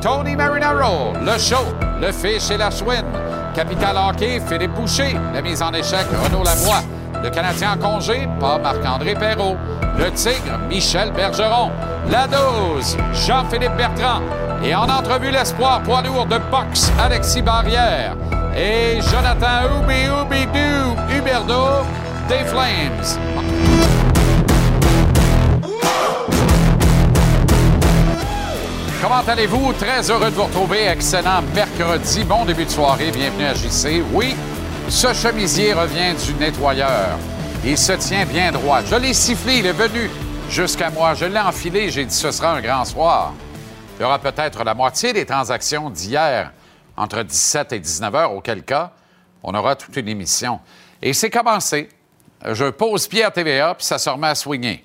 Tony Marinaro, le show, le fish et la chouine. Capital Hockey, Philippe Boucher. La mise en échec, Renaud Lavoie. Le Canadien en congé, pas Marc-André Perrault. Le Tigre, Michel Bergeron. La dose, Jean-Philippe Bertrand. Et en entrevue, l'espoir poids lourd de boxe, Alexis Barrière. Et Jonathan Oubi Oubi Huberdo des Flames. Comment allez-vous? Très heureux de vous retrouver. Excellent mercredi. Bon début de soirée. Bienvenue à JC. Oui, ce chemisier revient du nettoyeur. Il se tient bien droit. Je l'ai sifflé, il est venu jusqu'à moi. Je l'ai enfilé. J'ai dit ce sera un grand soir. Il y aura peut-être la moitié des transactions d'hier entre 17 et 19 heures, auquel cas, on aura toute une émission. Et c'est commencé. Je pose pied à TVA, puis ça se remet à soigner.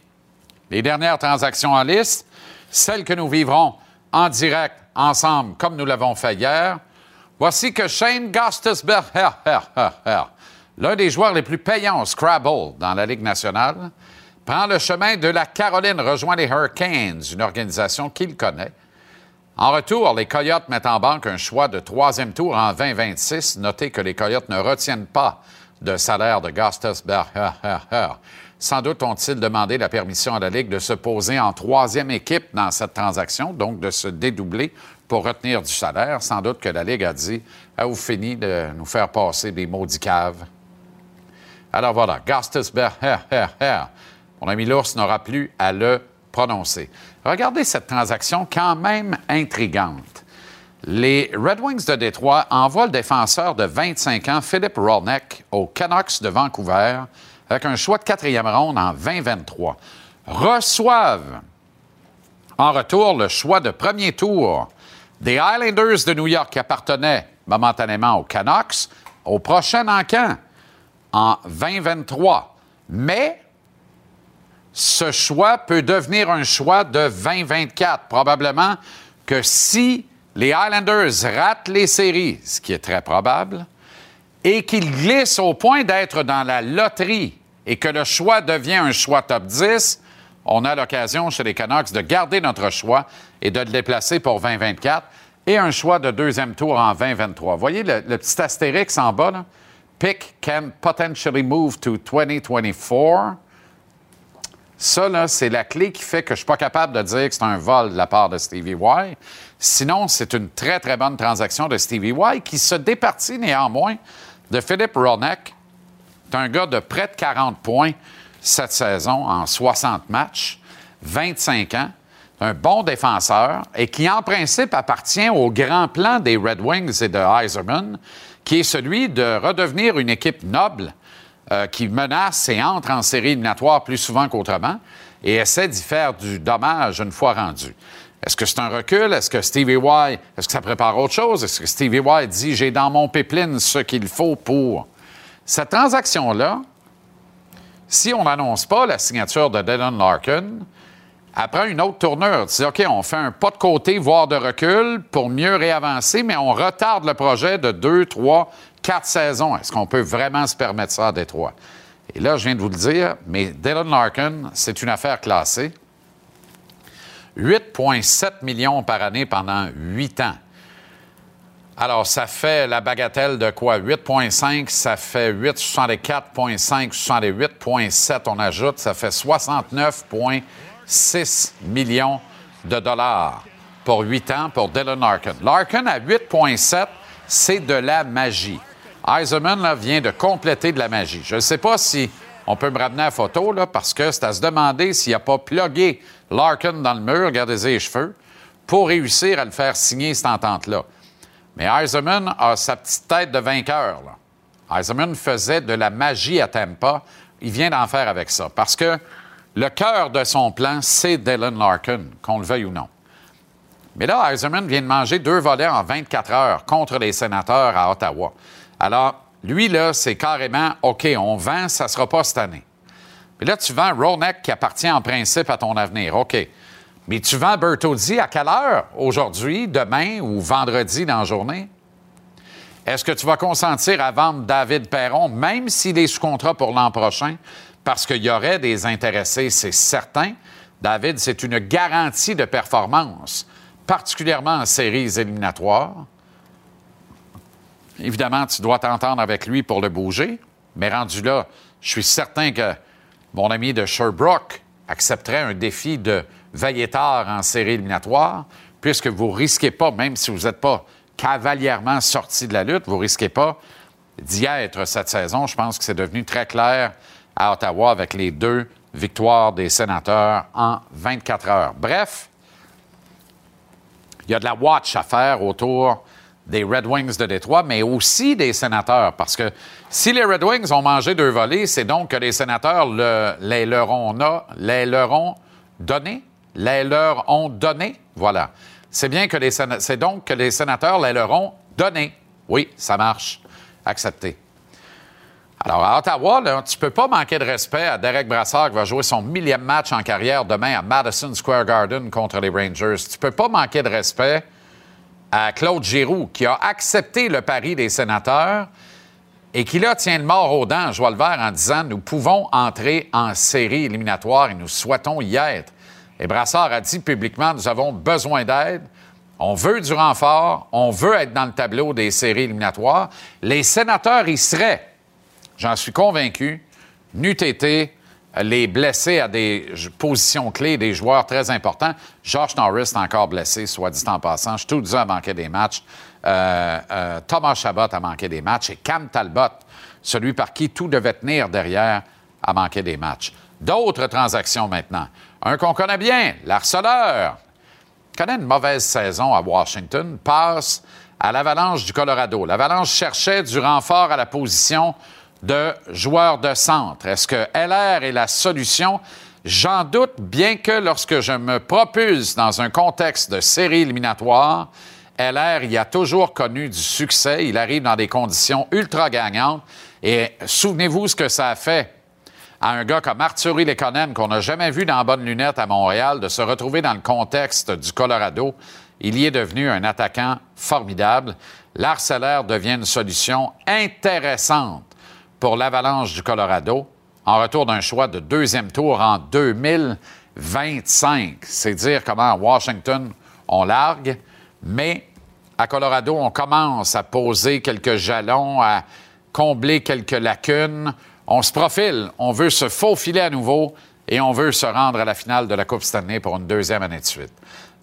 Les dernières transactions en liste, celles que nous vivrons en direct, ensemble, comme nous l'avons fait hier. Voici que Shane Gostisberg, l'un des joueurs les plus payants au Scrabble dans la Ligue nationale, prend le chemin de la Caroline, rejoint les Hurricanes, une organisation qu'il connaît. En retour, les Coyotes mettent en banque un choix de troisième tour en 2026. Notez que les Coyotes ne retiennent pas de salaire de Gostisberg. Sans doute ont-ils demandé la permission à la Ligue de se poser en troisième équipe dans cette transaction, donc de se dédoubler pour retenir du salaire. Sans doute que la Ligue a dit à vous fini de nous faire passer des maudits caves. Alors voilà, Gastusberg, mon ami l'ours n'aura plus à le prononcer. Regardez cette transaction quand même intrigante. Les Red Wings de Détroit envoient le défenseur de 25 ans, Philip Rolneck, aux Canucks de Vancouver avec un choix de quatrième ronde en 2023, reçoivent en retour le choix de premier tour des Islanders de New York qui appartenaient momentanément aux Canucks au prochain encan en 2023. Mais ce choix peut devenir un choix de 2024. Probablement que si les Islanders ratent les séries, ce qui est très probable, et qu'ils glissent au point d'être dans la loterie et que le choix devient un choix top 10, on a l'occasion chez les Canucks de garder notre choix et de le déplacer pour 2024 et un choix de deuxième tour en 2023. Voyez le, petit astérix en bas, là? Pick can potentially move to 2024. Ça, c'est la clé qui fait que je ne suis pas capable de dire que c'est un vol de la part de Stevie Y. Sinon, c'est une très, très bonne transaction de Stevie Y qui se départit néanmoins de Philippe Ronek, un gars de près de 40 points cette saison en 60 matchs, 25 ans, un bon défenseur et qui, en principe, appartient au grand plan des Red Wings et de Heiserman, qui est celui de redevenir une équipe noble euh, qui menace et entre en série éliminatoire plus souvent qu'autrement et essaie d'y faire du dommage une fois rendu. Est-ce que c'est un recul? Est-ce que Stevie Y, est-ce que ça prépare autre chose? Est-ce que Stevie Y dit j'ai dans mon pipeline ce qu'il faut pour cette transaction-là, si on n'annonce pas la signature de Dylan Larkin, après une autre tournure. Tu dis, OK, on fait un pas de côté, voire de recul pour mieux réavancer, mais on retarde le projet de deux, trois, quatre saisons. Est-ce qu'on peut vraiment se permettre ça à Détroit? Et là, je viens de vous le dire, mais Dylan Larkin, c'est une affaire classée. 8,7 millions par année pendant huit ans. Alors, ça fait la bagatelle de quoi? 8,5, ça fait 8, 64,5, 68,7, on ajoute, ça fait 69,6 millions de dollars pour 8 ans pour Dylan Larkin. Larkin à 8,7, c'est de la magie. Eisenman vient de compléter de la magie. Je ne sais pas si on peut me ramener la photo, parce que c'est à se demander s'il n'a pas plugué Larkin dans le mur, regardez les cheveux, pour réussir à le faire signer cette entente-là. Mais Eisenman a sa petite tête de vainqueur. Là. faisait de la magie à Tampa. Il vient d'en faire avec ça. Parce que le cœur de son plan, c'est Dylan Larkin, qu'on le veuille ou non. Mais là, Eisenman vient de manger deux volets en 24 heures contre les sénateurs à Ottawa. Alors, lui, là, c'est carrément OK, on vend, ça ne sera pas cette année. Mais là, tu vends Ronek qui appartient en principe à ton avenir. OK. Mais tu vends Bertozzi à quelle heure? Aujourd'hui, demain ou vendredi dans la journée? Est-ce que tu vas consentir à vendre David Perron, même s'il est sous contrat pour l'an prochain? Parce qu'il y aurait des intéressés, c'est certain. David, c'est une garantie de performance, particulièrement en séries éliminatoires. Évidemment, tu dois t'entendre avec lui pour le bouger, mais rendu là, je suis certain que mon ami de Sherbrooke accepterait un défi de veiller tard en série éliminatoire, puisque vous risquez pas, même si vous n'êtes pas cavalièrement sorti de la lutte, vous risquez pas d'y être cette saison. Je pense que c'est devenu très clair à Ottawa avec les deux victoires des sénateurs en 24 heures. Bref, il y a de la watch à faire autour des Red Wings de Détroit, mais aussi des sénateurs. Parce que si les Red Wings ont mangé deux volets, c'est donc que les sénateurs les, leur ont, les leur ont donné. Les leur ont donné. Voilà. C'est bien que les donc que les sénateurs les leur ont donné. Oui, ça marche. Accepté. Alors, à Ottawa, tu ne peux pas manquer de respect à Derek Brassard qui va jouer son millième match en carrière demain à Madison Square Garden contre les Rangers. Tu ne peux pas manquer de respect à Claude Giroux, qui a accepté le pari des sénateurs et qui là tient le mort aux dents, joie le vert, en disant Nous pouvons entrer en série éliminatoire et nous souhaitons y être. Et Brassard a dit publiquement Nous avons besoin d'aide. On veut du renfort. On veut être dans le tableau des séries éliminatoires. Les sénateurs y seraient. J'en suis convaincu. N'eût été les blessés à des positions clés, des joueurs très importants. Josh Norris est encore blessé, soit dit en passant. Je tout a manqué des matchs. Euh, euh, Thomas Chabot a manqué des matchs. Et Cam Talbot, celui par qui tout devait tenir derrière, a manqué des matchs. D'autres transactions maintenant. Un qu'on connaît bien, l'harceleur, connaît une mauvaise saison à Washington, passe à l'Avalanche du Colorado. L'Avalanche cherchait du renfort à la position de joueurs de centre. Est-ce que LR est la solution? J'en doute, bien que lorsque je me propulse dans un contexte de série éliminatoire, LR y a toujours connu du succès. Il arrive dans des conditions ultra gagnantes. Et souvenez-vous ce que ça a fait à un gars comme Arthur Lekonen, qu'on n'a jamais vu dans Bonne Lunette à Montréal, de se retrouver dans le contexte du Colorado. Il y est devenu un attaquant formidable. L'Arcellaire devient une solution intéressante pour l'Avalanche du Colorado en retour d'un choix de deuxième tour en 2025. C'est dire comment à Washington on largue, mais à Colorado, on commence à poser quelques jalons, à combler quelques lacunes. On se profile, on veut se faufiler à nouveau et on veut se rendre à la finale de la Coupe Stanley pour une deuxième année de suite.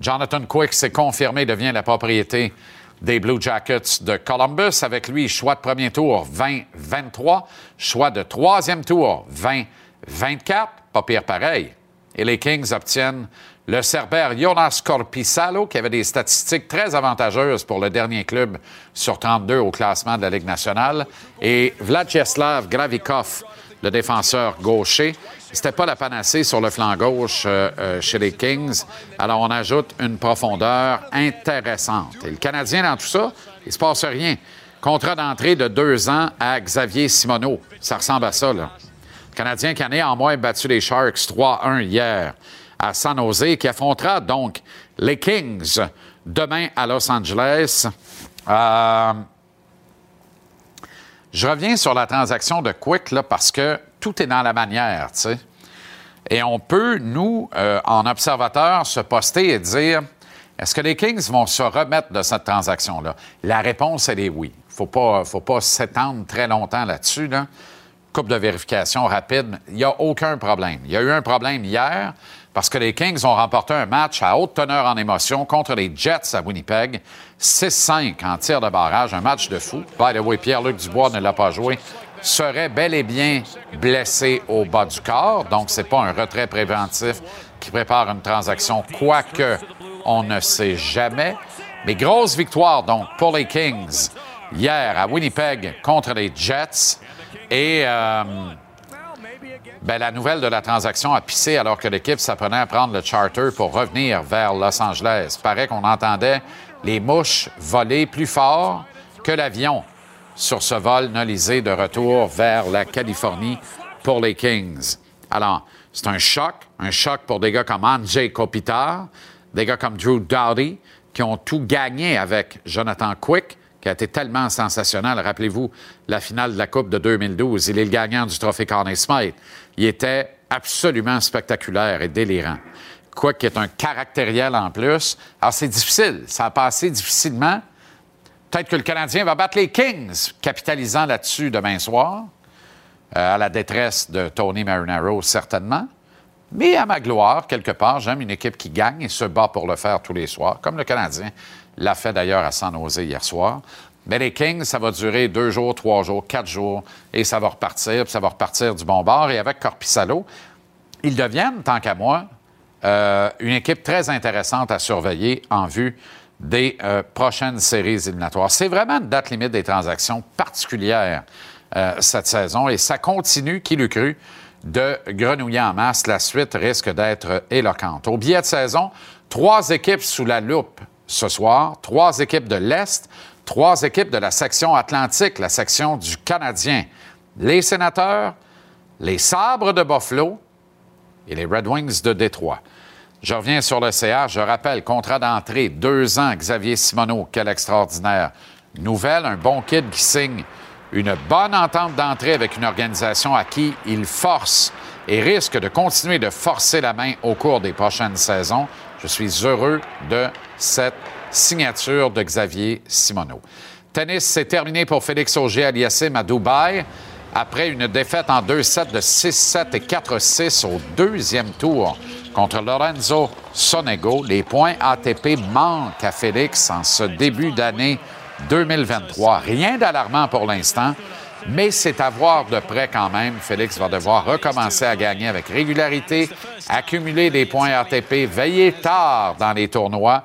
Jonathan Quick s'est confirmé, devient la propriété des Blue Jackets de Columbus. Avec lui, choix de premier tour 20-23, choix de troisième tour 20-24, pas pire pareil. Et les Kings obtiennent le Cerbère Jonas Corpissalo, qui avait des statistiques très avantageuses pour le dernier club sur 32 au classement de la Ligue nationale, et Vladjeslav Gravikov, le défenseur gaucher. C'était pas la panacée sur le flanc gauche euh, euh, chez les Kings. Alors, on ajoute une profondeur intéressante. Et le Canadien, dans tout ça, il se passe rien. Contrat d'entrée de deux ans à Xavier Simoneau. Ça ressemble à ça, là. Le Canadien qui a en moins battu les Sharks 3-1 hier à San Jose, qui affrontera donc les Kings demain à Los Angeles. Euh, je reviens sur la transaction de Quick là, parce que tout est dans la manière, tu sais. Et on peut, nous, euh, en observateur, se poster et dire est-ce que les Kings vont se remettre de cette transaction-là? La réponse, elle est oui. Il ne faut pas s'étendre très longtemps là-dessus. Là. Coupe de vérification rapide, il n'y a aucun problème. Il y a eu un problème hier parce que les Kings ont remporté un match à haute teneur en émotion contre les Jets à Winnipeg. 6-5 en tir de barrage, un match de fou. By the way, Pierre-Luc Dubois ne l'a pas joué serait bel et bien blessé au bas du corps. Donc, ce n'est pas un retrait préventif qui prépare une transaction, quoique on ne sait jamais. Mais grosse victoire, donc, pour les Kings hier à Winnipeg contre les Jets. Et euh, ben, la nouvelle de la transaction a pissé alors que l'équipe s'apprenait à prendre le charter pour revenir vers Los Angeles. Paraît qu'on entendait les mouches voler plus fort que l'avion sur ce vol nolisé de retour vers la Californie pour les Kings. Alors, c'est un choc, un choc pour des gars comme Andrzej Kopitar, des gars comme Drew Doughty, qui ont tout gagné avec Jonathan Quick, qui a été tellement sensationnel. Rappelez-vous la finale de la Coupe de 2012. Il est le gagnant du trophée Conn Smythe. Il était absolument spectaculaire et délirant. Quoi qu'il est un caractériel en plus. Alors, c'est difficile. Ça a passé difficilement. Peut-être que le Canadien va battre les Kings, capitalisant là-dessus demain soir, euh, à la détresse de Tony Marinaro, certainement. Mais à ma gloire, quelque part, j'aime une équipe qui gagne et se bat pour le faire tous les soirs, comme le Canadien l'a fait d'ailleurs à San Jose hier soir. Mais les Kings, ça va durer deux jours, trois jours, quatre jours, et ça va repartir, puis ça va repartir du bon bord. Et avec Corpissalo, ils deviennent, tant qu'à moi, euh, une équipe très intéressante à surveiller en vue des euh, prochaines séries éliminatoires. C'est vraiment une date limite des transactions particulière euh, cette saison et ça continue, qui l'eût cru, de grenouiller en masse. La suite risque d'être éloquente. Au billet de saison, trois équipes sous la loupe ce soir, trois équipes de l'Est, trois équipes de la section Atlantique, la section du Canadien. Les Sénateurs, les Sabres de Buffalo et les Red Wings de Détroit. Je reviens sur le CA. Je rappelle, contrat d'entrée, deux ans, Xavier Simoneau. Quel extraordinaire nouvelle. Un bon kid qui signe une bonne entente d'entrée avec une organisation à qui il force et risque de continuer de forcer la main au cours des prochaines saisons. Je suis heureux de cette signature de Xavier Simoneau. Tennis, c'est terminé pour Félix Auger-Aliassime à Dubaï après une défaite en 2-7 de 6-7 et 4-6 au deuxième tour contre Lorenzo Sonego. Les points ATP manquent à Félix en ce début d'année 2023. Rien d'alarmant pour l'instant, mais c'est à voir de près quand même. Félix va devoir recommencer à gagner avec régularité, accumuler des points ATP, veiller tard dans les tournois.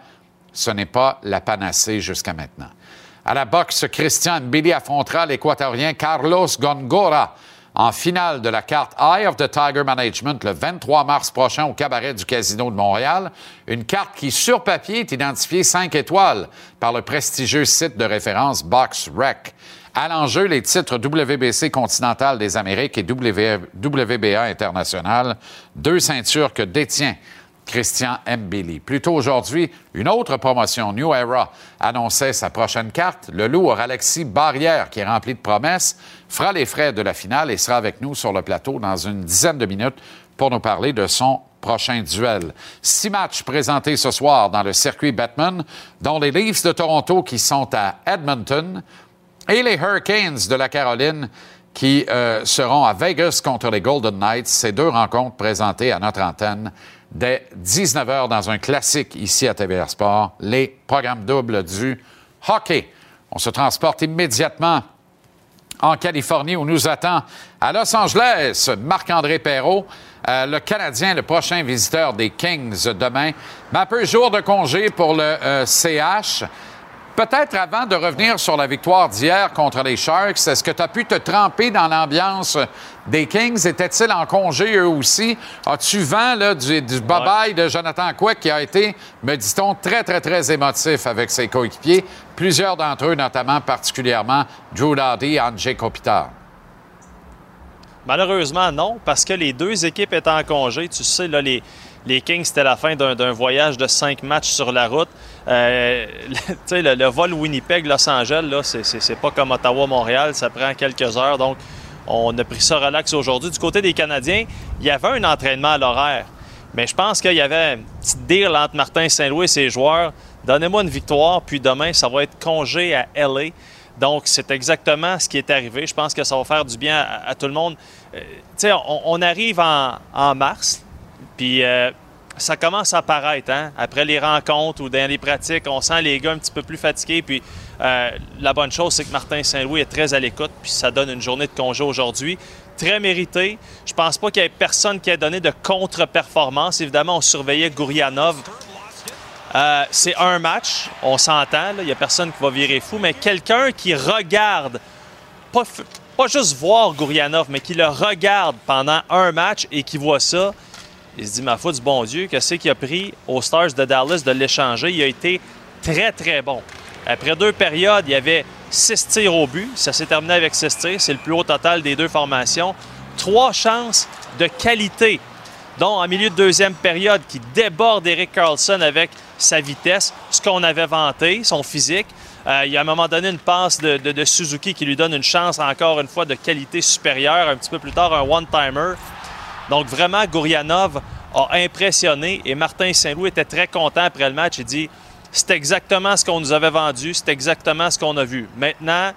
Ce n'est pas la panacée jusqu'à maintenant. À la boxe, Christian Billy affrontera l'Équatorien Carlos Gongora en finale de la carte Eye of the Tiger Management le 23 mars prochain au cabaret du Casino de Montréal. Une carte qui, sur papier, est identifiée 5 étoiles par le prestigieux site de référence BoxRec. À l'enjeu, les titres WBC continental des Amériques et WBA international, deux ceintures que détient Christian Mbili. Plus tôt aujourd'hui, une autre promotion, New Era, annonçait sa prochaine carte. Le lourd Alexis Barrière, qui est rempli de promesses, fera les frais de la finale et sera avec nous sur le plateau dans une dizaine de minutes pour nous parler de son prochain duel. Six matchs présentés ce soir dans le circuit Batman, dont les Leafs de Toronto qui sont à Edmonton et les Hurricanes de la Caroline qui euh, seront à Vegas contre les Golden Knights. Ces deux rencontres présentées à notre antenne dès 19h dans un classique ici à TVR Sport, les programmes doubles du hockey. On se transporte immédiatement en Californie où nous attend à Los Angeles Marc-André Perrault, euh, le Canadien, le prochain visiteur des Kings demain. Mais un peu jour de congé pour le CH. Peut-être avant de revenir sur la victoire d'hier contre les Sharks, est-ce que tu as pu te tremper dans l'ambiance des Kings? Étaient-ils en congé eux aussi? As-tu vent là, du, du de Jonathan Quick qui a été, me dit-on, très, très, très émotif avec ses coéquipiers? Plusieurs d'entre eux, notamment particulièrement Drew Doughty et Andrzej Kopitar? Malheureusement, non, parce que les deux équipes étaient en congé. Tu sais, là, les, les Kings, c'était la fin d'un voyage de cinq matchs sur la route. Euh, le, le, vol Winnipeg-Los Angeles, c'est pas comme Ottawa-Montréal, ça prend quelques heures. Donc, on a pris ça relax aujourd'hui. Du côté des Canadiens, il y avait un entraînement à l'horaire. Mais je pense qu'il y avait une petite deal entre Martin Saint-Louis et ses joueurs. Donnez-moi une victoire, puis demain, ça va être congé à LA. Donc, c'est exactement ce qui est arrivé. Je pense que ça va faire du bien à, tout le monde. Euh, on, on, arrive en mars, puis euh, ça commence à apparaître. Hein? Après les rencontres ou dans les pratiques, on sent les gars un petit peu plus fatigués. Puis euh, la bonne chose, c'est que Martin Saint-Louis est très à l'écoute. Puis ça donne une journée de congé aujourd'hui. Très mérité. Je pense pas qu'il y ait personne qui ait donné de contre-performance. Évidemment, on surveillait Gourianov. Euh, c'est un match, on s'entend, il n'y a personne qui va virer fou, mais quelqu'un qui regarde, pas, pas juste voir Gourianov, mais qui le regarde pendant un match et qui voit ça, il se dit, ma foi du bon Dieu, que c'est qu'il a pris aux Stars de Dallas de l'échanger? Il a été très, très bon. Après deux périodes, il y avait six tirs au but. Ça s'est terminé avec six tirs. C'est le plus haut total des deux formations. Trois chances de qualité, dont en milieu de deuxième période, qui déborde Eric Carlson avec sa vitesse, ce qu'on avait vanté, son physique. Euh, il y a à un moment donné une passe de, de, Suzuki qui lui donne une chance encore une fois de qualité supérieure. Un petit peu plus tard, un one-timer. Donc vraiment, Gourianov a impressionné et Martin Saint-Louis était très content après le match. Il dit c'est exactement ce qu'on nous avait vendu, c'est exactement ce qu'on a vu. Maintenant,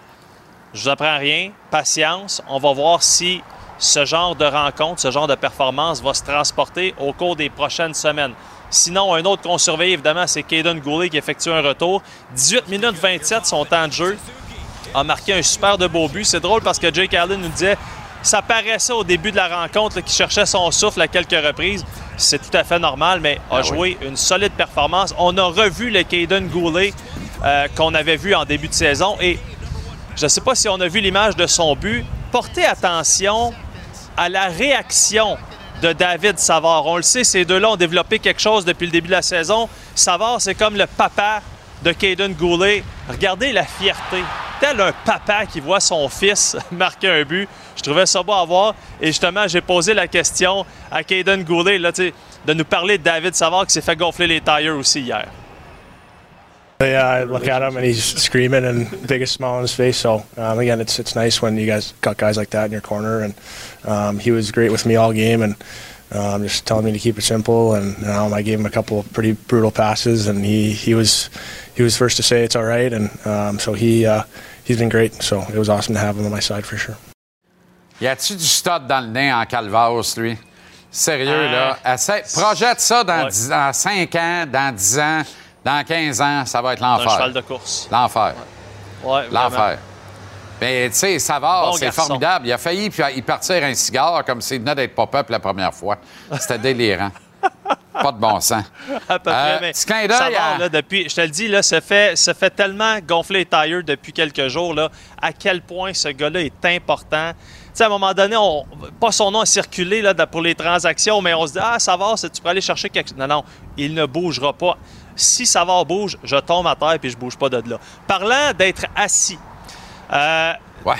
je vous apprends rien, patience. On va voir si ce genre de rencontre, ce genre de performance va se transporter au cours des prochaines semaines. Sinon, un autre qu'on surveille, évidemment, c'est Caden Goulet qui effectue un retour. 18 minutes 27, son temps de jeu a marqué un super de beau but. C'est drôle parce que Jake Allen nous disait ça paraissait au début de la rencontre qu'il cherchait son souffle à quelques reprises. C'est tout à fait normal, mais a ah joué une solide performance. On a revu le Caden Goulet euh, qu'on avait vu en début de saison et je ne sais pas si on a vu l'image de son but. Portez attention à la réaction de David Savard. On le sait, ces deux-là ont développé quelque chose depuis le début de la saison. Savard, c'est comme le papa de Caden Goulet. Regardez la fierté. Tel un papa qui voit son fils marquer un but. Je trouvais ça beau à voir. Et justement, j'ai posé la question à Caden Goulet là, de nous parler de David Savard qui s'est fait gonfler les tires aussi hier. Yeah, I look at him and he's screaming and biggest smile on his face. So um, again, it's it's nice when you guys got guys like that in your corner. And um, he was great with me all game and um, just telling me to keep it simple. And um, I gave him a couple of pretty brutal passes, and he he was he was first to say it's all right. And um, so he uh, he's been great. So it was awesome to have him on my side for sure. Y a-tu du stud dans le nez en Calvados, lui? Sérieux, là? Euh, Essaie, projette ça dans, ouais. 10, dans 5 ans, dans 10 ans. Dans 15 ans, ça va être l'enfer. Un cheval de course. L'enfer. Ouais, l'enfer. Mais tu sais, Savard, c'est formidable. Il a failli puis, il partir un cigare comme s'il venait d'être pop-up la première fois. C'était délirant. Pas de bon sens. À peu près, euh, mais Savard, là, depuis, je te le dis, là, se fait, se fait tellement gonfler les tires depuis quelques jours, là, à quel point ce gars-là est important. Sais, à un moment donné, on, pas son nom a circulé là, pour les transactions, mais on se dit, ah, Savard, tu peux aller chercher quelque chose? Non, non, il ne bougera pas si Savard bouge, je tombe à terre puis je bouge pas de là. Parlant d'être assis, euh,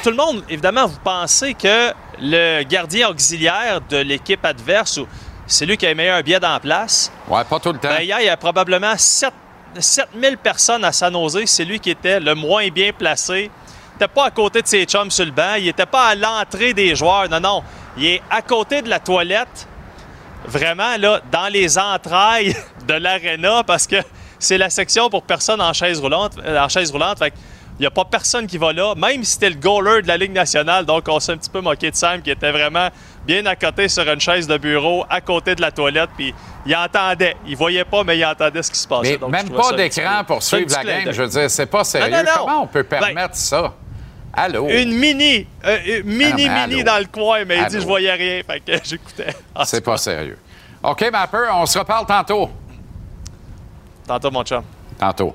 tout le monde, évidemment, vous pensez que le gardien auxiliaire de l'équipe adverse, c'est lui qui a le meilleur biais dans la place? Ouais, pas tout le temps. Ben, hier, il y a probablement 7, 7000 personnes à San Jose. C'est lui qui était le moins bien placé. Il n'était pas à côté de ses chums sur le banc. Il n'était pas à l'entrée des joueurs. Non, non. Il est à côté de la toilette vraiment là, dans les entrailles de l'aréna parce que c'est la section pour personne en chaise roulante. Euh, en chaise roulante il n'y a pas personne qui va là, même si c'était le goaler de la Ligue nationale. Donc, on s'est un petit peu moqué de Sam qui était vraiment bien à côté sur une chaise de bureau, à côté de la toilette. Puis, il entendait. Il voyait pas, mais il entendait ce qui se passait. Mais même pas d'écran pour suivre la game. Je veux dire, c'est pas sérieux. Comment on peut ben, permettre ça? Allô? Une mini, euh, mini, ah, mini dans le coin, mais il dit je voyais rien. Fait que j'écoutais. Ah, c'est pas sérieux. OK, Mapper, on se reparle tantôt. Tantôt, mon chum. Tantôt.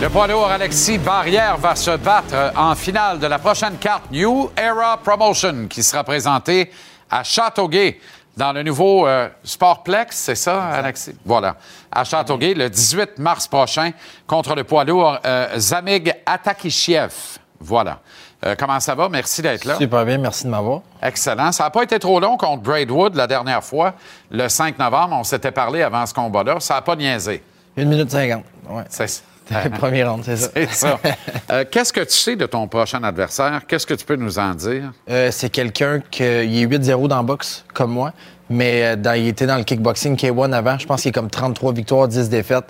Le poids lourd Alexis Barrière va se battre en finale de la prochaine carte New Era Promotion qui sera présentée à Châteauguay dans le nouveau euh, Sportplex, c'est ça, Alexis? Voilà. À Châteauguay, le 18 mars prochain, contre le poids lourd euh, Zamig Atakishiev. Voilà. Euh, comment ça va? Merci d'être là. Super bien, merci de m'avoir. Excellent. Ça n'a pas été trop long contre Braidwood la dernière fois, le 5 novembre. On s'était parlé avant ce combat-là. Ça n'a pas niaisé. Une minute cinquante. Ouais. C'est ça. Premier round, c'est ça. C'est ça. Euh, qu'est-ce que tu sais de ton prochain adversaire? Qu'est-ce que tu peux nous en dire? Euh, c'est quelqu'un qui est 8-0 dans le boxe, comme moi, mais il était dans le kickboxing K1 avant. Je pense qu'il est comme 33 victoires, 10 défaites.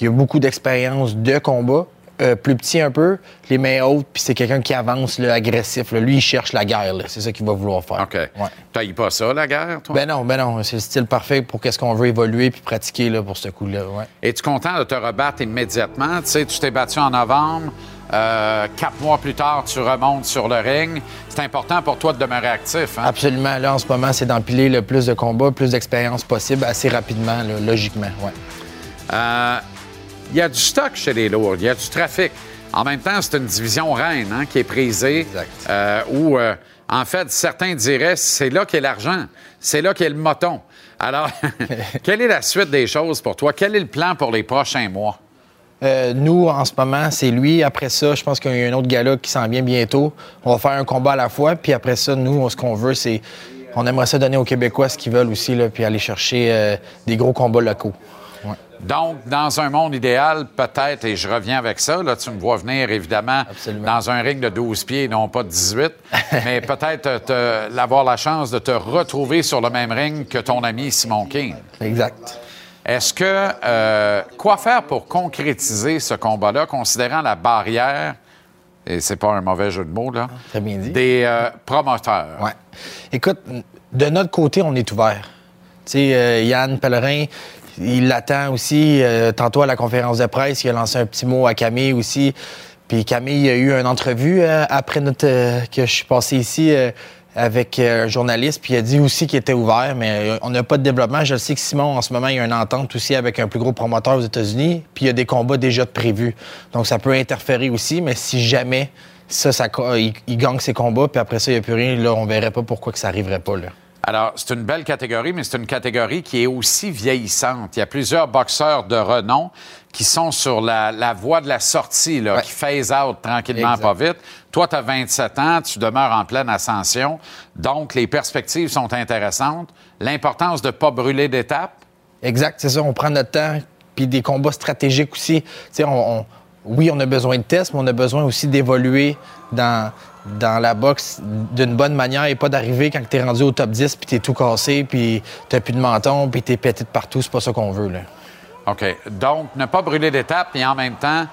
Il a beaucoup d'expérience de combat. Euh, plus petit un peu, les mains hautes, puis c'est quelqu'un qui avance, agressif. Lui, il cherche la guerre. C'est ça qu'il va vouloir faire. OK. Ouais. pas ça, la guerre, toi? Ben non, ben non. C'est le style parfait pour qu'est-ce qu'on veut évoluer puis pratiquer là, pour ce coup-là. Ouais. Es-tu content de te rebattre immédiatement? Tu sais, tu t'es battu en novembre. Euh, quatre mois plus tard, tu remontes sur le ring. C'est important pour toi de demeurer actif. Hein? Absolument. Là, en ce moment, c'est d'empiler le plus de combats, plus d'expérience possible, assez rapidement, logiquement. Ouais. Euh, il y a du stock chez les lourds, il y a du trafic. En même temps, c'est une division reine hein, qui est prisée, euh, où, euh, en fait, certains diraient c'est là qu'est l'argent, c'est là qu'est le moton. Alors, quelle est la suite des choses pour toi? Quel est le plan pour les prochains mois? Euh, nous, en ce moment, c'est lui. Après ça, je pense qu'il y a un autre gars qui s'en vient bientôt. On va faire un combat à la fois. Puis après ça, nous, ce qu'on veut, c'est. On aimerait ça donner aux Québécois ce qu'ils veulent aussi, là, puis aller chercher des gros combats locaux. Ouais. Donc, dans un monde idéal, peut-être, et je reviens avec ça, là, tu me vois venir, évidemment, Absolument. dans un ring de 12 pieds, non pas de 18, mais peut-être avoir la chance de te retrouver sur le même ring que ton ami Simon King. Exact. Est-ce que, euh, quoi faire pour concrétiser ce combat-là, considérant la barrière, et c'est pas un mauvais jeu de mots, là, Très bien dit. des euh, promoteurs? Ouais. Écoute, de notre côté, on est ouvert. Tu sais, euh, Yann Pellerin, il l'attend aussi. Tantôt à la conférence de presse, il a lancé un petit mot à Camille aussi. Puis Camille a eu une entrevue après notre, que je suis passé ici avec euh, un journaliste. Puis il a dit aussi qu'il était ouvert, mais euh, on n'a pas de développement. Je sais que Simon, en ce moment, il y a une entente aussi avec un plus gros promoteur aux États-Unis. Puis il y a des combats déjà prévus. Donc ça peut interférer aussi, mais si jamais ça, il, il gagne ses combats, puis après ça, il n'y a plus rien, là, on verrait pas pourquoi que ça arriverait pas. Là. Alors, c'est une belle catégorie, mais c'est une catégorie qui est aussi vieillissante. Il y a plusieurs boxeurs de renom qui sont sur la, la voie de la sortie, là, Ouais. qui phase out tranquillement, Exact. pas vite. Toi, tu as 27 ans, tu demeures en pleine ascension. Donc, les perspectives sont intéressantes. L'importance de ne pas brûler d'étapes. Exact, c'est ça. On prend notre temps. Puis des combats stratégiques aussi. Tu sais, on, on- oui, on a besoin de tests, mais on a besoin aussi d'évoluer dans, dans la boxe d'une bonne manière et pas d'arriver quand tu es rendu au top 10 puis tu es tout cassé, puis tu plus de menton, puis tu es pété de partout. C'est pas ça qu'on veut. Là. OK. Donc, ne pas brûler d'étapes et en même temps,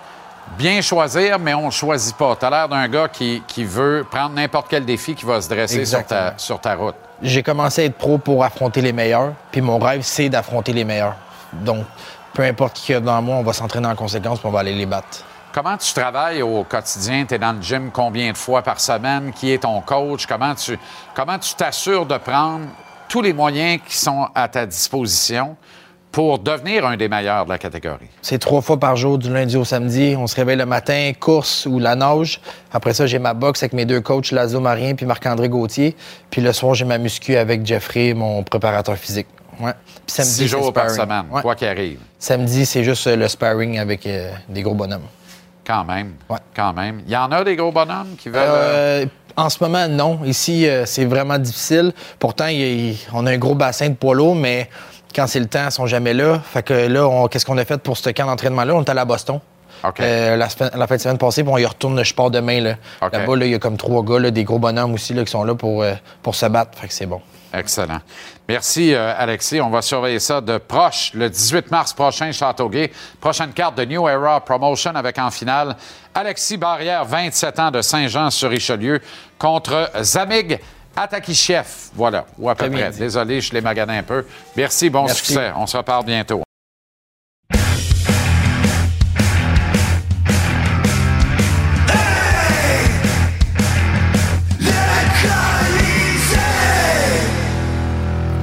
bien choisir, mais on ne choisit pas. Tu as l'air d'un gars qui, qui veut prendre n'importe quel défi qui va se dresser sur ta, Exactement. sur ta route. J'ai commencé à être pro pour affronter les meilleurs, puis mon rêve, c'est d'affronter les meilleurs. Donc, peu importe qui est dans moi, on va s'entraîner en conséquence, puis on va aller les battre. Comment tu travailles au quotidien? Tu es dans le gym combien de fois par semaine? Qui est ton coach? Comment tu comment tu t'assures de prendre tous les moyens qui sont à ta disposition? Pour devenir un des meilleurs de la catégorie? C'est trois fois par jour, du lundi au samedi. On se réveille le matin, course ou la nage. Après ça, j'ai ma boxe avec mes deux coachs, Lazo Marien puis Marc-André Gauthier. Puis le soir, j'ai ma muscu avec Jeffrey, mon préparateur physique. Ouais. Puis samedi, Six jours par semaine, Ouais. quoi qu'il arrive. Samedi, c'est juste euh, le sparring avec euh, des gros bonhommes. Quand même. Ouais. Quand même. Il y en a des gros bonhommes qui veulent. euh, en ce moment, non. Ici, euh, c'est vraiment difficile. Pourtant, il il- on a un gros bassin de poids lourds, mais quand c'est le temps, ils sont jamais là. Fait que là, qu'est-ce qu'on a fait pour ce camp d'entraînement-là? On est allé à Boston. Euh, la, fin de semaine passée, puis on y retourne, je pars demain. Là. OK. Là-bas, là, il y a comme trois gars, là, des gros bonhommes aussi, là, qui sont là pour, euh, pour se battre. Fait que c'est bon. Excellent. Merci, euh, Alexis. On va surveiller ça de proche. Le 18 mars prochain, Châteauguay. Prochaine carte de New Era Promotion avec en finale Alexis Barrière, 27 ans de Saint-Jean-sur-Richelieu, contre Zamig Atakishev. Voilà, ou à peu près. Désolé, je l'ai magané un peu. Merci, bon Merci. succès. On se reparle bientôt.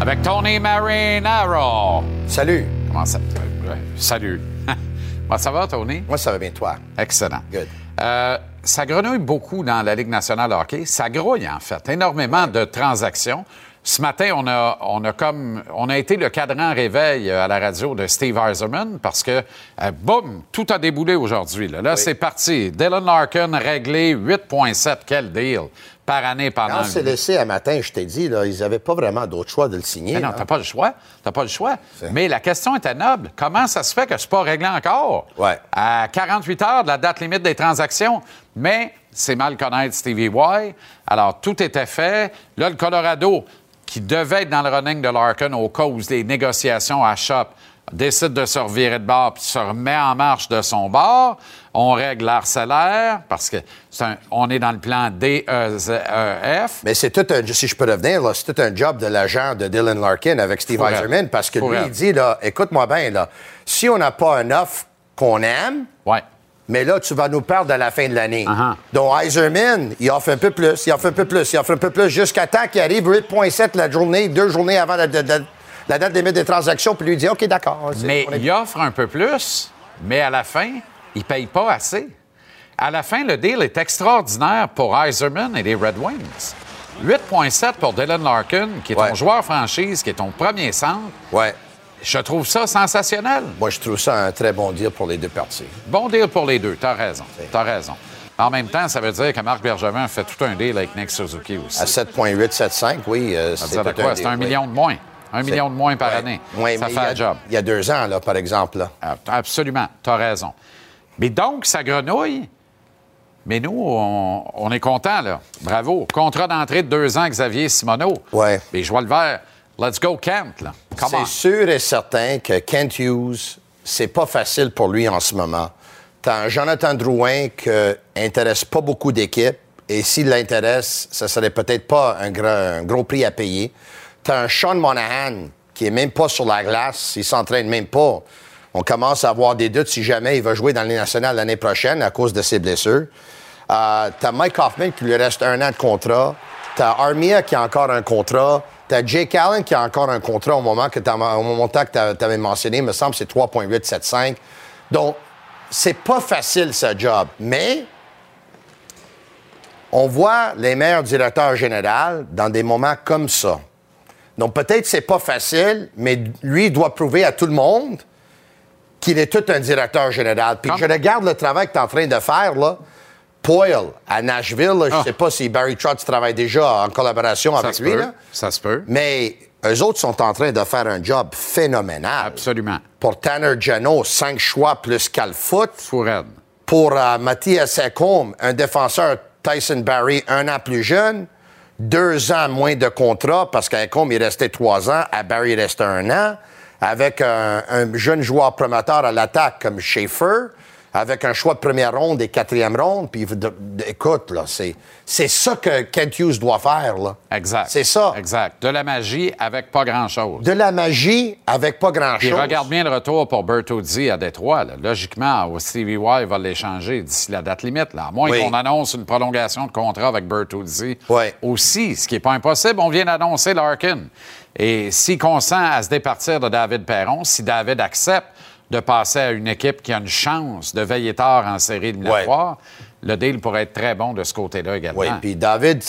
Avec Tony Marinaro. Salut. Comment ça? euh, salut. Comment ça va, Tony? Moi, ça va bien, toi? Excellent. Good. Euh, ça grenouille beaucoup dans la Ligue nationale de hockey. Ça grouille, en fait. Énormément de transactions. Ce matin, on a, on a comme on a été le cadran réveil euh, à la radio de Steve Eiserman parce que, euh, boum, tout a déboulé aujourd'hui. Là, Là, c'est parti. Dylan Larkin réglé 8,7. Quel deal par année pendant... Quand c'est laissé à matin, je t'ai dit, là, ils n'avaient pas vraiment d'autre choix de le signer. Mais non, là. t'as pas le choix. T'as pas le choix. Mais la question était noble. Comment ça se fait que c'est pas réglé encore? Ouais. À 48 heures de la date limite des transactions. Mais c'est mal connaître Stevie Y. Alors, tout était fait. Là, le Colorado, qui devait être dans le running de Larkin au cas où les négociations à Shop décide de se revirer de bord puis se remet en marche de son bord. On règle leur salaire parce que c'est un- on est dans le plan DEF. Mais c'est tout un, si je peux revenir, c'est tout un job de l'agent de Dylan Larkin avec Steve. Eiserman parce que lui, il dit, là, écoute-moi bien, là, si on n'a pas un offre qu'on aime, Ouais. mais là, tu vas nous perdre à la fin de l'année. Uh-huh. Donc, Eiserman, il offre un peu plus, il offre un peu plus, il offre un peu plus, jusqu'à temps qu'il arrive 8,7 la journée, deux journées avant la, la- la- la date limite des transactions, puis lui dit, OK, d'accord. Mais est- il offre un peu plus, mais à la fin, il ne paye pas assez. À la fin, le deal est extraordinaire pour Eiserman et les Red Wings. 8,7 pour Dylan Larkin, qui est ton joueur franchise, qui est ton premier centre. Ouais. Je trouve ça sensationnel. Moi, je trouve ça un très bon deal pour les deux parties. Bon deal pour les deux, t'as raison. T'as raison. En même temps, ça veut dire que Marc Bergevin fait tout un deal avec Nick Suzuki aussi. À 7,875, oui. euh, Ça veut c'est tout quoi? un C'est deal, un oui. million de moins. Un million de moins par année. Ouais, ça mais fait a- un job. Il y a deux ans, là, par exemple. Là. Ah, Absolument, tu as raison. Mais donc, ça grenouille? Mais nous, on, on est contents, là. Bravo. Contrat d'entrée de deux ans, Xavier Simoneau. Ouais. Mais je vois le vert. Let's go, Kent, là. C'est sûr et certain que Kent Hughes, c'est pas facile pour lui en ce moment. T'as Jonathan Drouin qui intéresse pas beaucoup d'équipes. Et s'il l'intéresse, ça serait peut-être pas un, gros- un gros prix à payer. T'as un Sean Monahan qui est même pas sur la glace. Il s'entraîne même pas. On commence à avoir des doutes si jamais il va jouer dans les nationales l'année prochaine à cause de ses blessures. Euh, t'as Mike Hoffman qui lui reste un an de contrat. T'as Armia qui a encore un contrat. T'as Jake Allen qui a encore un contrat au moment que au montant que tu avais mentionné. Il me semble que c'est 3,875. Donc, c'est pas facile ce job. Mais on voit les meilleurs directeurs généraux dans des moments comme ça. Donc, peut-être c'est pas facile, mais lui, il doit prouver à tout le monde qu'il est tout un directeur général. Puis je regarde le travail que tu es en train de faire, là. Poyle, à Nashville, là, je Ah. sais pas si Barry Trotz travaille déjà en collaboration Ça avec lui, peut. là. Ça se peut. mais eux autres sont en train de faire un job phénoménal. Absolument. Pour Tanner Jano, cinq choix plus Calfoot. Fourette. Pour euh, Mathias Ekholm, un défenseur Tyson Barry, un an plus jeune, deux ans moins de contrat parce qu'à Ekholm, il restait trois ans, à Barry, il restait un an, avec un, un jeune joueur promoteur à l'attaque comme Schaefer, avec un choix de première ronde et quatrième ronde. Puis, de- de- écoute, là, c'est, c'est ça que Kent Hughes doit faire, là. Exact. C'est ça. Exact. De la magie avec pas grand-chose. De la magie avec pas Puis grand-chose. regarde bien le retour pour Bertuzzi à Détroit. là. Logiquement, Stevie Y va l'échanger d'ici la date limite. Là. À moins Oui. qu'on annonce une prolongation de contrat avec Bertuzzi Oui. aussi, ce qui n'est pas impossible. On vient d'annoncer Larkin. Et s'il consent à se départir de David Perron, si David accepte de passer à une équipe qui a une chance de veiller tard en série éliminatoire, le deal pourrait être très bon de ce côté-là également. Oui, puis David,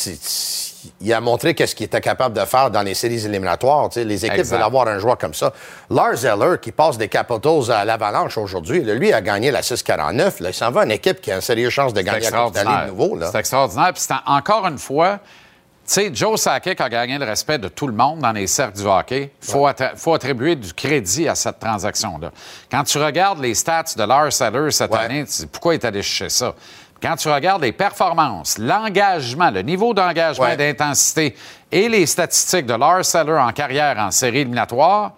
il a montré qu'est-ce qu'il était capable de faire dans les séries éliminatoires. tu sais. Les équipes Exact. veulent avoir un joueur comme ça. Lars Eller, qui passe des Capitals à l'Avalanche aujourd'hui, lui a gagné la 6-49. là. Il s'en va à une équipe qui a une sérieuse chance de gagner la Coupe de nouveau. C'est extraordinaire. Puis encore une fois, sais, Joe Sakic a gagné le respect de tout le monde dans les cercles du hockey. Il faut, attri- faut attribuer du crédit à cette transaction-là. Quand tu regardes les stats de Lars Eller cette Ouais. année, tu te dis, pourquoi il est allé chercher ça? Quand tu regardes les performances, l'engagement, le niveau d'engagement Ouais. et d'intensité et les statistiques de Lars Eller en carrière en série éliminatoire,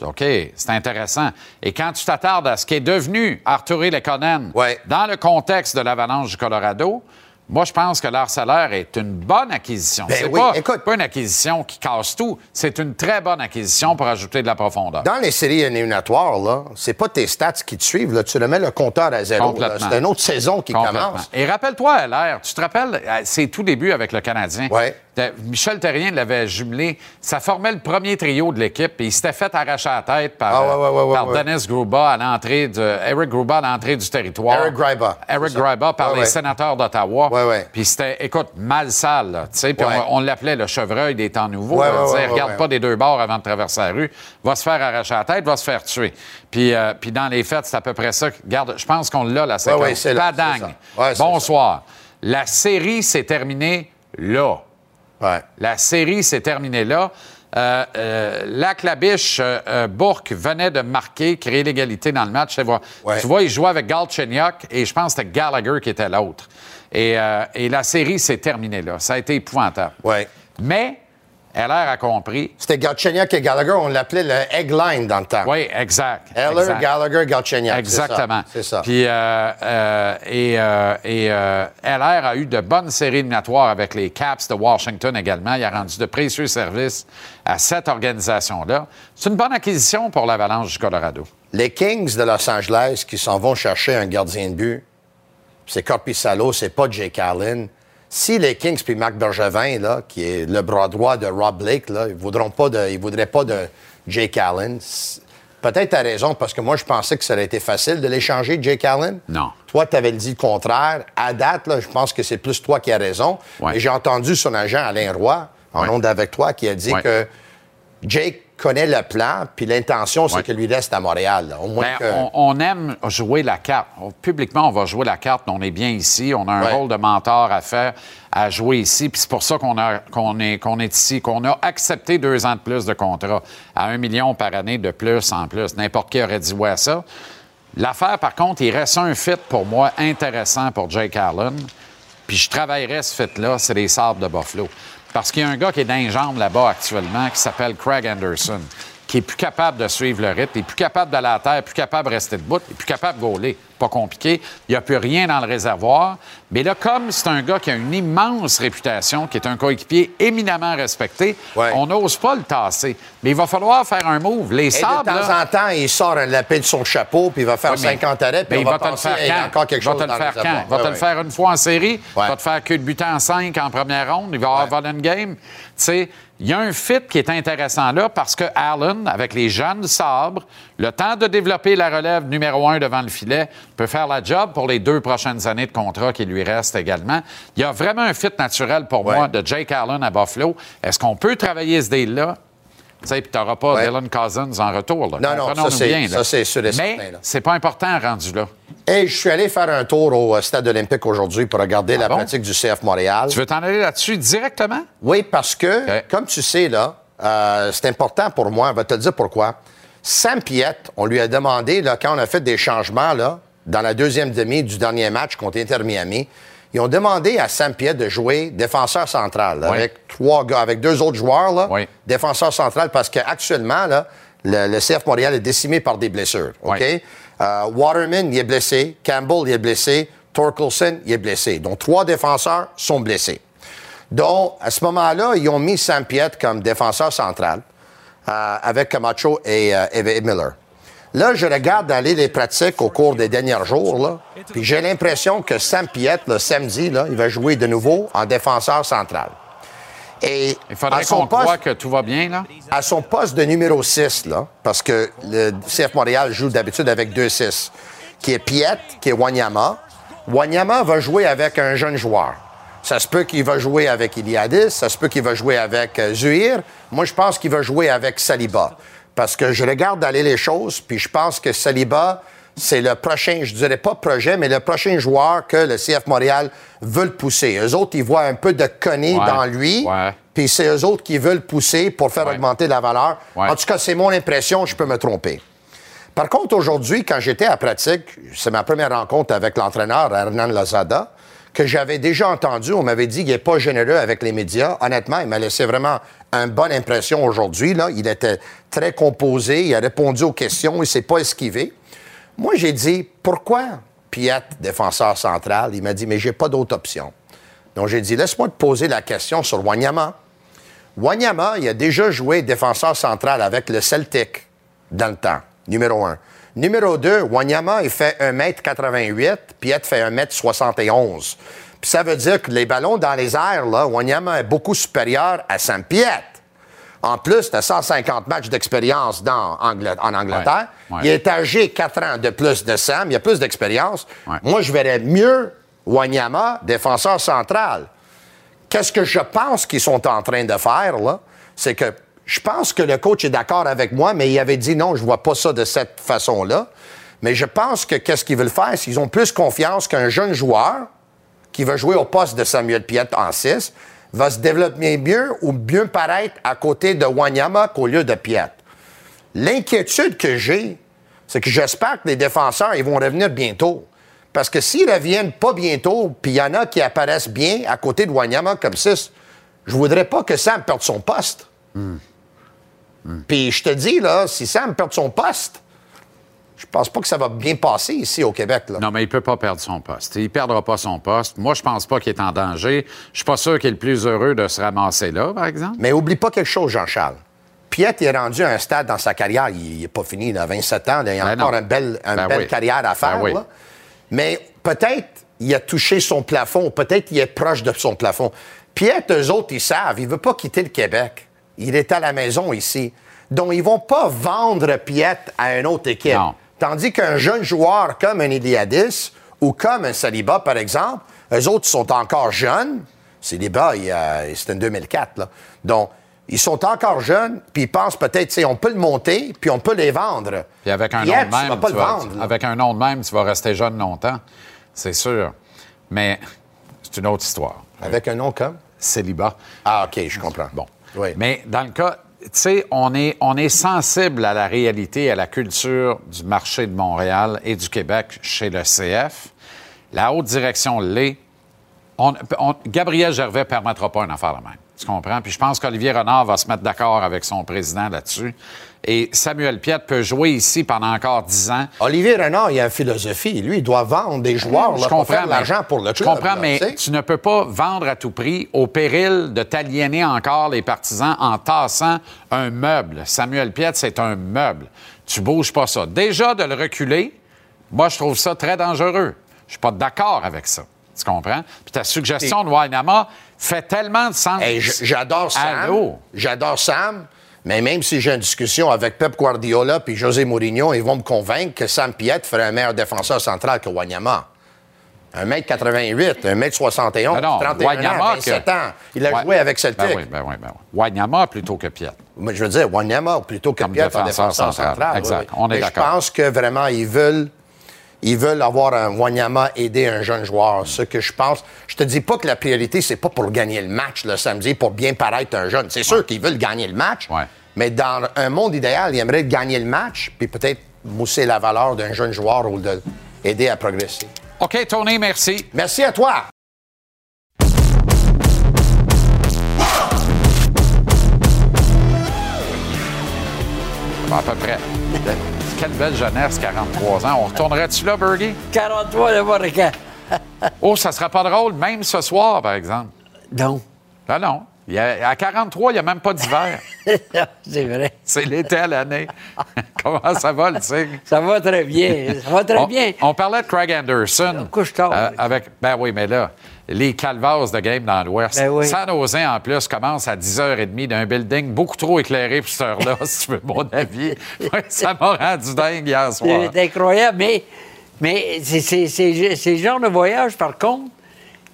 OK, c'est intéressant. Et quand tu t'attardes à ce qui est devenu Arturi Lekonen Ouais. dans le contexte de l'Avalanche du Colorado, moi, je pense que Lars Eller est une bonne acquisition. Ben c'est oui, pas, écoute. pas une acquisition qui casse tout. C'est une très bonne acquisition pour ajouter de la profondeur. Dans les séries éliminatoires, là, c'est pas tes stats qui te suivent. Là. Tu remets le compteur à zéro. C'est une autre saison qui commence. Et rappelle-toi, LR, tu te rappelles, euh, ses tout débuts avec le Canadien. Ouais. Michel Terrien l'avait jumelé. Ça formait le premier trio de l'équipe et il s'était fait arracher la tête par, Ah, ouais, euh, ouais, par. Dennis Gruba à l'entrée de. Eric Gruba à l'entrée du territoire. Eric Gryba. Eric. Gryba par les sénateurs d'Ottawa. Puis c'était, écoute, mal sale, là, tu sais. Puis on, on l'appelait le chevreuil des temps nouveaux. Ouais, disait, regarde pas des deux bords avant de traverser la rue. Va se faire arracher la tête, va se faire tuer. Puis, euh, puis dans les fêtes, c'est à peu près ça. Garde, je pense qu'on l'a, la séquence. Padang. Bonsoir. La série s'est terminée là. Ouais. La série s'est terminée là. Euh, euh, Lac Labiche, euh, euh, Bourque venait de marquer, créer l'égalité dans le match. Tu vois, Ouais. tu vois, il jouait avec Galchenyuk et je pense que c'était Gallagher qui était l'autre. Et, euh, et la série s'est terminée là. Ça a été épouvantable. Ouais. Mais LR a compris. C'était Galchenyuk et Gallagher. On l'appelait le egg line dans le temps. Oui, exact. Eller, exact. Gallagher, Galchenyuk. Exactement. C'est ça. Puis, euh, euh, et, euh, et LR a eu de bonnes séries éliminatoires avec les Caps de Washington également. Il a rendu de précieux services à cette organisation-là. C'est une bonne acquisition pour l'Avalanche du Colorado. Les Kings de Los Angeles qui s'en vont chercher un gardien de but, c'est Corpissalo, c'est pas Jake Allen. Si les Kings puis Marc Bergevin, là, qui est le bras droit de Rob Blake, là, ils voudront pas de, ils voudraient pas de Jake Allen. Peut-être tu as raison, parce que moi, je pensais que ça aurait été facile de l'échanger, Jake Allen. Non. Toi, tu avais dit le contraire. À date, là, je pense que c'est plus toi qui as raison. Ouais. Et j'ai entendu son agent Alain Roy, en Ouais. ondes avec toi, qui a dit Ouais. que Jake connaît le plan, puis l'intention, c'est Ouais. que lui reste à Montréal. là. Au moins Ben, que- on, on aime jouer la carte. Publiquement, on va jouer la carte. On est bien ici. On a un Ouais. rôle de mentor à faire, à jouer ici. Puis c'est pour ça qu'on est, qu'on est ici, qu'on a accepté deux ans de plus de contrat à un million par année de plus en plus. N'importe qui aurait dit ouais à ça. L'affaire, par contre, il reste un fit pour moi intéressant pour Jake Allen. Puis je travaillerais ce fit-là, c'est les Sabres de Buffalo. Parce qu'il y a un gars qui est dans les jambes là-bas actuellement qui s'appelle Craig Anderson, qui est plus capable de suivre le rythme, il est plus capable d'aller à la terre, plus capable de rester debout, il est plus capable de gauler. Pas compliqué. Il n'y a plus rien dans le réservoir. Mais là, comme c'est un gars qui a une immense réputation, qui est un coéquipier éminemment respecté, Ouais. on n'ose pas le tasser. Mais il va falloir faire un move. Les Et de temps là, en temps, il sort un lapin de son chapeau, puis il va faire Oui, mais- 50 arrêts, puis on il va, te le faire Hey, encore quelque il va chose te le faire quand? Il va Ouais, te le faire une fois en série. Il va te faire que de but en 5 en première ronde. Il va avoir une game. Tu sais, il y a un fit qui est intéressant là parce que Allen, avec les jeunes sabres, le temps de développer la relève numéro un devant le filet, peut faire la job pour les deux prochaines années de contrat qui lui restent également. Il y a vraiment un fit naturel pour Ouais. moi de Jake Allen à Buffalo. Est-ce qu'on peut travailler ce deal-là? Tu sais, puis tu n'auras pas Ouais. Dylan Cousins en retour. Là. Non, non, ça, c'est- sûr et Mais certain, là. c'est pas important rendu là. Et je suis allé faire un tour au euh, stade olympique aujourd'hui pour regarder la Ah bon? pratique du CF Montréal. Tu veux t'en aller là-dessus directement? Oui, parce que, comme tu sais, là, euh, c'est important pour moi. Je vais te dire pourquoi. Sam Piette, on lui a demandé, là, quand on a fait des changements, là, dans la deuxième demi du dernier match contre Inter Miami, ils ont demandé à Sam Piette de jouer défenseur central, là, Oui. avec trois gars, avec deux autres joueurs, là, Oui. défenseur central, parce qu'actuellement, là, le, le CF Montréal est décimé par des blessures. OK? Oui. Euh, Waterman, il est blessé. Campbell, il est blessé. Torkelson, il est blessé. Donc, trois défenseurs sont blessés. Donc, à ce moment-là, ils ont mis Sam Piette comme défenseur central euh, avec Camacho et, euh, et Miller. Là, je regarde aller les pratiques au cours des derniers jours, là, puis j'ai l'impression que Sam Piette, le samedi, là, il va jouer de nouveau en défenseur central. Et Il faudrait à son qu'on croie que tout va bien, là. à son poste de numéro 6, là, parce que le CF Montréal joue d'habitude avec 2-6, qui est Piet, qui est Wanyama. Wanyama va jouer avec un jeune joueur. Ça se peut qu'il va jouer avec Iliadis, ça se peut qu'il va jouer avec euh, Zuhir. Moi, je pense qu'il va jouer avec Saliba. Parce que je regarde aller les choses, puis je pense que Saliba, c'est le prochain, je dirais pas projet, mais le prochain joueur que le CF Montréal veut le pousser. Eux autres, ils voient un peu de connerie Ouais. dans lui. Ouais. Puis c'est eux autres qui veulent pousser pour faire Ouais. augmenter la valeur. En tout cas, c'est mon impression, je peux me tromper. Par contre, aujourd'hui, quand j'étais à pratique, c'est ma première rencontre avec l'entraîneur Hernan Lozada, que j'avais déjà entendu. On m'avait dit qu'il n'est pas généreux avec les médias. Honnêtement, il m'a laissé vraiment une bonne impression aujourd'hui. Il était très composé, il a répondu aux questions, il ne s'est pas esquivé. Moi, j'ai dit, pourquoi Piet, défenseur central? Il m'a dit, mais j'ai pas d'autre option. Donc, j'ai dit, laisse-moi te poser la question sur Wanyama. Wanyama, il a déjà joué défenseur central avec le Celtic dans le temps, numéro un. Numéro 2, Wanyama, il fait 1m88, Piet fait 1m71. Puis ça veut dire que les ballons dans les airs, là, Wanyama est beaucoup supérieur à Sam Piet. En plus, tu as 150 matchs d'expérience Angl- en Angleterre. Ouais, ouais. Il est âgé 4 ans de plus de Sam, il a plus d'expérience. Ouais. Moi, je verrais mieux Wanyama, défenseur central. Qu'est-ce que je pense qu'ils sont en train de faire, là? C'est que je pense que le coach est d'accord avec moi, mais il avait dit non, je vois pas ça de cette façon-là. Mais je pense que qu'est-ce qu'ils veulent faire, c'est qu'ils ont plus confiance qu'un jeune joueur qui va jouer au poste de Samuel Piet en 6 va se développer mieux ou mieux paraître à côté de Wanyama qu'au lieu de Piet. L'inquiétude que j'ai, c'est que j'espère que les défenseurs ils vont revenir bientôt. Parce que s'ils reviennent pas bientôt, puis il y en a qui apparaissent bien à côté de Wanyama comme 6, je voudrais pas que Sam perde son poste. Puis je te dis, là, si Sam perd son poste, je pense pas que ça va bien passer ici au Québec. Là. Non, mais il peut pas perdre son poste. Il ne perdra pas son poste. Moi, je pense pas qu'il est en danger. Je suis pas sûr qu'il est le plus heureux de se ramasser là, par exemple. Mais oublie pas quelque chose, Jean-Charles. Piet est rendu à un stade dans sa carrière, il n'est pas fini, il a 27 ans, il a Ben encore une belle, Ben belle oui. carrière à faire. Ben oui. là. Mais peut-être il a touché son plafond, peut-être il est proche de son plafond. Piet, eux autres, ils savent, il ne veut pas quitter le Québec. Il est à la maison ici. Donc, ils ne vont pas vendre Piet à une autre équipe. Non. Tandis qu'un jeune joueur comme un Iliadis ou comme un Saliba, par exemple, eux autres sont encore jeunes. Saliba, euh, c'était en 2004. Là. Donc, ils sont encore jeunes, puis ils pensent peut-être, tu sais, on peut le monter, puis on peut les vendre. Puis avec un nom de tu même, vas pas tu le vas- vendre. avec un nom de même, tu vas rester jeune longtemps. C'est sûr. Mais c'est une autre histoire. Avec un nom comme? Célibat. Ah, OK, je comprends. Bon. Oui. Mais dans le cas, tu sais, on est, sensible à la réalité, à la culture du marché de Montréal et du Québec chez le CF. La haute direction l'est. Gabriel Gervais ne permettra pas une affaire de même. Tu comprends? Puis je pense qu'Olivier Renard va se mettre d'accord avec son président là-dessus. Et Samuel Piette peut jouer ici pendant encore dix ans. Olivier Renard, il a une philosophie. Lui, il doit vendre des joueurs là, pour faire l'argent pour le club. Je comprends, là, mais tu sais. tu ne peux pas vendre à tout prix au péril de t'aliéner encore les partisans en tassant un meuble. Samuel Piette, c'est un meuble. Tu bouges pas ça. Déjà, de le reculer, moi, je trouve ça très dangereux. Je suis pas d'accord avec ça. Tu comprends? Puis ta suggestion de Wainama fait tellement de sens. Hey, J'adore Sam. J'adore Sam. Mais même si j'ai une discussion avec Pep Guardiola puis José Mourinho, ils vont me convaincre que Sam Piette ferait un meilleur défenseur central que Wanyama. 1m88, 1m71, Ben non, 31 Wanyama ans, 27 que- ans. Il a joué avec Celtic. Ben oui, ben oui, ben oui. Wanyama plutôt que Piette. Mais je veux dire, Wanyama plutôt que Comme Piette en défenseur défenseur central. central. Exact. oui, oui. On est d'accord. Je pense que vraiment, ils veulent, ils veulent avoir un Wanyama aider un jeune joueur. Ce que je pense. Je te dis pas que la priorité, c'est pas pour gagner le match le samedi, pour bien paraître un jeune. C'est sûr qu'ils veulent gagner le match. Ouais. Mais dans un monde idéal, ils aimeraient gagner le match, puis peut-être mousser la valeur d'un jeune joueur ou de aider à progresser. OK, Tony, merci. Merci à toi. À peu près. Quelle belle jeunesse, 43 ans. On retournerait-tu là, Bergie? 43 de Monacan. Oh, ça sera pas drôle, même ce soir, par exemple. Non. Ah non. Il y a- à 43, il n'y a même pas d'hiver. C'est vrai. C'est l'été à l'année. Comment ça va, le Tigre? Ça va très bien. Ça va très on, bien. on parlait de Craig Anderson. couche tard. Euh, avec, ben oui, mais là, les calvas de game dans l'Ouest. Ben oui. San Jose, en plus, commence à 10h30 d'un building beaucoup trop éclairé pour cette heure-là, si tu veux mon avis. Ça m'a rendu dingue hier soir. C'est incroyable, mais, mais c'est- c'est c'est- c'est le genre de voyage, par contre,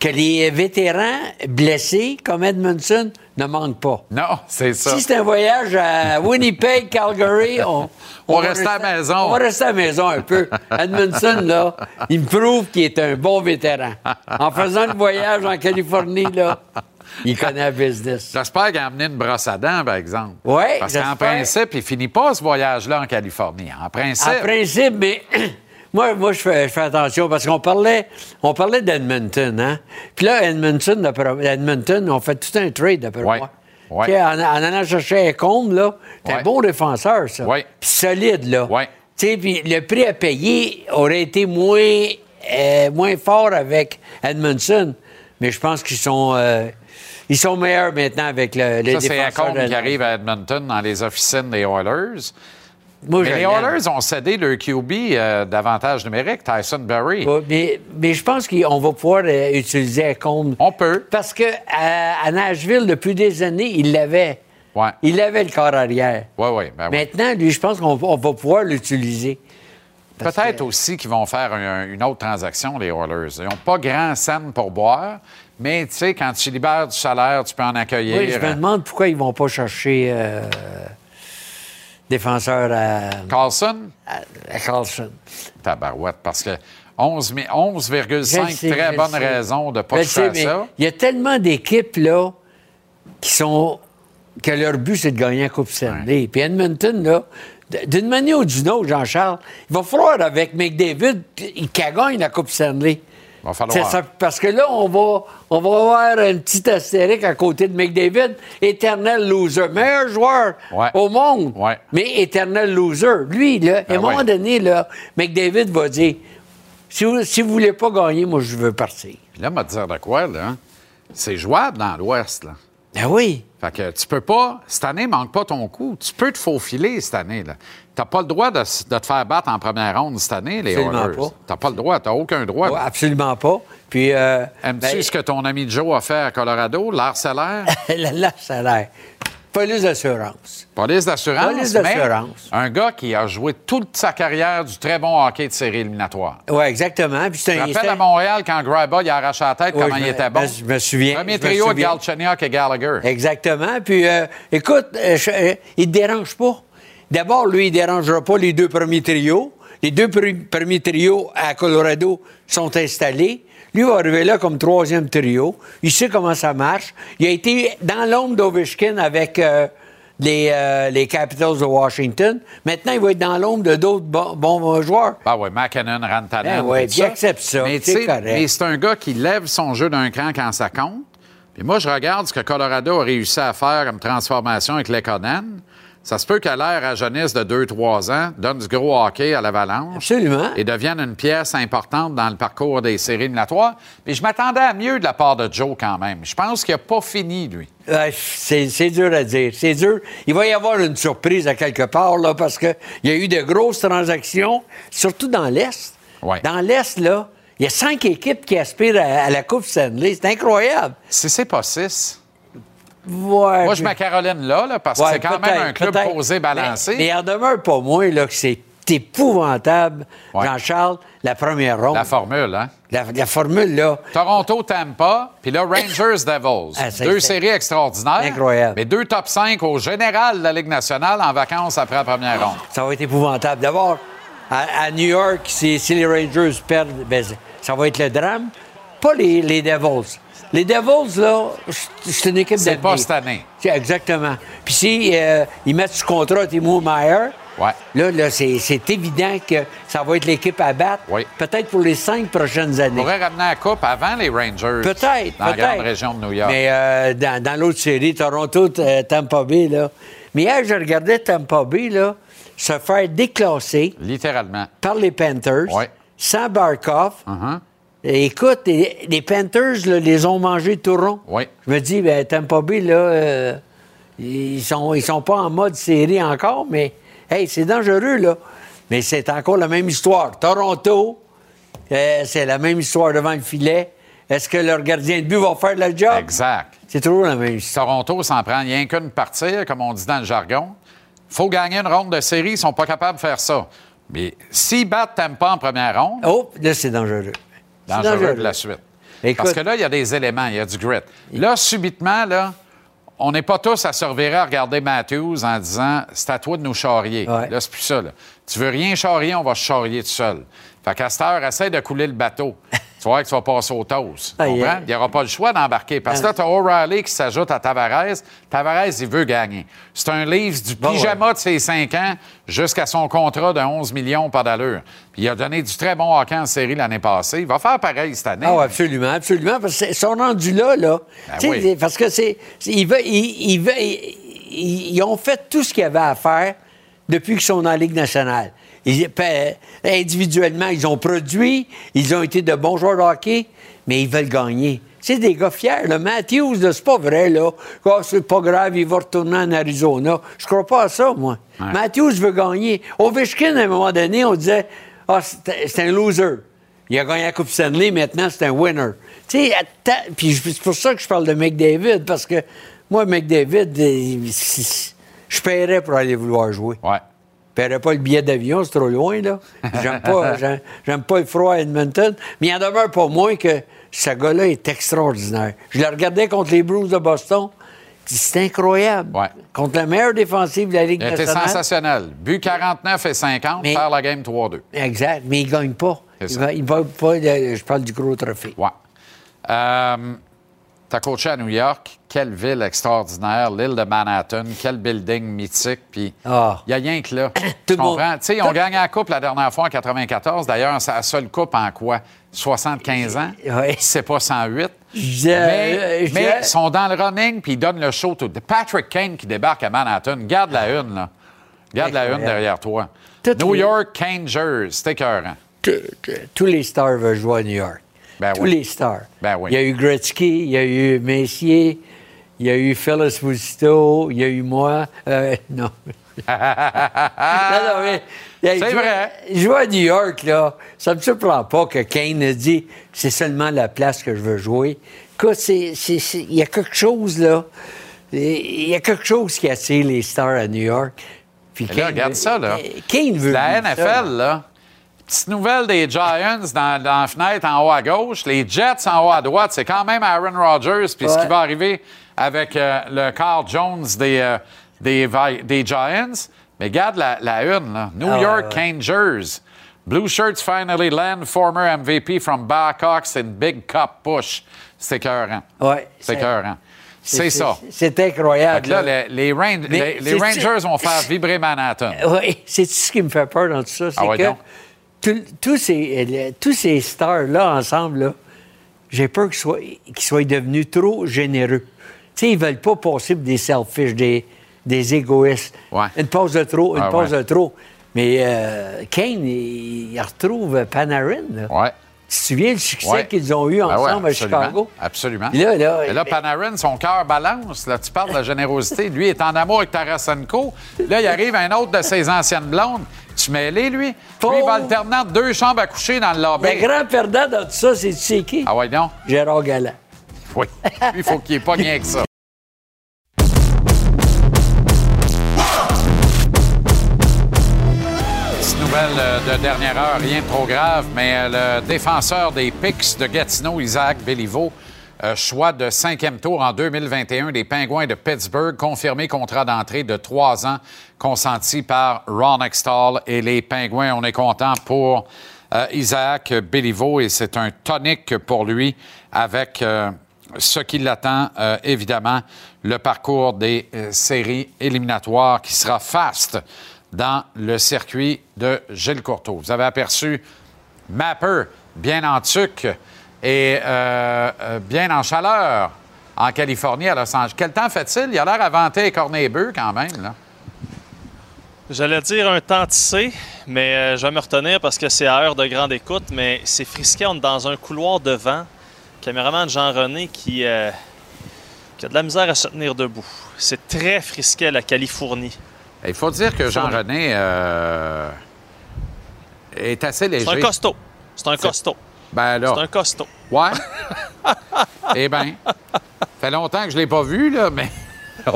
que les vétérans blessés comme Edmondson ne manquent pas. Non, c'est ça. Si c'est un voyage à Winnipeg, Calgary, on, On va reste à la maison. On va rester à la maison un peu. Edmondson, là, il me prouve qu'il est un bon vétéran. En faisant le voyage en Californie, là, il connaît la business. J'espère qu'il a amené une brosse à dents, par exemple. Ouais, Parce qu'en principe, il finit pas ce voyage-là en Californie. En principe. En principe, mais moi, moi je, fais, je fais attention parce qu'on parlait, on parlait d'Edmonton, hein? Puis là, Edmonton, d'après- Edmonton, on fait tout un trade, d'après Ouais. moi. Ouais. En, en allant chercher Ecombe, là, c'est Ouais. un bon défenseur, ça. Puis solide, là. Ouais. Tu sais, puis le prix à payer aurait été moins, euh, moins fort avec Edmondson, mais je pense qu'ils sont, euh, ils sont meilleurs maintenant avec le, les Ça, c'est de- qui arrive à Edmonton dans les officines des Oilers. Moi, Mais je les. Oilers ont cédé leur QB euh, d'avantage numérique, Tyson Berry. Ouais, mais, mais je pense qu'on va pouvoir euh, utiliser Ecombe. On peut. Parce que à, à Nashville, depuis des années, il l'avait. Ouais. Il avait le corps arrière. Oui, oui. Ben. Maintenant, lui, je pense qu'on va- pouvoir l'utiliser. Peut-être que- aussi qu'ils vont faire un- une autre transaction, les Oilers. Ils n'ont pas grand scène pour boire, mais tu sais, quand tu libères du salaire, tu peux en accueillir. Oui, je me demande pourquoi ils vont pas chercher euh, défenseur à, Carlson, à- à Carlson. tabarouette, parce que 11 mi- 11,5 Je le sais, je très sais. raisons de ne pas Je le toucher sais, à mais ça. Il y a tellement d'équipes, là, qui sont. que leur but, c'est de gagner la Coupe Stanley. Puis Edmonton, là, d'une manière ou d'une autre, Jean-Charles, il va falloir, avec McDavid, qu'il gagne la Coupe Stanley. Va falloir. C'est ça, parce que là, on va, on va avoir un petit astérique à côté de McDavid, éternel loser, meilleur joueur Ouais. au monde, Ouais. mais éternel loser. Lui, là, à Ben un moment donné, là, McDavid va dire si vous ne voulez pas gagner, moi, je veux partir. Puis là, me dire de quoi, là? C'est jouable dans l'Ouest, là. Ah oui. Fait que tu peux pas, cette année, manque pas ton coup. Tu peux te faufiler cette année, là. T'as pas le droit de, de te faire battre en première ronde cette année, les Absolument Oilers. pas. T'as pas le droit, t'as aucun droit. Ouais, absolument pas. Puis, euh, Aimes-tu ben, ce que ton ami Joe a fait à Colorado, là, ça a l'air. Police d'assurance. Police d'assurance. Police d'assurance. Un gars qui a joué toute sa carrière du très bon hockey de série éliminatoire. Oui, exactement. Puis Je me rappelle à Montréal quand Graba il a arraché la tête, Ouais, comment il était bon? je me souviens, Premier je trio de. Galchenyuk et Gallagher. Exactement. Puis, euh, écoute, euh, je- euh, il ne te dérange pas? D'abord, lui, il ne dérangera pas les deux premiers trios. Les deux pr- premiers trios à Colorado sont installés. Lui va arriver là comme troisième trio. Il sait comment ça marche. Il a été dans l'ombre d'Ovechkin avec euh, les, euh, les Capitals de Washington. Maintenant, il va être dans l'ombre de d'autres bons, bons joueurs. Ah oui, McKinnon, Rantanen. Ben il accepte ça, Mais, c'est tu sais, correct. mais c'est un gars qui lève son jeu d'un cran quand ça compte. Puis moi, je regarde ce que Colorado a réussi à faire comme transformation avec Lekonen. Ça se peut qu'à l'ère à jeunesse de 2-3 ans, donne du gros hockey à l'Avalanche. Absolument. Et devienne une pièce importante dans le parcours des séries éliminatoires. Puis je m'attendais à mieux de la part de Joe quand même. Je pense qu'il n'a pas fini, lui. C'est dur à dire. C'est dur. Il va y avoir une surprise à quelque part, là, parce qu'il y a eu de grosses transactions, surtout dans l'Est. Ouais. Dans l'Est, là, il y a cinq équipes qui aspirent à, à la Coupe Stanley. C'est incroyable. Si c'est pas 6. Ouais, Moi, je mets Caroline là, là, parce que c'est quand même un club posé, balancé. Mais, il en demeure pas moins là, que c'est épouvantable, Ouais. Jean-Charles, la première ronde. La formule, hein? La, la formule, là. Toronto, Tampa, puis là, Rangers, Devils. Ah, deux séries extraordinaires. Incroyable. Mais deux top 5 au général de la Ligue nationale en vacances après la première ronde. Ça va être épouvantable. D'abord, à, à New York, si, si les Rangers perdent, ben, ça va être le drame. Pas les, les Devils. Les Devils, là, c'est c'est une équipe C'est d'avenir. pas cette année. C'est Exactement. Puis si euh, ils mettent sous contrat Timo Meyer, Ouais. là, là c'est c'est évident que ça va être l'équipe à battre. Oui. Peut-être pour les cinq prochaines On années. pourrait ramener la Coupe avant les Rangers. Peut-être, Dans la grande région de New York. Mais euh, dans, dans l'autre série, Toronto, euh, Tampa Bay, là. Mais hier, je regardais Tampa Bay, là, se faire déclasser Littéralement. par les Panthers, Ouais. sans Barkov. Uh-huh. Et Écoute, les, les Panthers là, les ont mangés tout rond. Oui. Je me dis, ben, Tampa Bay, là, euh, ils sont, ils sont pas en mode série encore, mais hey, c'est dangereux, là. Mais c'est encore la même histoire. Toronto, euh, c'est la même histoire devant le filet. Est-ce que leur gardien de but va faire le job? Exact. C'est toujours la même histoire. Toronto s'en prend rien qu'une partie, comme on dit dans le jargon. faut gagner une ronde de série, ils sont pas capables de faire ça. Mais s'ils battent Tampa en première ronde, Oh, là, c'est dangereux. Dangereux de la suite. Écoute- Parce que là, il y a des éléments, il y a du grit. Là, subitement, là, on n'est pas tous à se revirer à regarder Matthews en disant c'est à toi de nous charrier. Ouais. Là, c'est plus ça. Là. Tu veux rien charrier, on va se charrier tout seul. Fait qu'à cette heure, essaie de couler le bateau. tu vas voir que tu vas passer au toast. Ah, yeah. Il n'y aura pas le choix d'embarquer. Parce que là, tu as O'Reilly qui s'ajoute à Tavares. Tavares, il veut gagner. C'est un livre du pyjama de ses 5 ans jusqu'à son contrat de 11 millions par d'allure. Puis il a donné du très bon hockey en série l'année passée. Il va faire pareil cette année. Ah, oui, absolument, absolument. Parce qu'ils sont rendus là, là. Ben oui. Parce que c'est. ils ont fait tout ce qu'il y avait à faire depuis qu'ils sont dans la Ligue nationale. Ils- individuellement, ils ont produit, ils ont été de bons joueurs de hockey, mais ils veulent gagner. C'est des gars fiers. Là. Matthews, c'est pas vrai. là. Ah, c'est pas grave, il va retourner en Arizona. Je crois pas à ça, moi. Matthews veut gagner. Ovechkin, à un moment donné, on disait Ah, c'est c'est un loser. Il a gagné la Coupe Stanley, maintenant c'est un winner. Tu sais, puis c'est pour ça que je parle de McDavid, parce que moi, McDavid, je paierais pour aller vouloir jouer. Ouais. Je paierais pas le billet d'avion, c'est trop loin, là. J'aime pas, j'aime- pas le froid à Edmonton, mais il en demeure pas moins que ce gars-là est extraordinaire. Je le regardais contre les Blues de Boston, c'est incroyable. Ouais. Contre la meilleure défensive de la Ligue Il a été nationale. sensationnel. But 49 et 50, Mais- perd la game 3-2. Exact, mais il gagne pas. Il va, il va pas, le- je parle du gros trophée. Ouais. Euh, T'as coaché à New York. Quelle ville extraordinaire, l'île de Manhattan. Quel building mythique. Puis il Ah. n'y a rien que là. Tout tu? Tu sais, on gagné la Coupe la dernière fois en 94. D'ailleurs, c'est la seule Coupe en quoi? 75 ans? C'est pas 108. Je- mais je- mais ils sont dans le running puis ils donnent le show. Tout. Patrick Kane qui débarque à Manhattan. Garde la une, là. Garde la une derrière toi. New les- York, Rangers, c'était écœurant. tous les stars veulent jouer à New York. Ben tous oui. les stars. Ben oui. Il y a eu Gretzky, il y a eu Messier, il y a eu Phyllis Busto, il y a eu moi. Euh, non. mais, C'est je- vrai. Jouer à New York, là, ça me surprend pas que Kane ait dit c'est seulement la place que je veux jouer. Écoute, il y a quelque chose, là. Il y a quelque chose qui attire les stars à New York. Puis là, regarde ça, là. Kane veut La NFL, ça, là. Petite nouvelle des Giants dans, dans la fenêtre en haut à gauche. Les Jets en haut à droite, c'est quand même Aaron Rodgers. Puis ce qui va arriver avec euh, le Carl Jones des, euh, des, Giants. Mais regarde la, la une, là. New Ah, York ouais. Rangers. Blue shirts finally land former MVP from Blackhawks in big cup push. C'est écœurant. Ouais, C'est écœurant. C'est ça. C'est incroyable. là, là. les, Rangers vont faire vibrer Manhattan. Oui, c'est ce qui me fait peur dans tout ça? C'est Ah ouais, que donc? Tous ces, euh, tous ces stars-là ensemble, là, j'ai peur qu'ils soient, qu'ils soient devenus trop généreux. Tu sais, ils veulent pas passer pour des selfish, des, des égoïstes. Ouais. Une pause de trop, une Ah pause ouais. de trop. Mais euh, Kane, il, il retrouve Panarin. Là. Ouais. Tu te souviens du succès Ouais. qu'ils ont eu Ben ensemble à Chicago? Absolument. Là, là, Et là, Panarin, son cœur balance. Là, tu parles de la générosité. Lui est en amour avec Tarasenko. Là, il arrive un autre de ses anciennes blondes. Tu mêlé, lui? Lui, il va alterner entre deux chambres à coucher dans le lobby. Le grand perdant dans tout ça, c'est tu sais qui? Ah ouais, non? Gérard Galland. Oui. Lui, il faut qu'il ait pas rien que ça. Petite nouvelle euh, de dernière heure, rien de trop grave, mais euh, le défenseur des Picks de Gatineau, Isaac Béliveau, euh, choix de cinquième tour en 2021 des Pingouins de Pittsburgh, confirmé contrat d'entrée de trois ans consenti par Ron Extall et les Pingouins. On est content pour euh, Isaac Béliveau et c'est un tonique pour lui avec euh, ce qui l'attend, évidemment, le parcours des séries éliminatoires qui sera faste dans le circuit de Gilles Courteau. Vous avez aperçu Mapper bien en et euh, euh, bien en chaleur en Californie, à Los Angeles. Quel temps fait-il? Il a l'air avanté et cornébeux quand même. Là. J'allais dire un temps tissé, mais euh, je vais me retenir parce que c'est à heure de grande écoute, mais c'est frisqué. On est dans un couloir de vent. Caméraman Jean-René qui, euh, qui a de la misère à se tenir debout. C'est très frisqué, la Californie. Il faut dire que Jean-René euh, est assez léger. C'est un costaud. C'est un costaud. Ben là, C'est un costaud. ouais. eh bien, fait longtemps que je ne l'ai pas vu, là, mais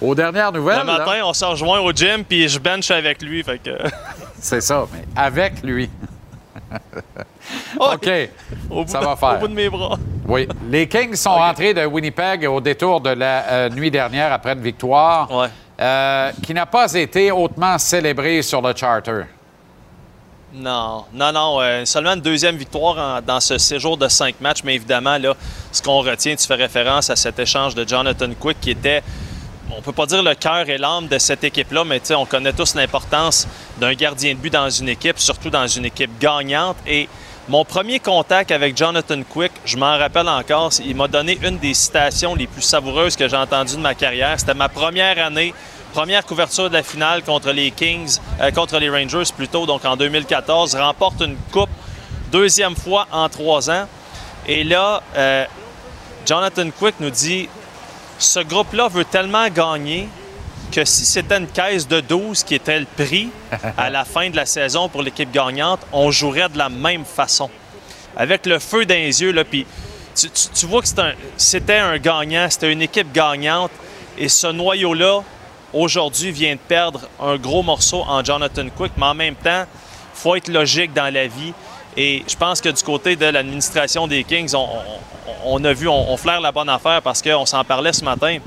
aux, dernières nouvelles, Le là, matin, on se rejoint au gym, puis je bench avec lui. Fait que... c'est ça, mais avec lui. OK. au, bout Ça de, va faire. au bout de mes bras. Oui. Les Kings sont rentrés de Winnipeg au détour de la euh, nuit dernière après une victoire Ouais. euh, qui n'a pas été hautement célébrée sur le charter. Non, non, non. euh, seulement une deuxième victoire dans ce séjour de cinq matchs, mais évidemment, là, ce qu'on retient, tu fais référence à cet échange de Jonathan Quick qui était, on peut pas dire le cœur et l'âme de cette équipe-là, mais on connaît tous l'importance d'un gardien de but dans une équipe, surtout dans une équipe gagnante. Et mon premier contact avec Jonathan Quick, je m'en rappelle encore, il m'a donné une des citations les plus savoureuses que j'ai entendues de ma carrière. C'était ma première année Première couverture de la finale contre les Kings, euh, contre les Rangers plutôt, donc en 2014, remporte une coupe, deuxième fois en trois ans. Et là, euh, Jonathan Quick nous dit ce groupe-là veut tellement gagner que si c'était une caisse de 12 qui était le prix à la fin de la saison pour l'équipe gagnante, on jouerait de la même façon. Avec le feu dans les yeux, là, puis tu, tu- tu vois que un- c'était un gagnant, c'était une équipe gagnante. Et ce noyau-là, aujourd'hui, vient de perdre un gros morceau en Jonathan Quick, mais en même temps, faut être logique dans la vie. Et je pense que du côté de l'administration des Kings, on, a vu, on, flaire la bonne affaire parce qu'on s'en parlait ce matin.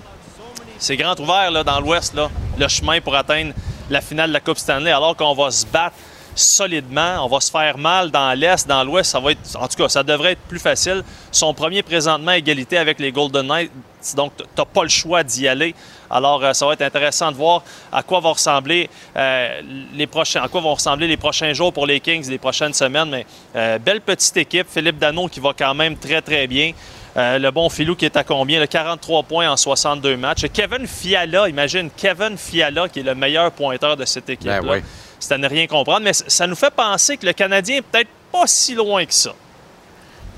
C'est grand ouvert là, dans l'Ouest, le chemin pour atteindre la finale de la Coupe Stanley, alors qu'on va se battre solidement, on va se faire mal dans l'Est, dans l'Ouest, ça va être, en tout cas, ça devrait être plus facile. Son premier présentement à égalité avec les Golden Knights, donc tu n'as pas le choix d'y aller. Alors, euh, ça va être intéressant de voir à quoi vont ressembler euh, les prochains, à quoi vont ressembler les prochains jours pour les Kings, les prochaines semaines. Mais euh, belle petite équipe, Philippe Dano qui va quand même très très bien. Euh, le bon Filou qui est à combien? Le 43 points en 62 matchs. Kevin Fiala, imagine Kevin Fiala qui est le meilleur pointeur de cette équipe-là. Ben oui. C'est à ne rien comprendre, mais ça nous fait penser que le Canadien est peut-être pas si loin que ça.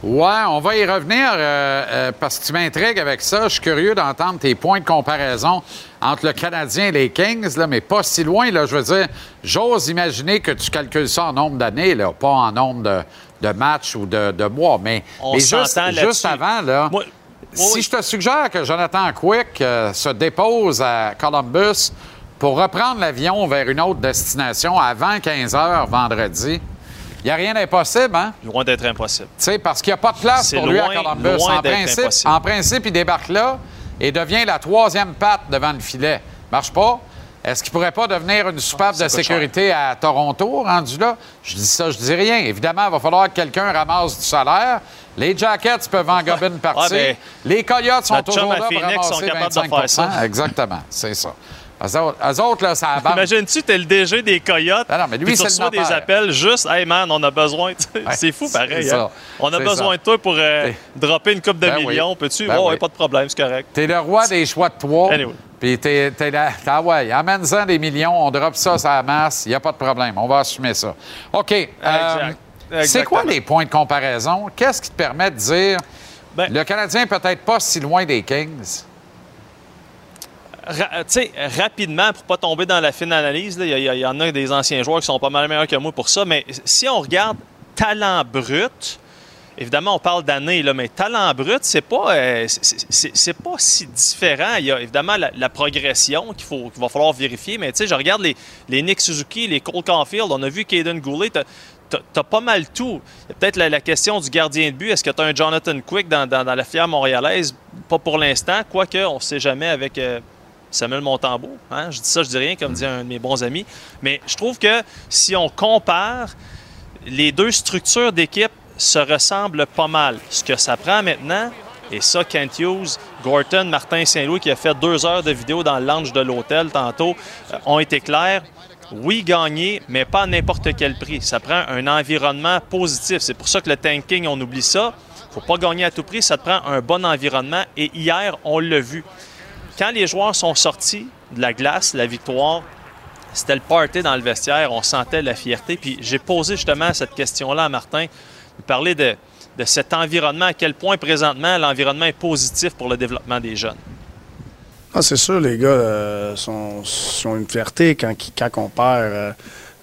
Ouais, on va y revenir euh, euh, parce que tu m'intrigues avec ça. Je suis curieux d'entendre tes points de comparaison entre le Canadien et les Kings, là, mais pas si loin. Là, je veux dire, j'ose imaginer que tu calcules ça en nombre d'années, là, pas en nombre de, de matchs ou de, de mois. Mais, On mais juste, juste avant, là, Moi- Si je te suggère que Jonathan Quick euh, se dépose à Columbus pour reprendre l'avion vers une autre destination avant 15 h vendredi, il n'y a rien d'impossible, hein? Loin d'être impossible. Tu sais, parce qu'il n'y a pas de place pour lui à Columbus. loin En principe, impossible. en principe, il débarque là et devient la troisième patte devant le filet. Marche pas? Est-ce qu'il pourrait pas devenir une soupape de sécurité à Toronto, rendu là? Je dis ça, je dis rien. Évidemment, il va falloir que quelqu'un ramasse du salaire. Les Jackets peuvent en gober une partie. Ouais, Les Coyotes sont toujours là pour ramasser sont capables de 25 faire ça. Exactement, c'est ça. Eux autres, eux autres, là, ça avance. Imagine-tu, t'es le DG des Coyotes, non, mais lui, tu reçois des appels juste « Hey man, on a besoin. sais. c'est fou pareil. ça. hein. On a besoin ça. de toi pour euh, dropper une coupe de Ben oui. millions. Peux-tu? Ben Oh, oui. ouais, pas de problème, c'est correct. T'es le roi des choix de trois. Anyway. Puis t'es, t'es là. Ah ouais, amène-en des millions, on drop ça sur la masse, il n'y a pas de problème. On va assumer ça. OK. euh, c'est quoi les points de comparaison? Qu'est-ce qui te permet de dire Ben- le Canadien est peut-être pas si loin des Kings? Sais, rapidement, pour pas tomber dans la fine analyse, il y, en a des anciens joueurs qui sont pas mal meilleurs que moi pour ça, mais si on regarde talent brut, évidemment, on parle d'années, mais talent brut, c'est pas, euh, c'est- pas si différent. Il y a évidemment la, progression qu'il faut- qu'il va falloir vérifier, mais tu sais, je regarde les, les Nick Suzuki, les Cole Caulfield, on a vu Caden Goulet, t'as- t'as t'as pas mal tout. Il y a peut-être la, question du gardien de but. Est-ce que tu as un Jonathan Quick dans, dans- dans la fière montréalaise? Pas pour l'instant, quoique on ne sait jamais avec euh, Samuel Montembeau. Hein? Je dis ça, je dis rien, comme dit un de mes bons amis. Mais je trouve que si on compare, les deux structures d'équipe se ressemblent pas mal. Ce que ça prend maintenant, et ça, Kent Hughes, Gorton, Martin Saint-Louis, qui a fait deux heures de vidéo dans le lounge de l'hôtel tantôt, euh, ont été clairs. Oui, gagner, mais pas à n'importe quel prix. Ça prend un environnement positif. C'est pour ça que le tanking, on oublie ça. faut pas gagner à tout prix. Ça te prend un bon environnement. Et hier, on l'a vu. Quand les joueurs sont sortis de la glace, la victoire, c'était le party dans le vestiaire, on sentait la fierté. Puis j'ai posé justement cette question-là à Martin, de parler de, de cet environnement, à quel point présentement l'environnement est positif pour le développement des jeunes. Ah, c'est sûr, les gars euh, sont, une fierté quand, on perd. euh,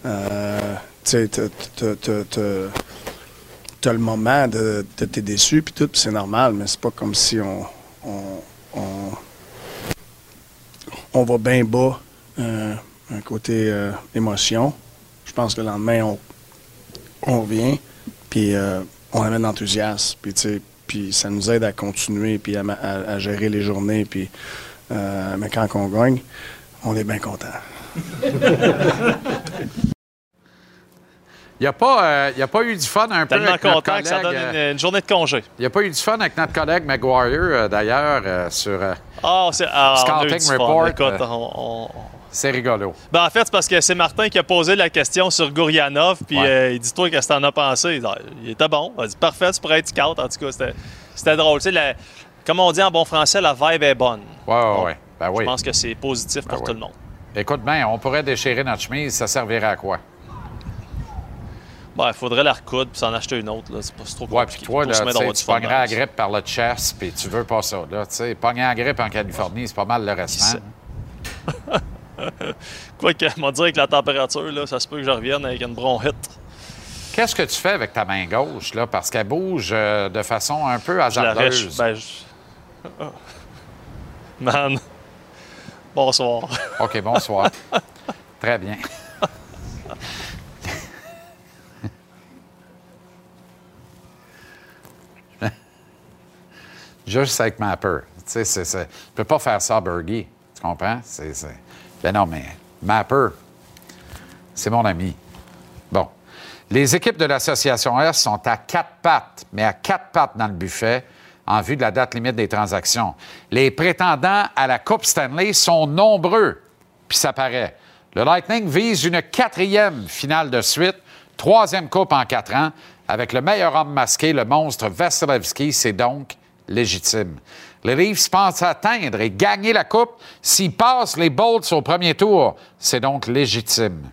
euh, tu t'as le moment de, de t'es déçu, puis tout, c'est normal, mais c'est pas comme si on, on, on va bien bas, euh, un côté euh, émotion. Je pense que le lendemain, on, on revient, puis euh, on amène l'enthousiasme, puis puis ça nous aide à continuer, puis à gérer les journées, puis euh, mais quand on gagne, on est bien content. Il n'y a, pas, euh, a pas eu du fun un peu avec notre content que ça collègue, donne euh, une, une journée de congé. Il n'y a pas eu du fun avec notre collègue McGuire, euh, d'ailleurs, euh, sur... Ah, ah, Scouting report, on- c'est rigolo. Ben, en fait, c'est parce que c'est Martin qui a posé la question sur Gourianov, puis Ouais. il dit Toi, qu'est-ce que t'en as pensé? Il, dit, il était bon. Il a dit Parfait, tu pourrais être scout. En tout cas, c'était- drôle. Tu sais, la- comme on dit en bon français, la vibe est bonne. Ouais, ouais, ouais. Ben Je oui. pense que c'est positif pour ouais. tout le monde. Écoute bien, on pourrait déchirer notre chemise, ça servirait à quoi? Ben, il faudrait la recoudre puis s'en acheter une autre. là. C'est pas trop Ouais, compliqué. puis toi, là, tu pognerais la grippe par le chest, puis tu veux pas ça, là. Tu sais, pogner la grippe en Californie, c'est pas mal le restant. Quoique, on dire que la température, là, ça se peut que je revienne avec une bronchite. Qu'est-ce que tu fais avec ta main gauche, là? Parce qu'elle bouge euh, de façon un peu hasardeuse. Ben, je- Man. Bonsoir. OK, bonsoir. Très bien. Juste avec Mapper. Tu sais, c'est- tu peux pas faire ça Bergie. Tu comprends? C'est, Ben non, mais Mapper, c'est mon ami. Bon. Les équipes de l'Association S sont à quatre pattes, mais à quatre pattes dans le buffet en vue de la date limite des transactions. Les prétendants à la Coupe Stanley sont nombreux, puis ça paraît. Le Lightning vise une quatrième finale de suite, troisième Coupe en quatre ans, avec le meilleur homme masqué, le monstre Vasilevski, c'est donc légitime. Les Leafs pensent atteindre et gagner la Coupe s'ils passent les Bolts au premier tour, c'est donc légitime.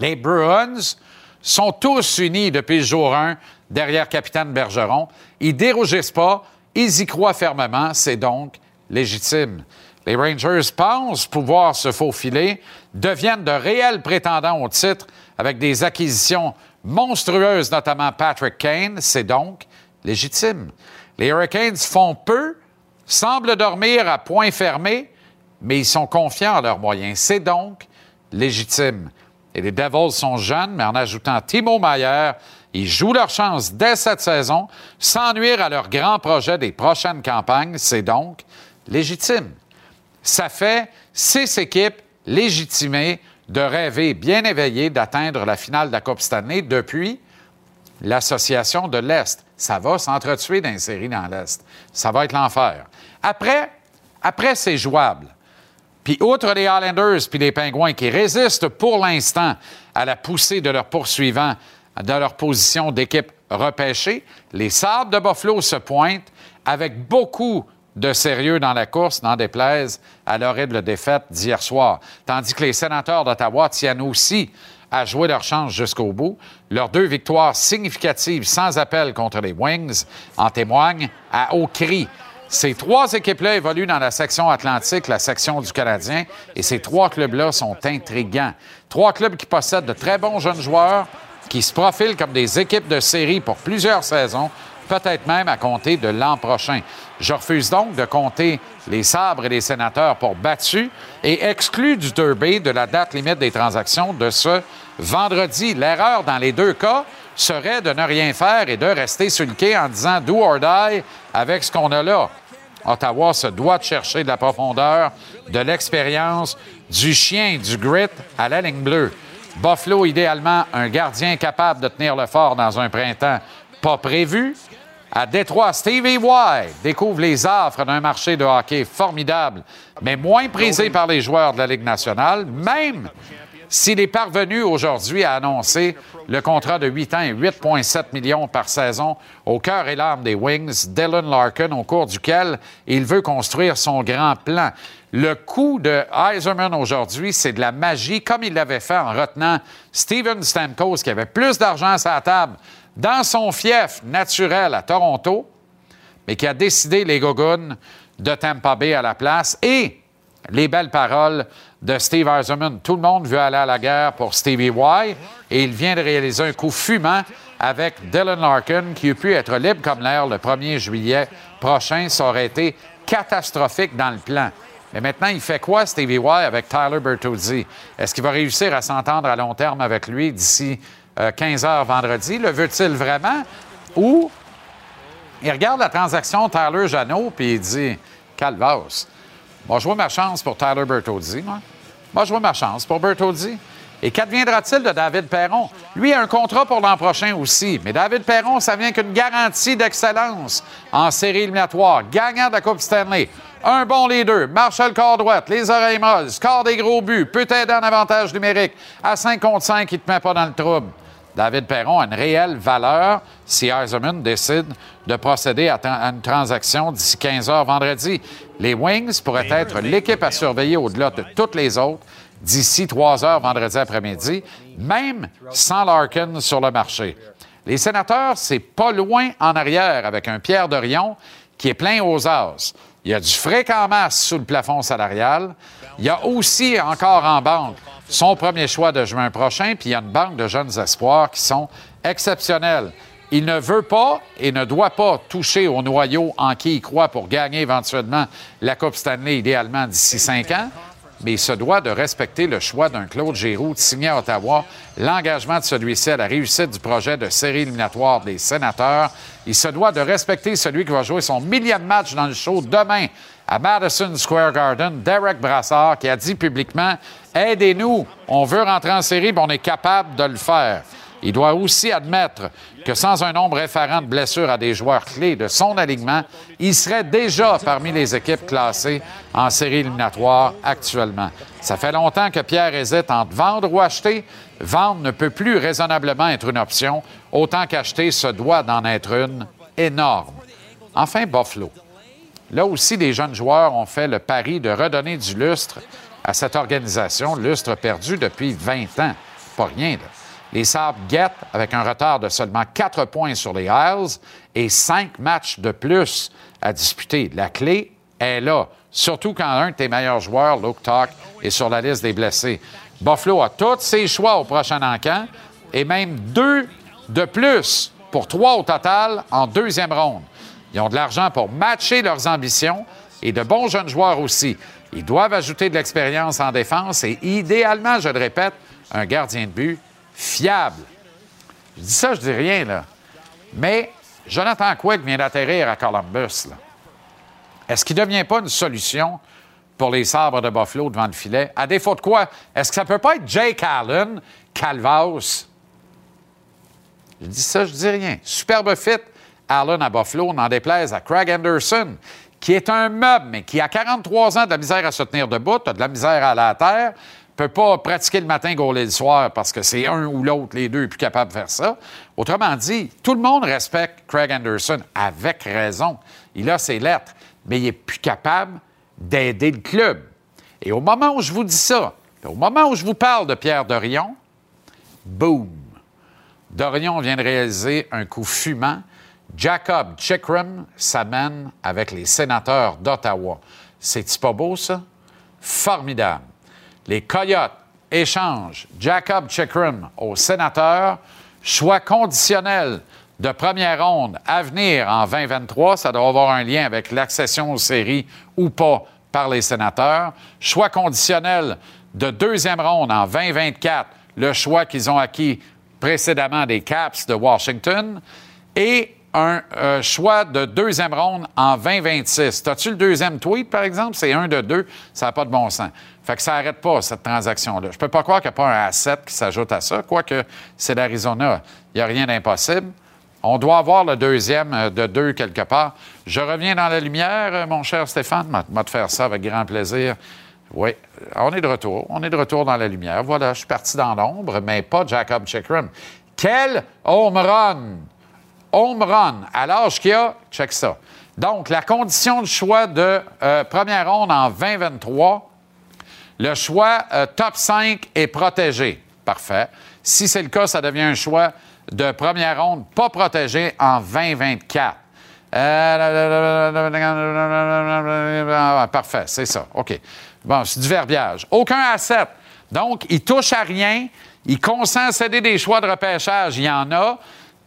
Les Bruins sont tous unis depuis le jour 1 derrière capitaine Bergeron. Ils dérougissent pas, ils y croient fermement, c'est donc légitime. Les Rangers pensent pouvoir se faufiler, deviennent de réels prétendants au titre avec des acquisitions monstrueuses, notamment Patrick Kane, c'est donc légitime. Les Hurricanes font peu, semblent dormir à point fermé, mais ils sont confiants en leurs moyens. C'est donc légitime. Et les Devils sont jeunes, mais en ajoutant Timo Mayer, ils jouent leur chance dès cette saison, sans nuire à leur grand projet des prochaines campagnes. C'est donc légitime. Ça fait six équipes légitimées de rêver bien éveillées d'atteindre la finale de la Coupe Stanley depuis l'association de l'Est. Ça va s'entretuer dans dans l'Est. Ça va être l'enfer. Après, après c'est jouable. Puis outre les Highlanders puis les Pingouins qui résistent pour l'instant à la poussée de leurs poursuivants dans leur position d'équipe repêchée, les Sabres de Buffalo se pointent avec beaucoup de sérieux dans la course, n'en déplaise à l'horrible défaite d'hier soir. Tandis que les sénateurs d'Ottawa tiennent aussi à jouer leur chance jusqu'au bout. Leurs deux victoires significatives sans appel contre les Wings en témoignent à haut cri. Ces trois équipes-là évoluent dans la section atlantique, la section du Canadien, et ces trois clubs-là sont intrigants. Trois clubs qui possèdent de très bons jeunes joueurs, qui se profilent comme des équipes de série pour plusieurs saisons, peut-être même à compter de l'an prochain. Je refuse donc de compter les sabres et les sénateurs pour battus et exclus du derby de la date limite des transactions de ce vendredi. L'erreur dans les deux cas serait de ne rien faire et de rester sur le quai en disant do or die avec ce qu'on a là. Ottawa se doit de chercher de la profondeur, de l'expérience, du chien, du grit à la ligne bleue. Buffalo, idéalement, un gardien capable de tenir le fort dans un printemps pas prévu. À Détroit, Stevie White découvre les offres d'un marché de hockey formidable, mais moins prisé par les joueurs de la Ligue nationale, même s'il est parvenu aujourd'hui à annoncer le contrat de 8 ans et 8,7 millions par saison au cœur et l'âme des Wings, Dylan Larkin, au cours duquel il veut construire son grand plan. Le coup de Eiserman aujourd'hui, c'est de la magie, comme il l'avait fait en retenant Steven Stamkos, qui avait plus d'argent à sa table dans son fief naturel à Toronto, mais qui a décidé les Goguns de Tampa Bay à la place et les belles paroles de Steve Eiserman. Tout le monde veut aller à la guerre pour Stevie Y et il vient de réaliser un coup fumant avec Dylan Larkin qui eût pu être libre comme l'air le 1er juillet prochain. Ça aurait été catastrophique dans le plan. Mais maintenant, il fait quoi, Stevie Y, avec Tyler Bertuzzi? Est-ce qu'il va réussir à s'entendre à long terme avec lui d'ici 15 euh, heures vendredi? Le veut-il vraiment? Ou il regarde la transaction Tyler Janot puis il dit Calvas, moi, je vois ma chance pour Tyler Bertozzi, moi. Moi, je vois ma chance pour Bertozzi. Et qu'adviendra-t-il de David Perron? Lui a un contrat pour l'an prochain aussi. Mais David Perron, ça vient qu'une garantie d'excellence en série éliminatoire. Gagnant de la Coupe Stanley. Un bon leader. Marshall Cordouette, les oreilles molles, score des gros buts, peut aider en avantage numérique. À 5 contre 5, il ne te met pas dans le trouble. David Perron a une réelle valeur si Eiserman décide de procéder à, une transaction d'ici 15 heures vendredi. Les Wings pourraient être l'équipe à surveiller au-delà de toutes les autres d'ici 3 heures vendredi après-midi, même sans Larkin sur le marché. Les sénateurs, c'est pas loin en arrière avec un Pierre Dorion qui est plein aux as. Il y a du fric en masse sous le plafond salarial. Il y a aussi encore en banque son premier choix de juin prochain, puis il y a une banque de jeunes espoirs qui sont exceptionnels. Il ne veut pas et ne doit pas toucher au noyau en qui il croit pour gagner éventuellement la Coupe Stanley, idéalement d'ici cinq ans, mais il se doit de respecter le choix d'un Claude Giroux de signer à Ottawa, l'engagement de celui-ci à la réussite du projet de série éliminatoire des sénateurs. Il se doit de respecter celui qui va jouer son millième match dans le show demain à Madison Square Garden, Derek Brassard, qui a dit publiquement Aidez-nous, on veut rentrer en série, mais on est capable de le faire. Il doit aussi admettre que sans un nombre effarant de blessures à des joueurs clés de son alignement, il serait déjà parmi les équipes classées en série éliminatoire actuellement. Ça fait longtemps que Pierre hésite entre vendre ou acheter. Vendre ne peut plus raisonnablement être une option, autant qu'acheter se doit d'en être une énorme. Enfin, Buffalo. Là aussi, les jeunes joueurs ont fait le pari de redonner du lustre à cette organisation, lustre perdu depuis 20 ans. Pas rien. Les Sabres guettent avec un retard de seulement 4 points sur les Isles et 5 matchs de plus à disputer. La clé est là, surtout quand un de tes meilleurs joueurs, Luke Talk, est sur la liste des blessés. Buffalo a tous ses choix au prochain encamp et même deux de plus pour trois au total en deuxième ronde. Ils ont de l'argent pour matcher leurs ambitions et de bons jeunes joueurs aussi. Ils doivent ajouter de l'expérience en défense et idéalement, je le répète, un gardien de but fiable. Je dis ça, je dis rien, là. Mais Jonathan Quick vient d'atterrir à Columbus. Est-ce qu'il ne devient pas une solution pour les sabres de Buffalo devant le filet? À défaut de quoi? Est-ce que ça peut pas être Jake Allen, Calvas? Je dis ça, je dis rien. Superbe fit, Allen à Buffalo, n'en déplaise à Craig Anderson, qui est un meuble, mais qui a 43 ans de la misère à se tenir debout, a de la misère à la terre, peut pas pratiquer le matin, gauler le soir, parce que c'est un ou l'autre, les deux, plus capable de faire ça. Autrement dit, tout le monde respecte Craig Anderson, avec raison. Il a ses lettres, mais il est plus capable d'aider le club. Et au moment où je vous dis ça, au moment où je vous parle de Pierre Dorion, boum! Dorion vient de réaliser un coup fumant. Jacob Chikrin s'amène avec les sénateurs d'Ottawa. C'est pas beau, ça? Formidable. Les Coyotes échangent Jacob Chikrin aux sénateurs. Choix conditionnel de première ronde à venir en 2023. Ça doit avoir un lien avec l'accession aux séries ou pas par les sénateurs. Choix conditionnel de deuxième ronde en 2024. Le choix qu'ils ont acquis précédemment des Caps de Washington. Et un euh, choix de deuxième ronde en 2026. T'as-tu le deuxième tweet, par exemple? C'est un de deux. Ça n'a pas de bon sens. Fait que ça n'arrête pas, cette transaction-là. Je peux pas croire qu'il n'y a pas un asset qui s'ajoute à ça, quoique c'est l'Arizona. Il n'y a rien d'impossible. On doit avoir le deuxième euh, de deux quelque part. Je reviens dans la lumière, euh, mon cher Stéphane. M'a te faire ça avec grand plaisir. Oui, on est de retour. On est de retour dans la lumière. Voilà, je suis parti dans l'ombre, mais pas Jacob Chikrin. Quel home run! Home run à l'âge qu'il a, check ça. Donc, la condition de choix de euh, première ronde en 2023, le choix euh, top 5 est protégé. Parfait. Si c'est le cas, ça devient un choix de première ronde pas protégé en 2024. Euh, parfait, c'est ça. OK. Bon, c'est du verbiage. Aucun asset. Donc, il touche à rien. Il consent à céder des choix de repêchage. Il y en a.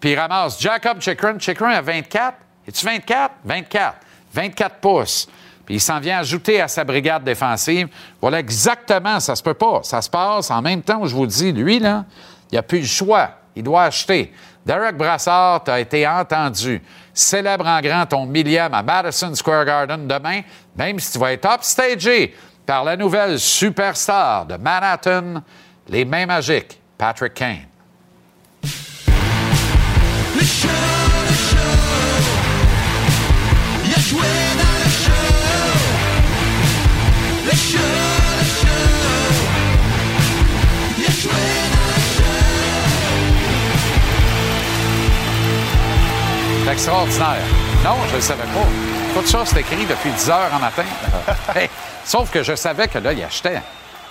Puis il ramasse Jacob Chikrin. Chikrin à 24. Es-tu 24? 24. 24 pouces. Puis il s'en vient ajouter à sa brigade défensive. Voilà exactement, ça se peut pas. Ça se passe en même temps où je vous dis, lui, là, il n'a plus le choix. Il doit acheter. Derek Brassard a été entendu. Célèbre en grand ton millième à Madison Square Garden demain, même si tu vas être upstagé par la nouvelle superstar de Manhattan, les mains magiques, Patrick Kane. Extraordinaire. Non, je ne le savais pas. Tout ça, c'est écrit depuis 10 heures en matin. Hey, sauf que je savais que là, il achetait.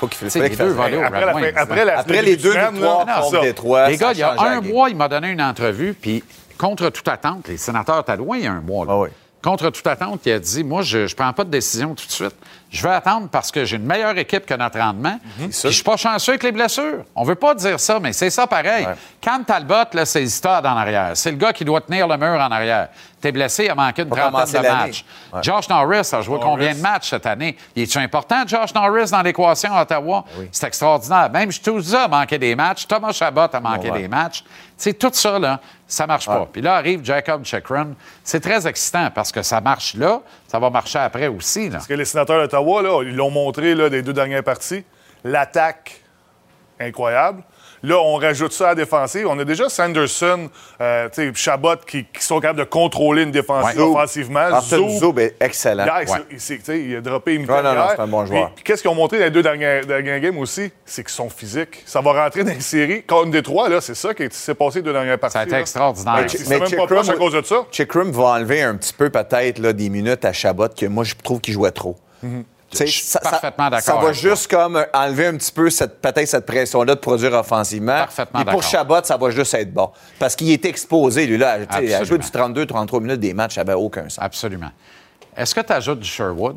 Faut qu'il fallait les deux fasse Après, après, la Après les deux victoires contre. Détroit, Les gars, il y a un mois, il m'a donné une entrevue, puis contre toute attente, les sénateurs étaient loin il y a un mois. là. Ah oui. Contre toute attente, il a dit Moi, je ne prends pas de décision tout de suite. Je vais attendre parce que j'ai une meilleure équipe que notre rendement. Mhm. Je suis pas chanceux avec les blessures. On veut pas dire ça, mais c'est ça pareil. Ouais. Cam Talbot, là, c'est l'histoire en arrière. C'est le gars qui doit tenir le mur en arrière. T'es blessé, il a manqué une trentaine de matchs. Ouais. Josh Norris a joué combien de matchs cette année? Il est-tu important, Josh Norris, dans l'équation à Ottawa? C'est extraordinaire. Même Stouza a manqué des matchs. Thomas Chabot a manqué Ouais. des matchs. Tu sais, tout ça, là, ça marche pas. Puis là arrive Jacob Chikrin. C'est très excitant parce que ça marche là, ça va marcher après aussi. Là. Parce que les sénateurs d'Ottawa, là, ils l'ont montré là, des deux dernières parties. L'attaque, incroyable. Là, on rajoute ça à la défensive. On a déjà Sanderson, euh, tu sais, Chabot qui, qui sont capables de contrôler une défensive Ouais. offensivement. Arthur Zoub, Zoub est excellent. Hier, il Ouais. a droppé une Ouais, non, non, c'est un bon joueur. Puis, Qu'est-ce qu'ils ont montré dans les deux dernières, dernières games aussi? C'est qu'ils sont physiques. Ça va rentrer dans les séries. Contre Détroit, là, c'est ça qui s'est passé les deux dernières parties. Ça a été là. extraordinaire. Mais C'est même pas proche à cause de ça. Chikrim va enlever un petit peu peut-être là, des minutes à Chabot que moi je trouve qu'il jouait trop. Sais, Je suis ça- parfaitement d'accord Ça va avec juste comme enlever un petit peu cette peut-être cette pression-là de produire offensivement. Parfaitement Et pour. Chabot, ça va juste être bon. Parce qu'il est exposé, lui, là. À jouer du 32-33 minutes des matchs, ça n'avait aucun sens. Absolument. Est-ce que tu ajoutes du Sherwood?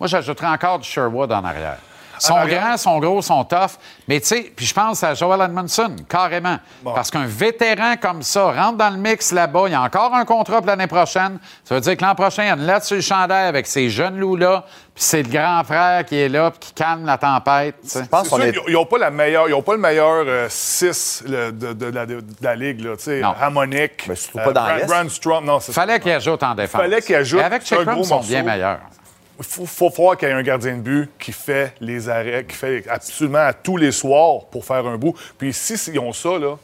Moi, j'ajouterais encore du Sherwood en arrière. Sont arrière. grands, sont gros, sont tough. Mais tu sais, puis je pense à Joel Edmondson, carrément. Parce qu'un vétéran comme ça rentre dans le mix là-bas, il y a encore un contrat pour l'année prochaine. Ça veut dire que l'an prochain, il y a une lettre sur le chandail avec ces jeunes loups-là, puis c'est le grand frère qui est là, puis qui calme la tempête. Je pense sûr est. Ils n'ont pas, la meilleure- ils ont pas le meilleur 6 de, de la, de la ligue. Là, tu sais. Harmonic. Mais surtout pas dans Brand- non, c'est Fallait qu'il ajoute en défense. Fallait qu'il ajoute. Avec ils sont bien meilleurs. Il faut, faut voir qu'il y ait un gardien de but qui fait les arrêts, qui fait absolument à tous les soirs pour faire un bout. Puis si ils ont ça, là,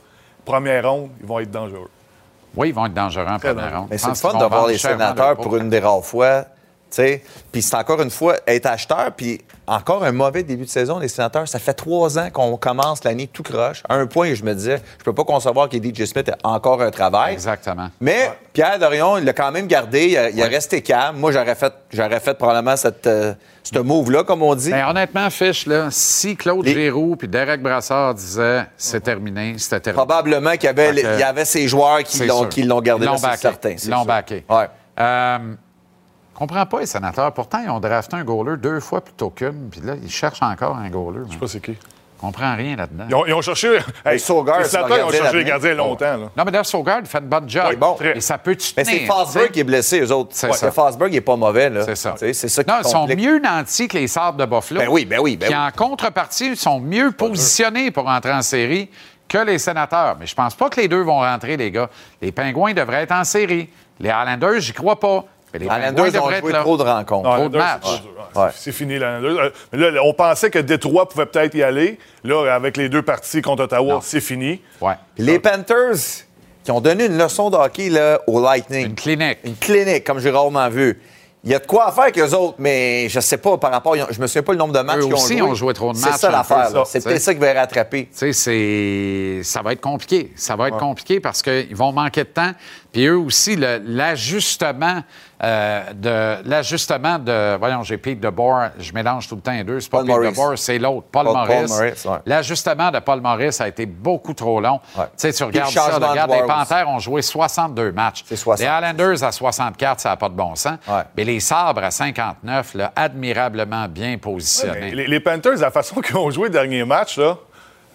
première ronde, ils vont être dangereux. Oui, ils vont être dangereux en première ronde. Mais c'est fun qu'ils de vont voir vendre les sénateurs pour une des rares fois. Puis c'est encore une fois, être acheteur, puis encore un mauvais début de saison, les sénateurs. Ça fait trois ans qu'on commence l'année tout croche. À un point, je me disais, je peux pas concevoir que DJ Smith ait encore un travail. Exactement. Mais Pierre Dorion, il l'a quand même gardé. Il a, il a resté calme. Moi, j'aurais fait, j'aurais fait probablement cette, euh, ce move-là, comme on dit. Mais honnêtement, Fish, là, si Claude Les- Giroux puis Derek Brassard disaient c'est terminé, c'était terminé. Probablement qu'il y avait, Fait que- il y avait ces joueurs qui l'ont, sûr. qui l'ont gardé c'est certain. Ils l'ont backé. Ouais. Euh, comprends pas les sénateurs. Pourtant, ils ont drafté un goaler deux fois plutôt qu'une, puis là, ils cherchent encore un goaler. Je sais pas c'est qui. Je comprends rien là-dedans. Ils ont, ils ont cherché. Hey, Saugar, les sénateurs, ils ont cherché les gardiens longtemps. Là. Non, mais Dave Sogard fait une bonne job. Oui, bon. Et ça peut tu Mais c'est tenir, Fosberg qui est blessé, eux autres. C'est ça. Fosberg, il n'est pas mauvais. Là. C'est ça. C'est ça qui Non, ils sont mieux nantis que les Sabres de Buffalo. Ben oui, ben oui, ben Puis oui. en contrepartie, ils sont mieux positionnés pour entrer en série que les sénateurs. Mais je pense pas que les deux vont rentrer, les gars. Les Pingouins devraient être en série. Les Islanders, j'y crois pas. Mais les Islanders ont joué trop de rencontres. Non, Trop de matchs. c'est fini, les Islanders. Euh, Mais là, on pensait que Détroit pouvait peut-être y aller. Là, avec les deux parties contre Ottawa, c'est fini. Ouais. Les Panthers, qui ont donné une leçon de hockey là, au Lightning. Une clinique. Une clinique, comme j'ai rarement vu. Il y a de quoi à faire avec eux autres, mais je sais pas par rapport. Je me souviens pas le nombre de matchs qu'ils ont aussi joué. ont joué trop de matchs, C'est ça l'affaire. C'est peut-être ça qui va les rattraper. Tu sais, c'est... ça va être compliqué. Ça va être compliqué parce qu'ils vont manquer de temps. Puis eux aussi, l'ajustement euh, de... L'ajustement de... Voyons, j'ai Pete DeBoer. Je mélange tout le temps les deux. C'est pas Paul Pete Maurice. DeBoer, c'est l'autre. Paul, Paul- Paul Maurice. Maurice, ouais. L'ajustement de Paul Maurice a été beaucoup trop long. Ouais. Tu sais, tu regardes ça. Regarde, les. Panthers ont joué 62 matchs. C'est 60. Les Islanders à 64, ça n'a pas de bon sens. Ouais. Mais les Sabres à 59, là, admirablement bien positionnés. les, les Panthers, la façon qu'ils ont joué le dernier match, là,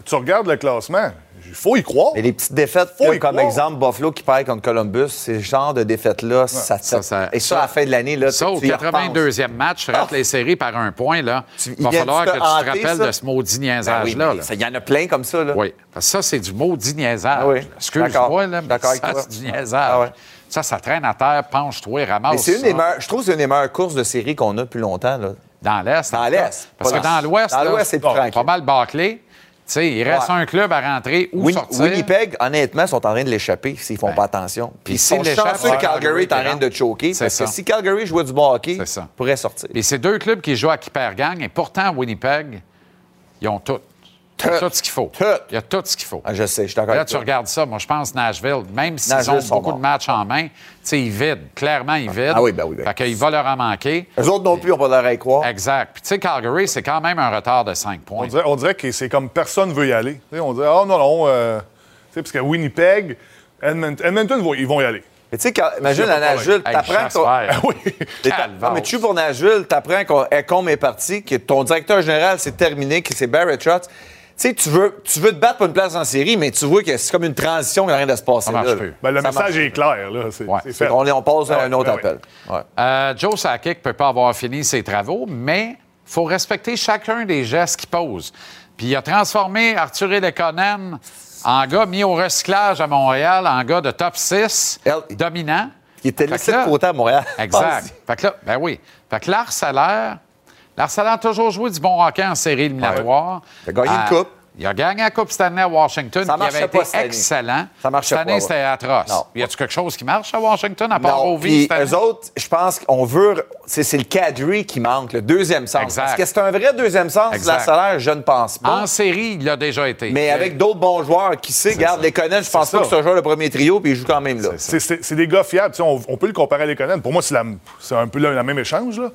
tu regardes le classement, il faut y croire. Mais les petites défaites, Faut là, y comme croire. exemple Buffalo qui perd contre Columbus, ces genres de défaites-là, ça, Ça, ça- Et ça, à la fin de l'année, là, Ça, au tu repenses. 82e match, tu rates les séries par un point, là. Tu- Il va falloir que tu te rappelles ça? de ce maudit Ben niaisage-là. oui, Il y en a plein comme ça. Là. Oui, parce que ça, c'est du maudit niaisage. Ah oui, Excuse-moi, d'accord. là, mais D'accord avec ça, c'est du niaisage. Ah ouais. Ça, ça traîne à terre, penche-toi, ramasse Mais c'est une des meilleures, je trouve que c'est une des meilleures courses de série qu'on a depuis longtemps. Là. Dans l'Est. Dans l'Est. Parce que dans- l'Ouest, c'est pas mal bâclé. Sais, il reste Ouais. un club à rentrer ou Win- sortir. Winnipeg, honnêtement, sont en train de l'échapper s'ils font Ben, pas attention. Puis chanceux que Calgary est en train de choquer. C'est Parce ça. que si Calgary jouait du bon hockey, ça. ils pourraient sortir. Et c'est deux clubs qui jouent à qui perd gagne, et pourtant, Winnipeg, ils ont tout. Il y a Tout. tout ce qu'il faut. Tout. Il y a tout ce qu'il faut. Ah, je sais, je suis d'accord Là, avec tu toi. regardes ça. Moi, je pense Nashville, même s'ils Nashville ont beaucoup morts. de matchs en main, tu sais, ils vident. Clairement, ils vident. Ah oui, ben oui, ben Fait qu'il va leur en manquer. Eux autres non plus n'ont pas l'air à y croire. Exact. Puis, tu sais, Calgary, c'est quand même un retard de 5 On points. dirait, on dirait que c'est comme personne veut y aller. On dirait, oh non, non. euh, tu sais, parce que Winnipeg, Edmonton, ils vont y aller. Mais tu sais, quand- imagine à Nashville, t'apprends qu'on-. Ah oui. Non, mais tu joues pour Nashville, t'apprends qu'Ecom est parti, que ton directeur général, c'est terminé, que c'est Barrett Trotz. Tu sais, tu veux, tu veux te battre pour une place en série, mais tu vois que c'est comme une transition qui n'a rien de se passer Ça marche là. plus. Ben, le Ça message est clair. Là. Ouais. on passe à Ah un autre ouais, appel. Ouais. Euh, Joe Sakic ne peut pas avoir fini ses travaux, mais il faut respecter chacun des gestes qu'il pose. Puis il a transformé Arthur Lekonen en gars mis au recyclage à Montréal, en gars de top 6, Elle- dominant. Il était laissé de côté à Montréal. Exact. Fait que là, ben oui. Fait que Lars Salaire, Lars Salaire a toujours joué du bon hockey en série éliminatoire. Il a gagné une Euh, coupe. Il a gagné la Coupe Stanley à Washington, Ça qui marchait avait pas été cette année. excellent. Ça marchait Cette année, c'était atroce. Non. Y a-tu quelque chose qui marche à Washington, à part puis cette année? eux autres, je pense qu'on veut... C'est le cadre qui manque, le deuxième sens. Exact. Est-ce que c'est un vrai deuxième sens, Exact. la salaire? Je ne pense pas. En série, il a déjà été. Mais avec d'autres bons joueurs, qui sait, garde les connaît, je pense pas que un joueur de premier trio, puis il joue quand même là. C'est, des gars fiables. On, on peut le comparer à Lekonen. Pour moi, c'est, la- un peu le, la même échange. Là.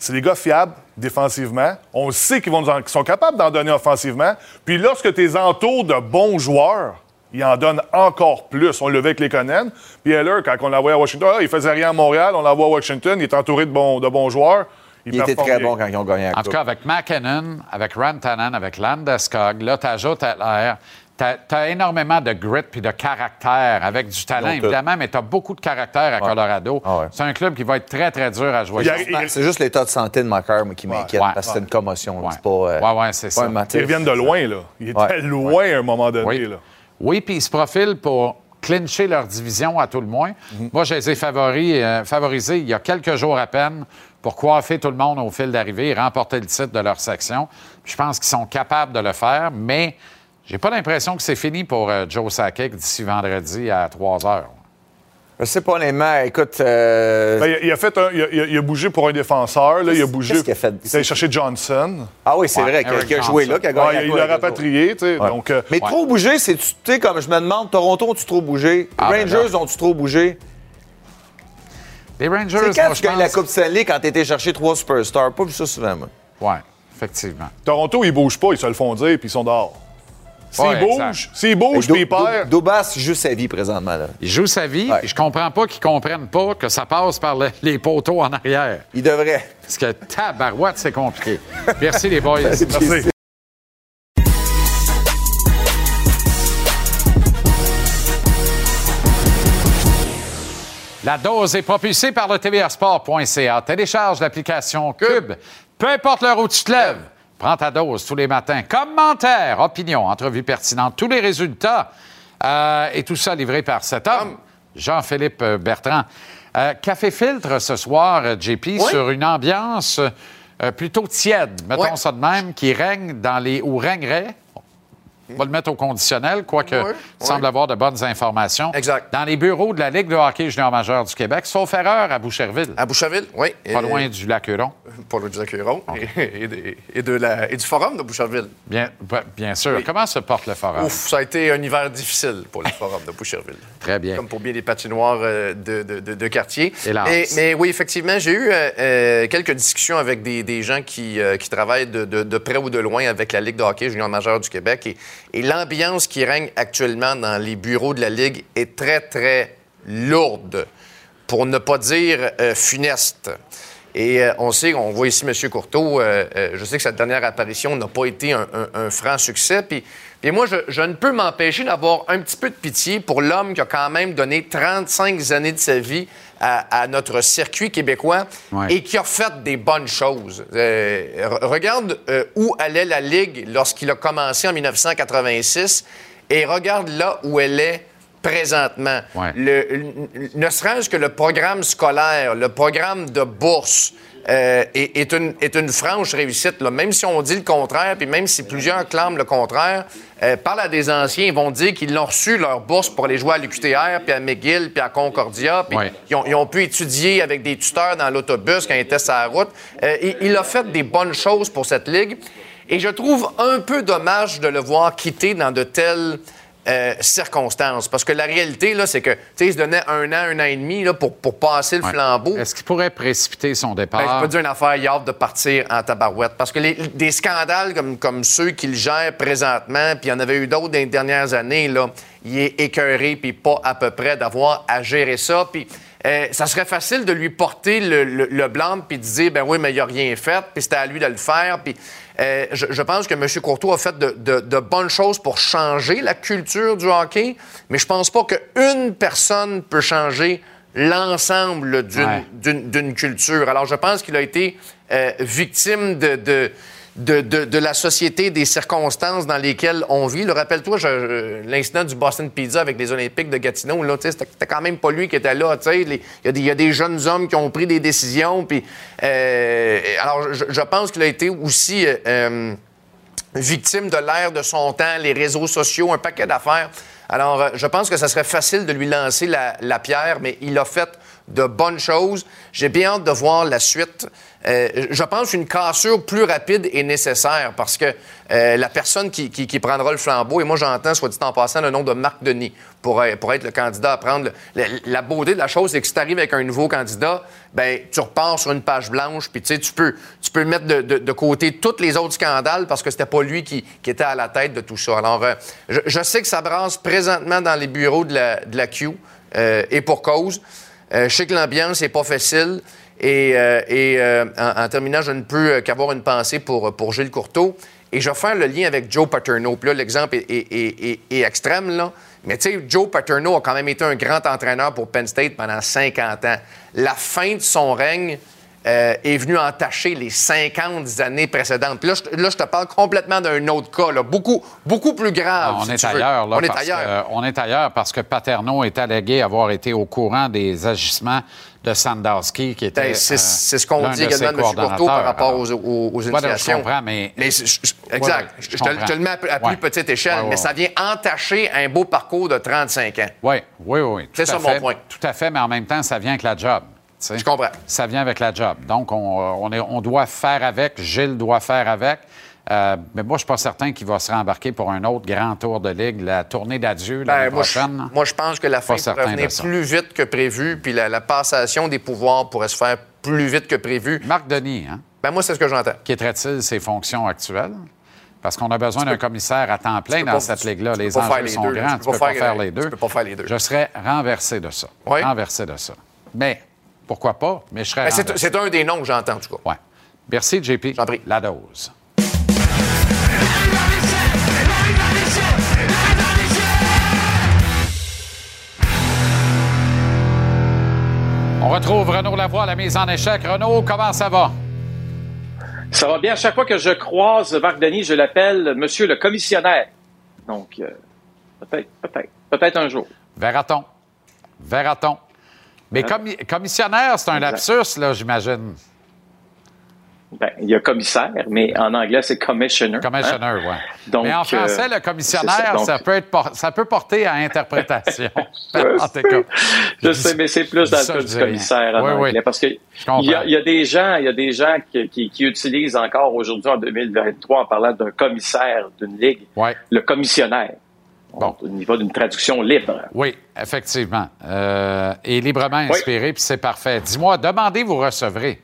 C'est des gars fiables défensivement. On sait qu'ils, sont capables d'en donner offensivement. Puis lorsque tu es entouré de bons joueurs, ils en donnent encore plus. On le avec Lekonen. Puis Heller, quand on l'envoyait à Washington, ah, il faisait rien à Montréal. On l'envoie à Washington. Il est entouré de bons, de bons joueurs. Il était très bon quand ils ont gagné En tout cas, avec McKinnon, avec Rantanen, avec Landeskog, là, tu ajoutes à l'air. Tu as, énormément de grit puis de caractère, avec du talent, tout. évidemment, mais tu as beaucoup de caractère à Colorado. Ah ouais. C'est un club qui va être très, très dur à jouer. C'est juste l'état de santé de Macar moi, qui m'inquiète Ouais. parce que c'est une commotion. C'est pas, euh, Ouais, ouais, c'est pas ça. Ils reviennent de loin, là. Ils étaient Ouais. loin à un moment donné, Oui. là. Oui, puis ils se profilent pour clincher leur division à tout le moins. Mhm. Moi, je les ai favoris, euh, favorisés il y a quelques jours à peine pour coiffer tout le monde au fil d'arrivée et remporter le titre de leur section. Puis je pense qu'ils sont capables de le faire, mais j'ai pas l'impression que c'est fini pour euh, Joe Sakic d'ici vendredi à 3 heures. Je sais pas, honnêtement. Écoute, euh, Ben, il, a, il a fait un- il, a, il bougé pour un défenseur. Là, il a bougé. qu'est-ce qu'il a fait? Il est allé chercher Johnson. ah oui, c'est Ouais, vrai qu'il a- joué Johnson. là, qu'il a gagné Ouais, il l'a rapatrié. tu sais, Ouais. Donc, euh, Mais Ouais. trop bougé, c'est, tu sais, comme je me demande, Toronto ont-tu trop bougé? Ah, ben Rangers ont-tu trop bougé? Les Rangers, C'est quand moi, tu gagnes la. Coupe Stanley quand t'étais chercher trois superstars? Pas vu ça souvent, moi. Oui, effectivement. Toronto, ils bougent pas, ils se le font dire, puis ils sont dehors. Ouais, exact. s'ils bougent, Do- puis. Dobas joue sa vie présentement. Là. Il joue sa vie, Ouais. je comprends pas qu'ils comprennent pas que ça passe par le- les poteaux en arrière. Il devrait. Parce que tabarouette, c'est compliqué. Merci, les boys. Merci. La dose est propulsée par le tvrsport.ca. Télécharge l'application Cube. Peu importe l'heure où tu te lèves, prends ta dose tous les matins. Commentaires, opinions, entrevues pertinentes, tous les résultats. Euh, et tout ça livré par cet homme, Jean-Philippe euh, Bertrand. Euh, café filtre ce soir, JP, sur une ambiance euh, plutôt tiède, mettons ça de même, qui règne dans les... ou règnerait. On va le mettre au conditionnel, quoique il semble avoir de bonnes informations. Exact. Dans les bureaux de la Ligue de hockey junior majeur du Québec, sauf erreur à Boucherville, À Boucherville, oui. pas Et- loin du lac Huron. Pas loin du lac Huron et, et de- et de la- et du forum de Boucherville. Bien, bien sûr. Oui. Comment se porte le forum? Ouf, ça a été un hiver difficile pour le forum de Boucherville. Très bien. Comme pour bien des patinoires euh, de, de, de- de quartier. Hélas. Et- mais oui, effectivement, j'ai eu euh, euh, quelques discussions avec des, des gens qui, euh, qui travaillent de, de- de près ou de loin avec la Ligue de hockey junior majeur du Québec. Et, et l'ambiance qui règne actuellement dans les bureaux de la Ligue est très, très lourde, pour ne pas dire euh, funeste. Et euh, on sait, on voit ici M. Courteau, euh, je sais que sa dernière apparition n'a pas été un, franc succès. Puis moi, je, je ne peux m'empêcher d'avoir un petit peu de pitié pour l'homme qui a quand même donné 35 années de sa vie à, à notre circuit québécois Ouais. et qui a fait des bonnes choses. Euh, re- regarde euh, où allait la Ligue lorsqu'il a commencé en 1986 et regarde là où elle est présentement. Ouais. Le- le- ne serait-ce que le programme scolaire, le programme de bourse euh, est, est une, est une franche réussite. là. Même si on dit le contraire, puis même si plusieurs clament le contraire, euh, parle à des anciens, ils vont dire qu'ils l'ont reçu, leur bourse, pour aller jouer à l'UQTR, puis à McGill, puis à Concordia, puis Ouais. ils, ont, ils ont pu étudier avec des tuteurs dans l'autobus quand ils étaient sur la route. Euh, il a fait des bonnes choses pour cette ligue. Et je trouve un peu dommage de le voir quitter dans de telles euh, circonstances. Parce que la réalité, là, c'est que, tu sais, il se donnait un an, un an et demi là, pour, pour passer le Ouais. flambeau. Est-ce qu'il pourrait précipiter son Ben, départ? je peux dire une affaire, il a hâte de partir en tabarouette. Parce que les- des scandales comme, comme ceux qu'il gère présentement, puis il y en avait eu d'autres dans les dernières années, là, il est écœuré, puis pas à peu près d'avoir à gérer ça. Puis euh, ça serait facile de lui porter le, le, le blâme, puis de dire, ben oui, mais il a rien fait, puis c'était à lui de le faire. Puis euh, je, je pense que M. Courtois a fait de, de- de bonnes choses pour changer la culture du hockey, mais je pense pas qu'une personne peut changer l'ensemble d'une Ouais. culture. Alors, je pense qu'il a été euh, victime de, de, de, la société, des circonstances dans lesquelles on vit. Le Rappelle-toi, l'incident du Boston Pizza avec les Olympiques de Gatineau, là, c'était quand même pas lui qui était là. Il y, a des- jeunes hommes qui ont pris des décisions. Euh, alors, je, pense qu'il a été aussi... euh, euh, victime de l'ère de son temps, les réseaux sociaux, un paquet d'affaires. Alors, je pense que ça serait facile de lui lancer la, la pierre, mais il a fait de bonnes choses. J'ai bien hâte de voir la suite. Euh, je pense qu'une cassure plus rapide est nécessaire parce que euh, la personne qui, prendra le flambeau, et moi j'entends, soit dit en passant, le nom de Marc Denis pour, euh, être le candidat à prendre. la, beauté de la chose, c'est que si tu arrives avec un nouveau candidat, ben tu repars sur une page blanche, puis tu peux, tu peux mettre de, côté tous les autres scandales parce que c'était pas lui qui, était à la tête de tout ça. Alors, je, sais que ça brasse présentement dans les bureaux de la, de Q, et pour cause. Euh, je sais que l'ambiance n'est pas facile. Et, euh, euh, en, terminant, je ne peux qu'avoir une pensée pour, pour Gilles Courteau. Et je vais faire le lien avec Joe Paterno. Puis là, l'exemple est- est extrême, là. Mais tu sais, Joe Paterno a quand même été un grand entraîneur pour Penn State pendant 50 ans. La fin de son règne euh, est venue entacher les 50 années précédentes. Puis là, je, là, je te parle complètement d'un autre cas, là, beaucoup, beaucoup plus grave. Ah, on si est ailleurs, là. On est ailleurs. que- euh, on est ailleurs parce que Paterno est allégué avoir été au courant des agissements de Sandowski, qui était. Ben, c'est euh, c'est ce qu'on dit de également de M. Courteau par rapport aux, aux, je comprends, mais- je- je- exact. ouais, je te, je te le mets à, à plus petite échelle, Ouais, mais ça vient entacher un beau parcours de 35 ans. Oui, oui, oui. C'est ça mon point. Tout à fait, mais en même temps, ça vient avec la job. Je comprends. Ça vient avec la job. Donc, on, euh, on, est- on doit faire avec. Gilles doit faire avec. Euh, mais moi, je ne suis pas certain qu'il va se rembarquer pour un autre grand tour de ligue, la tournée d'adieu l'année Ben, je, prochaine. moi, je pense que la fin pourrait venir plus vite que prévu, puis la, la passation des pouvoirs pourrait se faire plus vite que prévu. Marc Denis, hein, Ben, moi, c'est ce que j'entends. quitterait-il ses fonctions actuelles? Parce qu'on a besoin d'un commissaire à temps plein dans pas- cette ligue-là. Les enjeux sont grands. Tu peux pas faire les deux. Je serais renversé de ça. Oui. Renversé de ça. Mais, pourquoi pas? Mais je serais Ben, c'est un des noms que j'entends, en tout cas. Ouais. Merci, JP. J'en prie. La dose. On retrouve Renaud Lavoie à la mise en échec. Renaud, comment ça va? Ça va bien. À chaque fois que je croise Marc Denis, je l'appelle Monsieur le commissionnaire. Donc, euh, peut-être, peut-être, peut-être un jour. Verra-t-on? Verra-t-on? Mais commi- commissionnaire, c'est un lapsus, là, j'imagine. Ben, il y a commissaire, mais en anglais, c'est commissioner. Commissioner, hein? oui. Donc, Mais en français, euh, le commissionnaire, ça, peut être ça peut porter à interprétation. en tout cas. Je sais, mais c'est plus dans Ça, le cas du commissaire en Oui, oui. Parce que comprends. il y, a, y a des gens, il y a des gens qui, qui- qui utilisent encore aujourd'hui en 2023 en parlant d'un commissaire d'une ligue, le commissionnaire. Bon. Au niveau d'une traduction libre. Oui, effectivement. Euh, et librement inspiré, puis c'est parfait. Dis-moi, demandez, vous recevrez.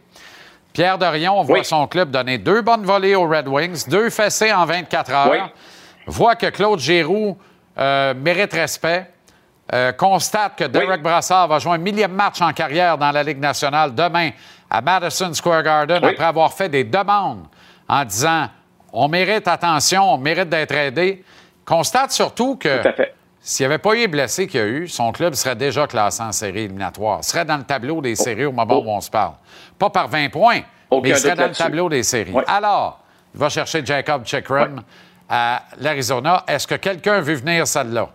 Pierre Dorion voit Oui. son club donner deux bonnes volées aux Red Wings, deux fessées en 24 heures, Oui. voit que Claude Giroux euh, mérite respect, euh, constate que Derek Brassard va jouer un millième match en carrière dans la Ligue nationale demain à Madison Square Garden après avoir fait des demandes en disant on mérite attention, on mérite d'être aidé. Constate surtout que s'il n'y avait pas eu les blessés qu'il y a eu, son club serait déjà classé en série éliminatoire. serait dans le tableau des séries au moment où on se parle. Pas par 20 points, Aucun mais il serait dans le tableau des séries. Oui. Alors, il va chercher Jacob Chikrin à l'Arizona. Est-ce que quelqu'un a vu venir celle-là?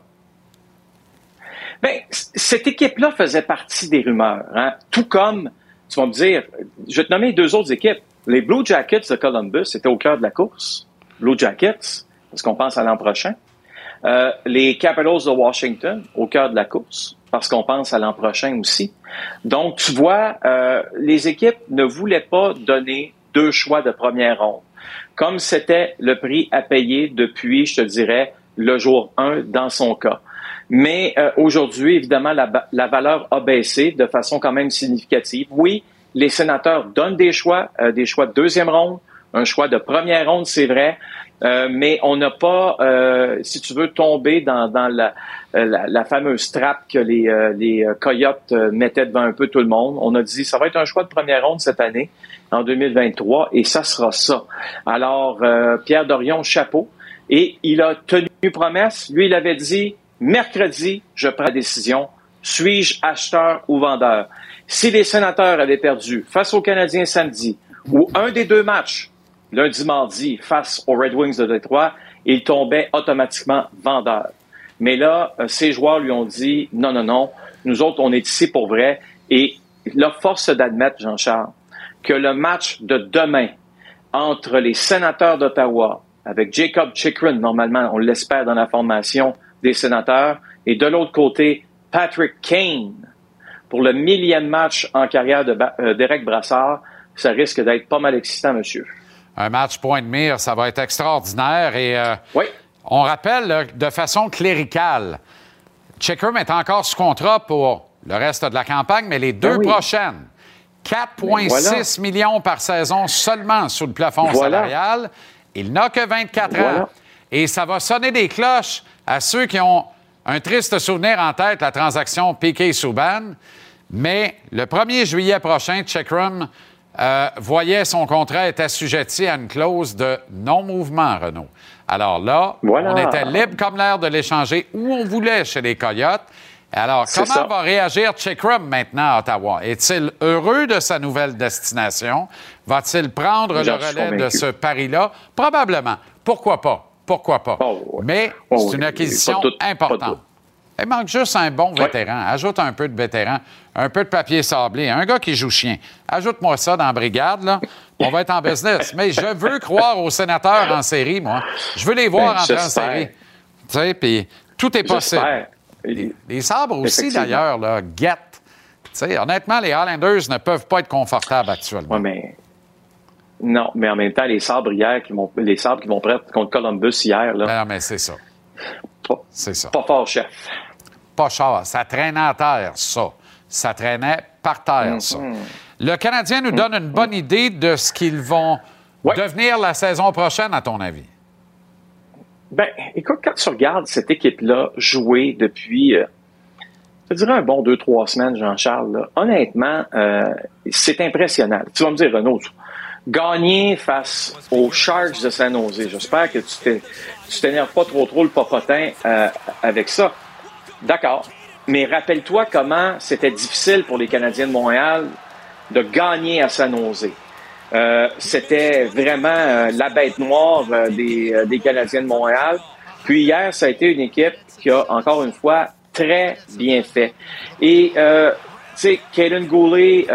Bien, cette équipe-là faisait partie des rumeurs. Hein? Tout comme, tu vas me dire, je vais te nommer deux autres équipes. Les Blue Jackets de Columbus étaient au cœur de la course. Blue Jackets, parce qu'on pense à l'an prochain. Euh, les Capitals de Washington, au cœur de la course, parce qu'on pense à l'an prochain aussi. Donc, tu vois, euh, les équipes ne voulaient pas donner deux choix de première ronde, comme c'était le prix à payer depuis, je te dirais, le jour 1 dans son cas. Mais euh, aujourd'hui, évidemment, la, la valeur a baissé de façon quand même significative. Oui, les sénateurs donnent des choix, euh, des choix de deuxième ronde, un choix de première ronde, c'est vrai, euh, mais on n'a pas, euh, si tu veux, tombé dans, dans la, euh, la, la fameuse trappe que les, euh, les euh, Coyotes mettaient devant un peu tout le monde. On a dit, ça va être un choix de première ronde cette année, en 2023, et ça sera ça. Alors, Pierre Dorion, chapeau. Et il a tenu promesse. Lui, il avait dit, mercredi, je prends la décision. Suis-je acheteur ou vendeur? Si les sénateurs avaient perdu face aux Canadiens samedi, ou un des deux matchs, lundi, mardi, face aux Red Wings de Détroit, il tombait automatiquement vendeur. Mais là, euh, ces joueurs lui ont dit, non, non, non, nous autres, on est ici pour vrai. Et la force d'admettre, Jean-Charles, que le match de demain entre les sénateurs d'Ottawa, avec Jacob Chikrin, normalement, on l'espère dans la formation des sénateurs, et de l'autre côté, Patrick Kane, pour le millième match en carrière de euh, Brassard, ça risque d'être pas mal excitant, monsieur. Un match point de mire, ça va être extraordinaire. Et euh, Oui. on rappelle là, de façon cléricale, Chikrim est encore sous contrat pour le reste de la campagne, mais les deux Ben oui. prochaines, 4,6 Ben voilà. millions par saison seulement sous le plafond Voilà. salarial. Il n'a que 24 Voilà. ans. Et ça va sonner des cloches à ceux qui ont un triste souvenir en tête, la transaction Piquet-Souban. Mais le 1er juillet prochain, Checkroom euh, voyait son contrat être assujetti à une clause de non-mouvement, Renault. Alors là, Voilà. on était libre comme l'air de l'échanger où on voulait chez les Coyotes. Alors, comment ça. va réagir Checkrum maintenant à Ottawa? Est-il heureux de sa nouvelle destination? Va-t-il prendre le relais de ce pari-là? Probablement. Pourquoi pas? Pourquoi pas? Mais Oh, c'est une acquisition Pas de doute, pas de importante. Il manque juste un bon vétéran. Ajoute un peu de vétéran, un peu de papier sablé, un gars qui joue chien. Ajoute-moi ça dans la brigade, là. On va être en business. Mais je veux croire aux sénateurs en série, moi. Je veux les voir Ben, entrer en série. Tu sais, puis tout est possible. Les, les sabres aussi, d'ailleurs, là, guettent. Tu sais, honnêtement, les Highlanders ne peuvent pas être confortables actuellement. Ouais, mais. Non, mais en même temps, les sabres hier, qui vont, les sabres qui vont prêter contre Columbus hier, là, Ben non, mais c'est ça. Pas, C'est ça. pas fort, chef. Pas cher. Ça traînait à terre, ça. Ça traînait par terre, ça. Mm-hmm. Le Canadien nous donne une bonne idée de ce qu'ils vont Ouais. devenir la saison prochaine, à ton avis? Ben, écoute, quand tu regardes cette équipe-là jouer depuis, euh, je dirais un bon deux, trois semaines, Jean-Charles, honnêtement, euh, c'est impressionnant. Tu vas me dire, Renaud, gagner face aux Sharks de San Jose, j'espère que tu t'es- tu t'énerves pas trop trop le popotin euh, avec ça. D'accord. Mais rappelle-toi comment c'était difficile pour les Canadiens de Montréal de gagner à San Jose. Euh, c'était vraiment euh, la bête noire des, des Canadiens de Montréal. Puis hier, ça a été une équipe qui a, encore une fois, très bien fait. Et, tu sais, Caden Goulet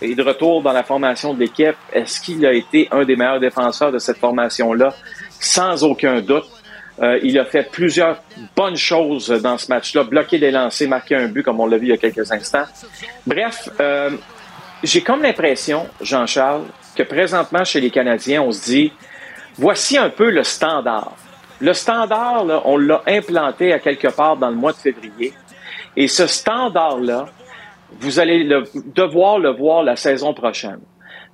est de retour dans la formation de l'équipe. Est-ce qu'il a été un des meilleurs défenseurs de cette formation-là? Sans aucun doute. Euh, il a fait plusieurs bonnes choses dans ce match-là. Bloquer des lancers, marquer un but, comme on l'a vu il y a quelques instants. Bref, euh, j'ai comme l'impression, Jean-Charles, que présentement chez les Canadiens, on se dit, voici un peu le standard. Le standard, on l'a implanté à quelque part dans le mois de février. Et ce standard-là, vous allez le- devoir le voir la saison prochaine.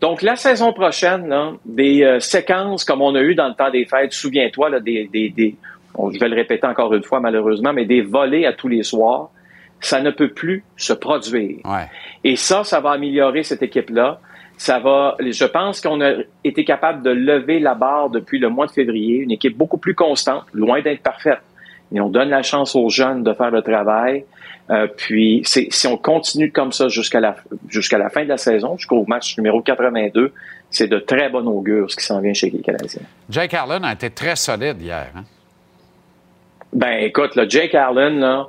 Donc, la saison prochaine, là, des euh, séquences comme on a eu dans le temps des fêtes, souviens-toi, là, des, des, des bon, je vais le répéter encore une fois malheureusement, mais des volets à tous les soirs, ça ne peut plus se produire. Ouais. Et ça, ça va améliorer cette équipe-là. Ça va, je pense qu'on a été capable de lever la barre depuis le mois de février. Une équipe beaucoup plus constante, loin d'être parfaite. Et on donne la chance aux jeunes de faire le travail. Euh, puis, si on continue comme ça jusqu'à la, jusqu'à la fin de la saison, jusqu'au match numéro 82, c'est de très bon augure ce qui s'en vient chez les Canadiens. Jake Allen a été très solide hier. hein? Ben, écoute, là, Jake Allen, là,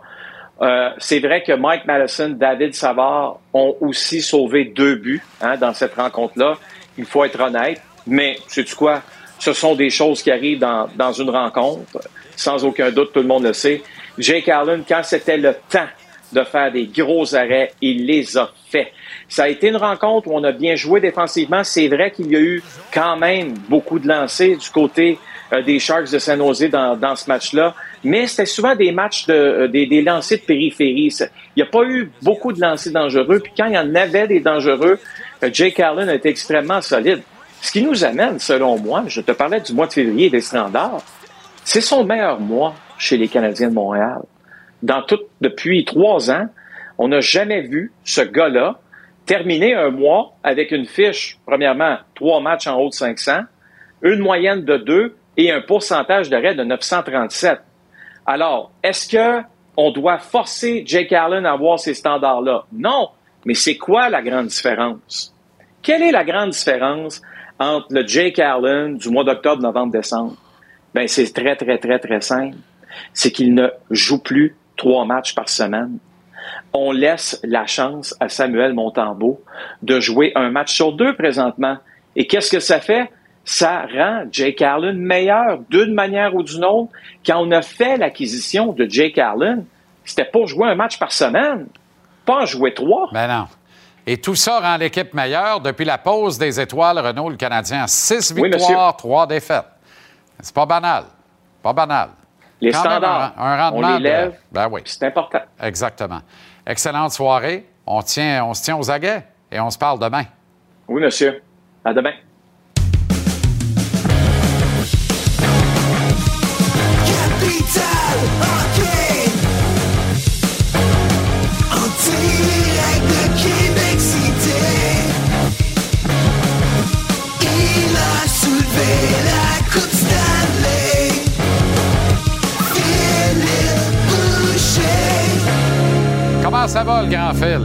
euh, c'est vrai que Mike Madison, David Savard ont aussi sauvé deux buts hein, dans cette rencontre-là. Il faut être honnête. Mais, sais-tu quoi? Ce sont des choses qui arrivent dans, dans une rencontre. Sans aucun doute, tout le monde le sait. Jake Allen, quand c'était le temps de faire des gros arrêts, il les a faits. Ça a été une rencontre où on a bien joué défensivement. C'est vrai qu'il y a eu quand même beaucoup de lancers du côté euh, des Sharks de San Jose dans, ce match-là. Mais c'était souvent des matchs de euh, des, lancers de périphérie. Il n'y a pas eu beaucoup de lancers dangereux. Puis quand il y en avait des dangereux, euh, Jake Allen a été extrêmement solide. Ce qui nous amène, selon moi, je te parlais du mois de février des standards, c'est son meilleur mois chez les Canadiens de Montréal. Depuis trois ans, on n'a jamais vu ce gars-là terminer un mois avec une fiche, premièrement, trois matchs en haut de 500, une moyenne de deux et un pourcentage d'arrêt de 937. Alors, est-ce que on doit forcer Jake Allen à avoir ces standards-là? Non. Mais c'est quoi la grande différence? Quelle est la grande différence entre le Jake Allen du mois d'octobre, novembre, décembre? Ben, c'est très, très, très, très simple. C'est qu'il ne joue plus trois matchs par semaine. On laisse la chance à Samuel Montembeau de jouer un match sur deux présentement. Et qu'est-ce que ça fait? Ça rend Jake Allen meilleur d'une manière ou d'une autre. Quand on a fait l'acquisition de Jake Allen, c'était pour jouer un match par semaine, pas en jouer trois. Ben non. Et tout ça rend l'équipe meilleure depuis la pause des étoiles Renault, le Canadien. Six Oui, victoires, trois défaites. C'est pas banal. Pas banal. Les Quand standards, un, un rendement on les de- lève. Ben oui, C'est important. exactement. Excellente soirée. On, tient, on se tient aux aguets et on se parle demain. Oui, monsieur. À demain. Va, le grand Phil?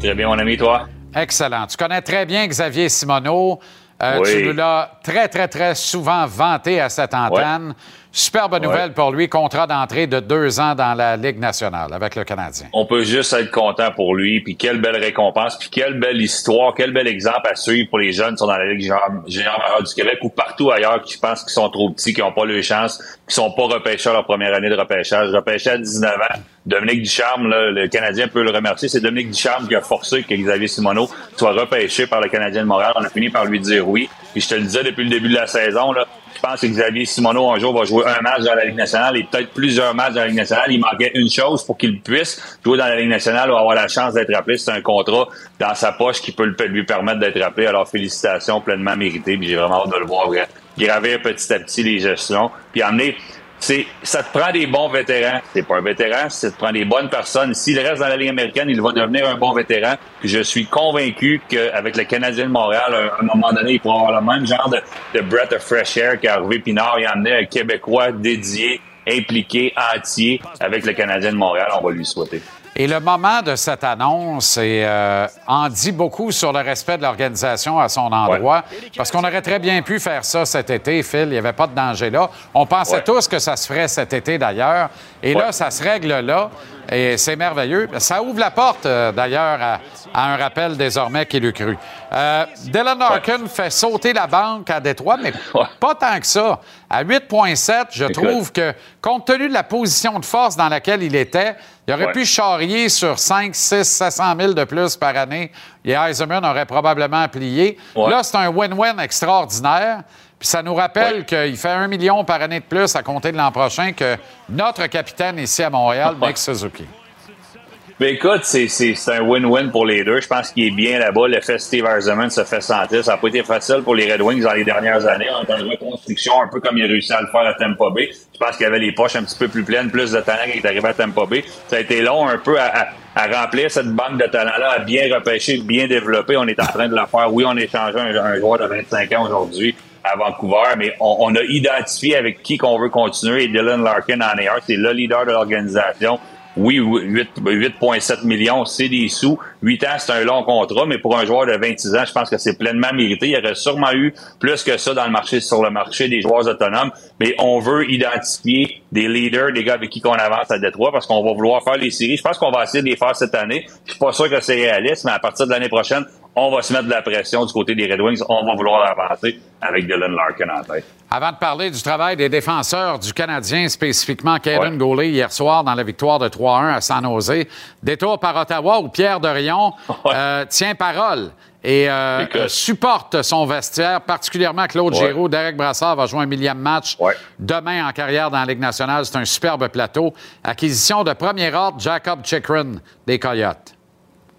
Très bien, mon ami, toi? Excellent. Tu connais très bien Xavier Simoneau. Euh, Oui. Tu nous l'as très, très, très souvent vanté à cette antenne. Superbe nouvelle pour lui, contrat d'entrée de deux ans dans la Ligue nationale avec le Canadien. On peut juste être content pour lui, puis quelle belle récompense, puis quelle belle histoire, quel bel exemple à suivre pour les jeunes qui sont dans la Ligue majeure du Québec ou partout ailleurs qui pensent qu'ils sont trop petits, qui n'ont pas leur chance, qui sont pas repêchés à leur première année de repêchage. Repêché à 19 ans, Dominique Ducharme, là, le Canadien peut le remercier, c'est Dominique Ducharme qui a forcé que Xavier Simoneau soit repêché par le Canadien de Montréal. On a fini par lui dire oui. Puis je te le disais depuis le début de la saison, là, je pense que Xavier Simoneau, un jour, va jouer un match dans la Ligue nationale et peut-être plusieurs matchs dans la Ligue nationale. Il manquait une chose pour qu'il puisse jouer dans la Ligue nationale ou avoir la chance d'être appelé. C'est un contrat dans sa poche qui peut lui permettre d'être appelé. Alors, félicitations, pleinement mérité. Puis j'ai vraiment hâte de le voir gra- gravir petit à petit les gestions. Puis amener c'est ça te prend des bons vétérans. C'est pas un vétéran, ça te prend des bonnes personnes. S'il reste dans la Ligue américaine, il va devenir un bon vétéran. Puis je suis convaincu qu'avec le Canadien de Montréal, à un moment donné, il pourra avoir le même genre de, breath of fresh air qu'Harvey Pinard. Il a amené un Québécois dédié, impliqué, entier avec le Canadien de Montréal. On va lui souhaiter. Et le moment de cette annonce et, euh, en dit beaucoup sur le respect de l'organisation à son endroit, parce qu'on aurait très bien pu faire ça cet été, Phil. Il n'y avait pas de danger là. On pensait Ouais. tous que ça se ferait cet été, d'ailleurs. Et là, ça se règle là. Et c'est merveilleux. Ça ouvre la porte, euh, d'ailleurs, à, à un rappel désormais qu'il eût cru. Euh, Dylan Larkin fait sauter la banque à Détroit, mais pas tant que ça. À 8,7, je trouve que, compte tenu de la position de force dans laquelle il était, il aurait Ouais. pu charrier sur 5, 6, 700 000 de plus par année et Eisenman aurait probablement plié. Ouais. Là, c'est un win-win extraordinaire. Puis ça nous rappelle qu'il fait un million par année de plus à compter de l'an prochain que notre capitaine ici à Montréal, Nick Suzuki. Mais écoute, c'est, un win-win pour les deux. Je pense qu'il est bien là-bas. L'effet Steve Eisenman se fait sentir. Ça n'a pas été facile pour les Red Wings dans les dernières années. On est en reconstruction, un peu comme il a réussi à le faire à Tampa Bay. Je pense qu'il avait les poches un petit peu plus pleines, plus de talent qu'il est arrivé à Tampa Bay. Ça a été long un peu à, à- à remplir cette banque de talent-là, à bien repêcher, bien développer. On est en train de la faire. Oui, on a échangé un, un joueur de 25 ans aujourd'hui à Vancouver, mais on, a identifié avec qui qu'on veut continuer et Dylan Larkin en est un. C'est le leader de l'organisation. Oui, oui, 8 8,7 millions, c'est des sous. 8 ans, c'est un long contrat, mais pour un joueur de 26 ans, je pense que c'est pleinement mérité. Il y aurait sûrement eu plus que ça dans le marché, sur le marché des joueurs autonomes, mais on veut identifier des leaders, des gars avec qui qu'on avance à Détroit, parce qu'on va vouloir faire les séries. Je pense qu'on va essayer de les faire cette année. Je suis pas sûr que c'est réaliste, mais à partir de l'année prochaine, on va se mettre de la pression du côté des Red Wings. On va vouloir avancer avec Dylan Larkin en tête. Avant de parler du travail des défenseurs du Canadien, spécifiquement Kevin Ouais. Goulet hier soir dans la victoire de 3-1 à San Jose, détour par Ottawa où Pierre Dorion Ouais. euh, tient parole et euh, euh, supporte son vestiaire, particulièrement Claude Ouais. Giroux. Derek Brassard va jouer un millième match Ouais. demain en carrière dans la Ligue nationale. C'est un superbe plateau. Acquisition de premier ordre, Jacob Chikrin des Coyotes.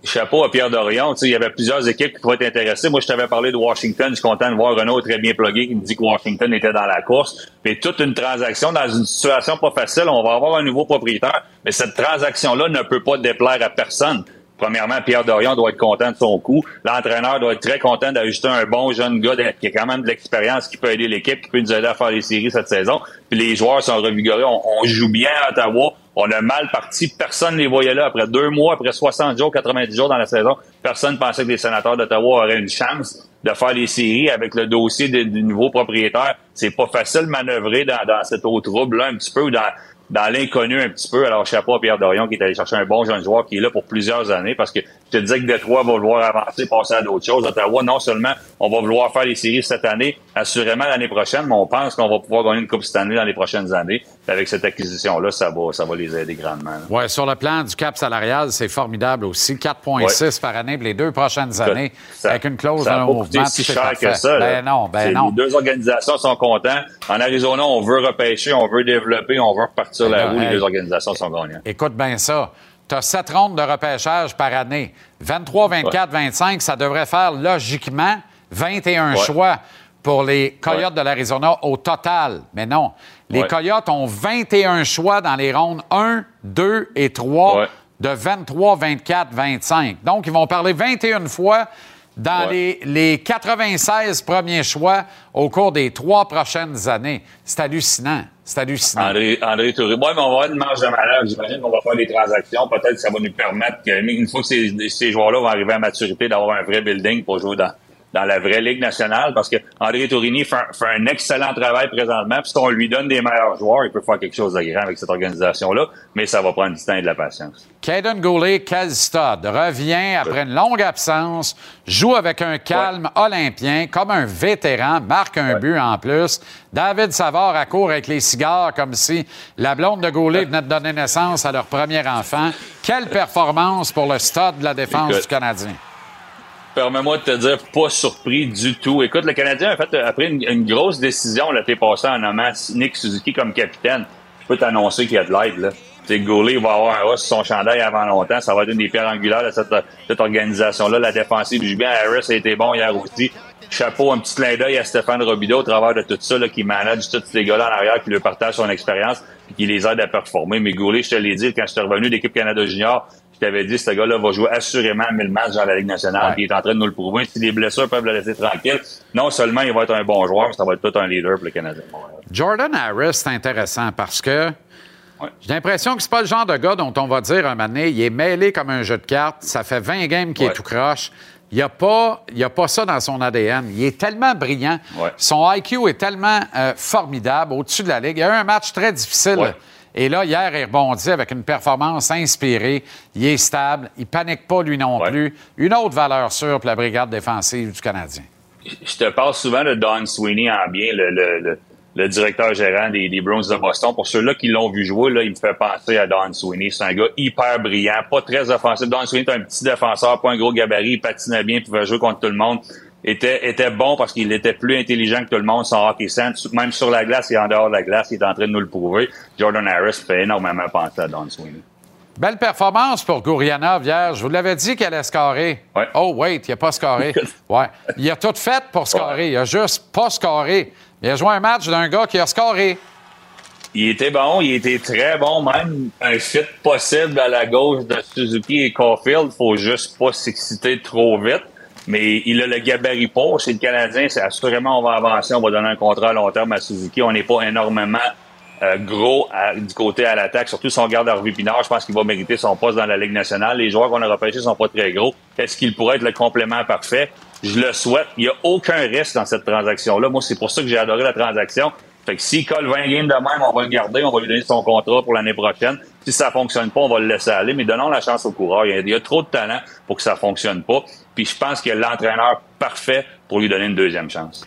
Chapeau à Pierre Dorion. Il y avait plusieurs équipes qui pourraient être intéressées. Moi, je t'avais parlé de Washington. Je suis content de voir Renault très bien plugué qui me dit que Washington était dans la course. Mais toute une transaction dans une situation pas facile. On va avoir un nouveau propriétaire. Mais cette transaction-là ne peut pas déplaire à personne. Premièrement, Pierre Dorion doit être content de son coup. L'entraîneur doit être très content d'ajouter un bon jeune gars qui a quand même de l'expérience, qui peut aider l'équipe, qui peut nous aider à faire les séries cette saison. Puis les joueurs sont revigorés. On joue bien à Ottawa. On a mal parti. Personne ne les voyait là. Après deux mois, après 60 jours, 90 jours dans la saison, personne pensait que les sénateurs d'Ottawa auraient une chance de faire les séries avec le dossier du nouveau propriétaire. C'est pas facile de manœuvrer dans, dans cette eau trouble-là un petit peu ou dans, dans l'inconnu un petit peu. Alors, chapeau à Pierre Dorion qui est allé chercher un bon jeune joueur qui est là pour plusieurs années parce que je te disais que Détroit va vouloir avancer, passer à d'autres choses. Ottawa, non seulement on va vouloir faire les séries cette année, assurément l'année prochaine, mais on pense qu'on va pouvoir gagner une Coupe cette année dans les prochaines années. Avec cette acquisition-là, ça va, ça va les aider grandement. Oui, sur le plan du cap salarial, c'est formidable aussi. 4,6 par année pour les deux prochaines années, Ça- avec une clause ça mouvement. si cher parfait. que ça. Ben non, ben non. Les deux organisations sont contents. En Arizona, on veut repêcher, on veut développer, on veut repartir la Ben roue. là, Les deux organisations sont gagnantes. Écoute bien ça. Tu as sept rondes de repêchage par année. 23, 24, 25, ça devrait faire logiquement 21 Ouais. choix pour les Coyotes de l'Arizona au total. Mais non. Les. Coyotes ont 21 choix dans les rondes 1, 2 et 3 Ouais. de 23, 24, 25. Donc, ils vont parler 21 fois dans les, les 96 premiers choix au cours des trois prochaines années. C'est hallucinant. C'est hallucinant. André, André Touré. Ouais, mais on va avoir une marge de malheur. J'imagine qu'on va faire des transactions. Peut-être que ça va nous permettre, que, une fois que ces, ces joueurs-là vont arriver à maturité, d'avoir un vrai building pour jouer dans, dans la vraie Ligue nationale. Parce que André Tourini fait un, fait un excellent travail présentement. Puis si on lui donne des meilleurs joueurs, il peut faire quelque chose d'agréable avec cette organisation-là. Mais ça va prendre du temps et de la patience. Caden Goulet, quel stud, revient après une longue absence, joue avec un calme olympien, comme un vétéran, marque un but en plus. David Savard accourt avec les cigares comme si la blonde de Goulet venait de donner naissance à leur premier enfant. Quelle performance pour le stud de la défense Écoute. du Canadien. Permets-moi de te dire, pas surpris du tout. Écoute, le Canadien a fait, a pris une, une grosse décision l'été passé en nommant Nick Suzuki comme capitaine. Je peux t'annoncer qu'il y a de l'aide, là. Tu sais, Goulet va avoir un os sur son chandail avant longtemps. Ça va être une des pierres angulaires de cette, organisation-là. La défensive du bien. Harris a été bon hier aussi. Chapeau, un petit clin d'œil à Stéphane Robideau au travers de tout ça, là, qui manage tous ces gars-là en arrière, qui lui partagent son expérience, puis qui les aide à performer. Mais Goulet, je te l'ai dit, quand je suis revenu d'équipe Canada Junior, je t'avais dit, ce gars-là va jouer assurément 1000 matchs dans la Ligue nationale, Ouais. il est en train de nous le prouver. Si les blessures peuvent le laisser tranquille, non seulement il va être un bon joueur, mais ça va être tout un leader pour le Canadien. Jordan Harris, c'est intéressant parce que Ouais. j'ai l'impression que c'est pas le genre de gars dont on va dire un moment donné, il est mêlé comme un jeu de cartes, ça fait 20 games qu'il est tout croche. Il n'y a, pas- il a pas ça dans son ADN. Il est tellement brillant. Son IQ est tellement euh, formidable au-dessus de la Ligue. Il y a eu un match très difficile. Et là, hier, il rebondit avec une performance inspirée. Il est stable. Il panique pas, lui non Ouais. plus. Une autre valeur sûre pour la brigade défensive du Canadien. je te parle souvent de Don Sweeney en bien, le, le, le, le directeur gérant des, des Bruins de Boston. Pour ceux-là qui l'ont vu jouer, là, il me fait penser à Don Sweeney. C'est un gars hyper brillant, pas très offensif. Don Sweeney est un petit défenseur, pas un gros gabarit, il patinait bien, pouvait jouer contre tout le monde. Était, était bon parce qu'il était plus intelligent que tout le monde, son hockey sense. Même sur la glace et en dehors de la glace, il est en train de nous le prouver. Jordan Harris fait énormément penser à Don Sweeney. Belle performance pour Gourianov hier. Je vous l'avais dit qu'elle allait scorer. Ouais. Oh, wait, il n'a pas scoré. Ouais. Il a tout fait pour scorer. Il a juste pas scoré. Il a joué un match d'un gars qui a scoré. Il était bon, il était très bon, même un fit possible à la gauche de Suzuki et Caulfield. Faut juste pas s'exciter trop vite. Mais il a le gabarit pour. Chez le Canadien, c'est assurément on va avancer, on va donner un contrat à long terme à Suzuki. On n'est pas énormément euh, gros à- du côté à l'attaque. Surtout son garde Harvey Pinard, je pense qu'il va mériter son poste dans la Ligue nationale. Les joueurs qu'on a repêchés sont pas très gros. Est-ce qu'il pourrait être le complément parfait? Je le souhaite. Il n'y a aucun risque dans cette transaction-là. Moi, c'est pour ça que j'ai adoré la transaction. Fait que s'il colle 20 games de même, on va le garder, on va lui donner son contrat pour l'année prochaine. Si ça fonctionne pas, on va le laisser aller, mais donnons la chance au coureur. Il y a, il y a trop de talent pour que ça fonctionne pas. Puis je pense qu'il y a l'entraîneur parfait pour lui donner une deuxième chance.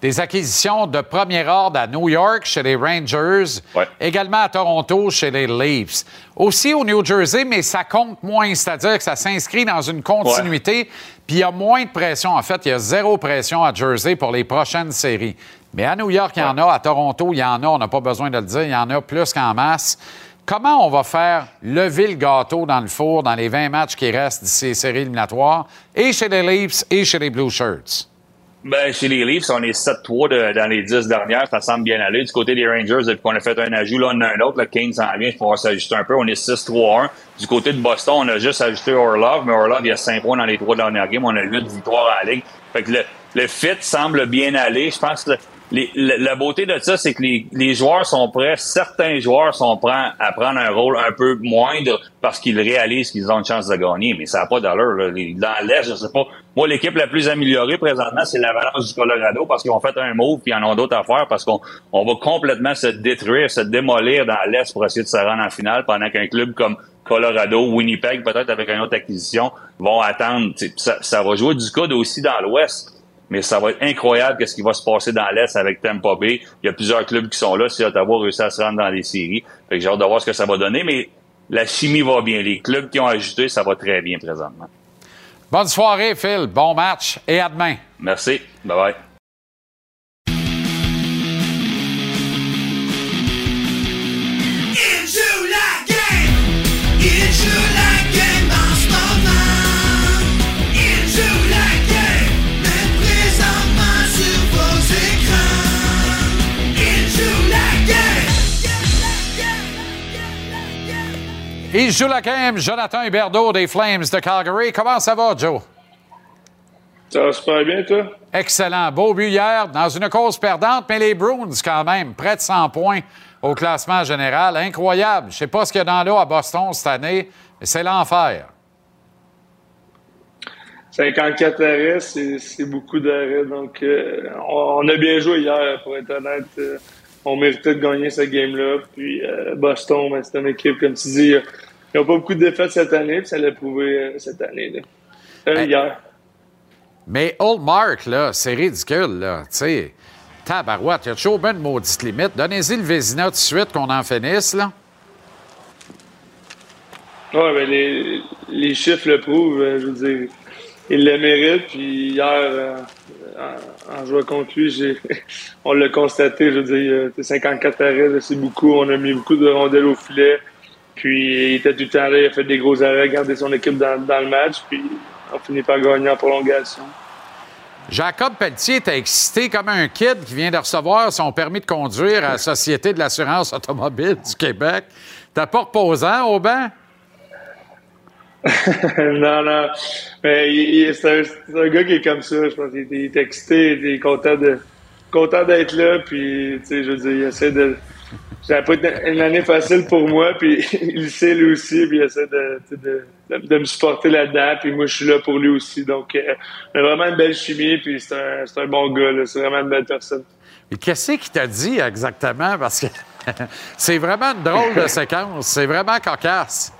Des acquisitions de premier ordre à New York chez les Rangers, Ouais. également à Toronto chez les Leafs. Aussi au New Jersey, mais ça compte moins, c'est-à-dire que ça s'inscrit dans une continuité, puis il y a moins de pression. En fait, il y a zéro pression à Jersey pour les prochaines séries. Mais à New York, il y en a, à Toronto, il y en a, on n'a pas besoin de le dire, il y en a plus qu'en masse. Comment on va faire lever le gâteau dans le four dans les 20 matchs qui restent d'ici les séries éliminatoires, et chez les Leafs et chez les Blue Shirts? Ben, chez les Leafs, on est 7-3 de- dans les 10 dernières. Ça semble bien aller. Du côté des Rangers, depuis qu'on a fait un ajout, là, on a un autre. Le King s'en vient. Il faut s'ajuster un peu. On est 6-3-1. Du côté de Boston, on a juste ajouté Orlov, mais Orlov, il y a 5 points dans les 3 dernières games. On a 8 victoires en ligue. Fait que le, fit semble bien aller. Je pense que la, beauté de ça, c'est que les, joueurs sont prêts. Certains joueurs sont prêts à prendre un rôle un peu moindre parce qu'ils réalisent qu'ils ont une chance de gagner. Mais ça n'a pas d'allure. Dans l'Est, je sais pas. Moi, l'équipe la plus améliorée présentement, c'est l'Avalanche du Colorado parce qu'ils ont fait un move puis ils en ont d'autres à faire parce qu'on on va complètement se détruire, se démolir dans l'Est pour essayer de se rendre en finale pendant qu'un club comme Colorado, Winnipeg, peut-être avec une autre acquisition, vont attendre. Ça, va jouer du coude aussi dans l'Ouest. Mais ça va être incroyable qu'est-ce qui va se passer dans l'Est avec Tampa Bay. Il y a plusieurs clubs qui sont là si Ottawa réussit à se rendre dans les séries. Fait que j'ai hâte de voir ce que ça va donner. Mais la chimie va bien. Les clubs qui ont ajouté, ça va très bien présentement. Bonne soirée, Phil. Bon match et à demain. Merci. Bye bye. Il joue la game, il Il joue la game, Jonathan Huberdeau des Flames de Calgary. Comment ça va, Joe? Ça va super bien, toi? Excellent. Beau but hier dans une cause perdante, mais les Bruins, quand même, près de 100 points au classement général. Incroyable. Je sais pas ce qu'il y a dans l'eau à Boston cette année, mais c'est l'enfer. 54 arrêts, c'est beaucoup d'arrêts. Donc, euh, on, on a bien joué hier, pour être honnête. On méritait de gagner ce game-là. Puis, euh, Boston, ben, c'est une équipe, comme tu dis, ils n'ont pas beaucoup de défaites cette année, puis ça l'a prouvé euh, cette année. Là. Euh, hier. Mais Old Mark, là, c'est ridicule, là. Tu sais, tabarouette, il y a toujours bien une maudite limite. Donnez-y le Vézina tout de suite qu'on en finisse, là. Ouais, ben les, les chiffres le prouvent. euh, Je veux dire, il le mérite. Puis hier, euh, en, jouant contre lui, on l'a constaté. Je veux dire, euh, 54 arrêts, c'est beaucoup. On a mis beaucoup de rondelles au filet. Puis il était tout le temps là, il a fait des gros arrêts, gardé son équipe dans, le match. Puis on finit par gagner en prolongation. Jacob Pelletier était excité comme un kid qui vient de recevoir son permis de conduire à la Société de l'assurance automobile du Québec. T'as pas reposant au banc? non, non. Mais c'est un, gars qui est comme ça. Je pense qu'il est- il est excité, il est content de content d'être là. Puis, tu sais, je veux dire, il essaie de. Ça n'a pas été une année facile pour moi, puis il sait lui aussi, puis il essaie de, de, de- de me supporter là-dedans, puis moi je suis là pour lui aussi. Donc, euh, vraiment une belle chimie, puis c'est un, un bon gars, c'est vraiment une belle personne. Et qu'est-ce qu'il t'a dit exactement? Parce que c'est vraiment une drôle de séquence. C'est vraiment cocasse.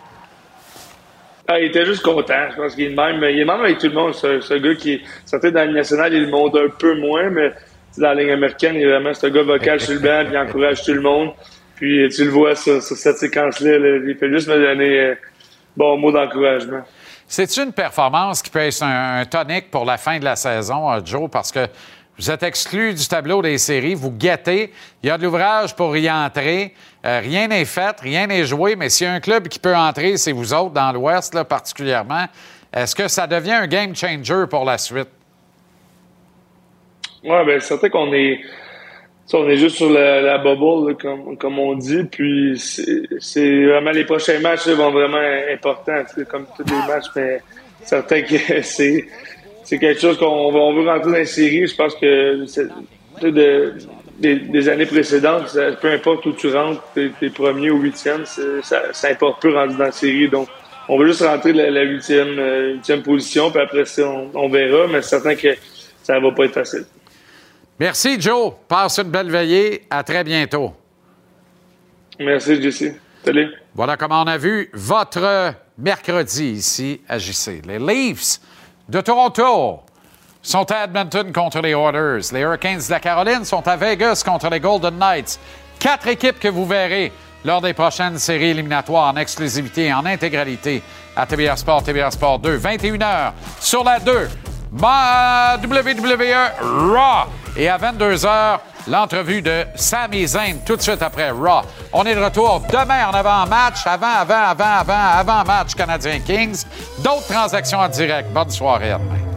Ah, il était juste content. Je pense qu'il est même. Il est même avec tout le monde. C'est un gars qui sorti dans la Ligue nationale, il le monte un peu moins, mais dans la ligne américaine, il est vraiment un gars vocal sur le banc, puis il encourage tout le monde. Puis tu le vois sur, cette séquence-là, là, il fait juste me donner euh, bon mot d'encouragement. C'est une performance qui peut être un, un tonique pour la fin de la saison, euh, Joe, parce que vous êtes exclu du tableau des séries, vous guettez, il y a de l'ouvrage pour y entrer. Euh, rien n'est fait, rien n'est joué, mais s'il y a un club qui peut entrer, c'est vous autres dans l'Ouest, là, particulièrement. Est-ce que ça devient un game changer pour la suite? Ouais, ben c'est certain qu'on est, on est juste sur la, bubble, comme, on dit. Puis c'est vraiment les prochains matchs là, vont vraiment importants, comme tous les matchs. Mais certain que c'est quelque chose qu'on veut rentrer dans les séries. Je pense que c'est- de, des, des années précédentes, ça- peu importe où tu rentres, t'es, t'es premier ou huitième, ça, ça importe peu rendu dans la série. Donc on veut juste rentrer la, la huitième, euh, huitième position, puis après ça, on, on verra. Mais c'est certain que ça va pas être facile. Merci, Joe. Passe une belle veillée. À très bientôt. Merci, Jesse. Salut. Voilà comment on a vu votre mercredi ici à JC. Les Leafs de Toronto sont à Edmonton contre les Oilers. Les Hurricanes de la Caroline sont à Vegas contre les Golden Knights. Quatre équipes que vous verrez lors des prochaines séries éliminatoires en exclusivité et en intégralité à TBR Sport, TBR Sport 2, 21h sur la 2. Ma WWE Raw. Et à 22h, l'entrevue de Sami Zayn tout de suite après Raw. On est de retour demain en avant-match, avant, avant, avant, avant, avant-match Canadien Kings. D'autres transactions en direct. Bonne soirée demain.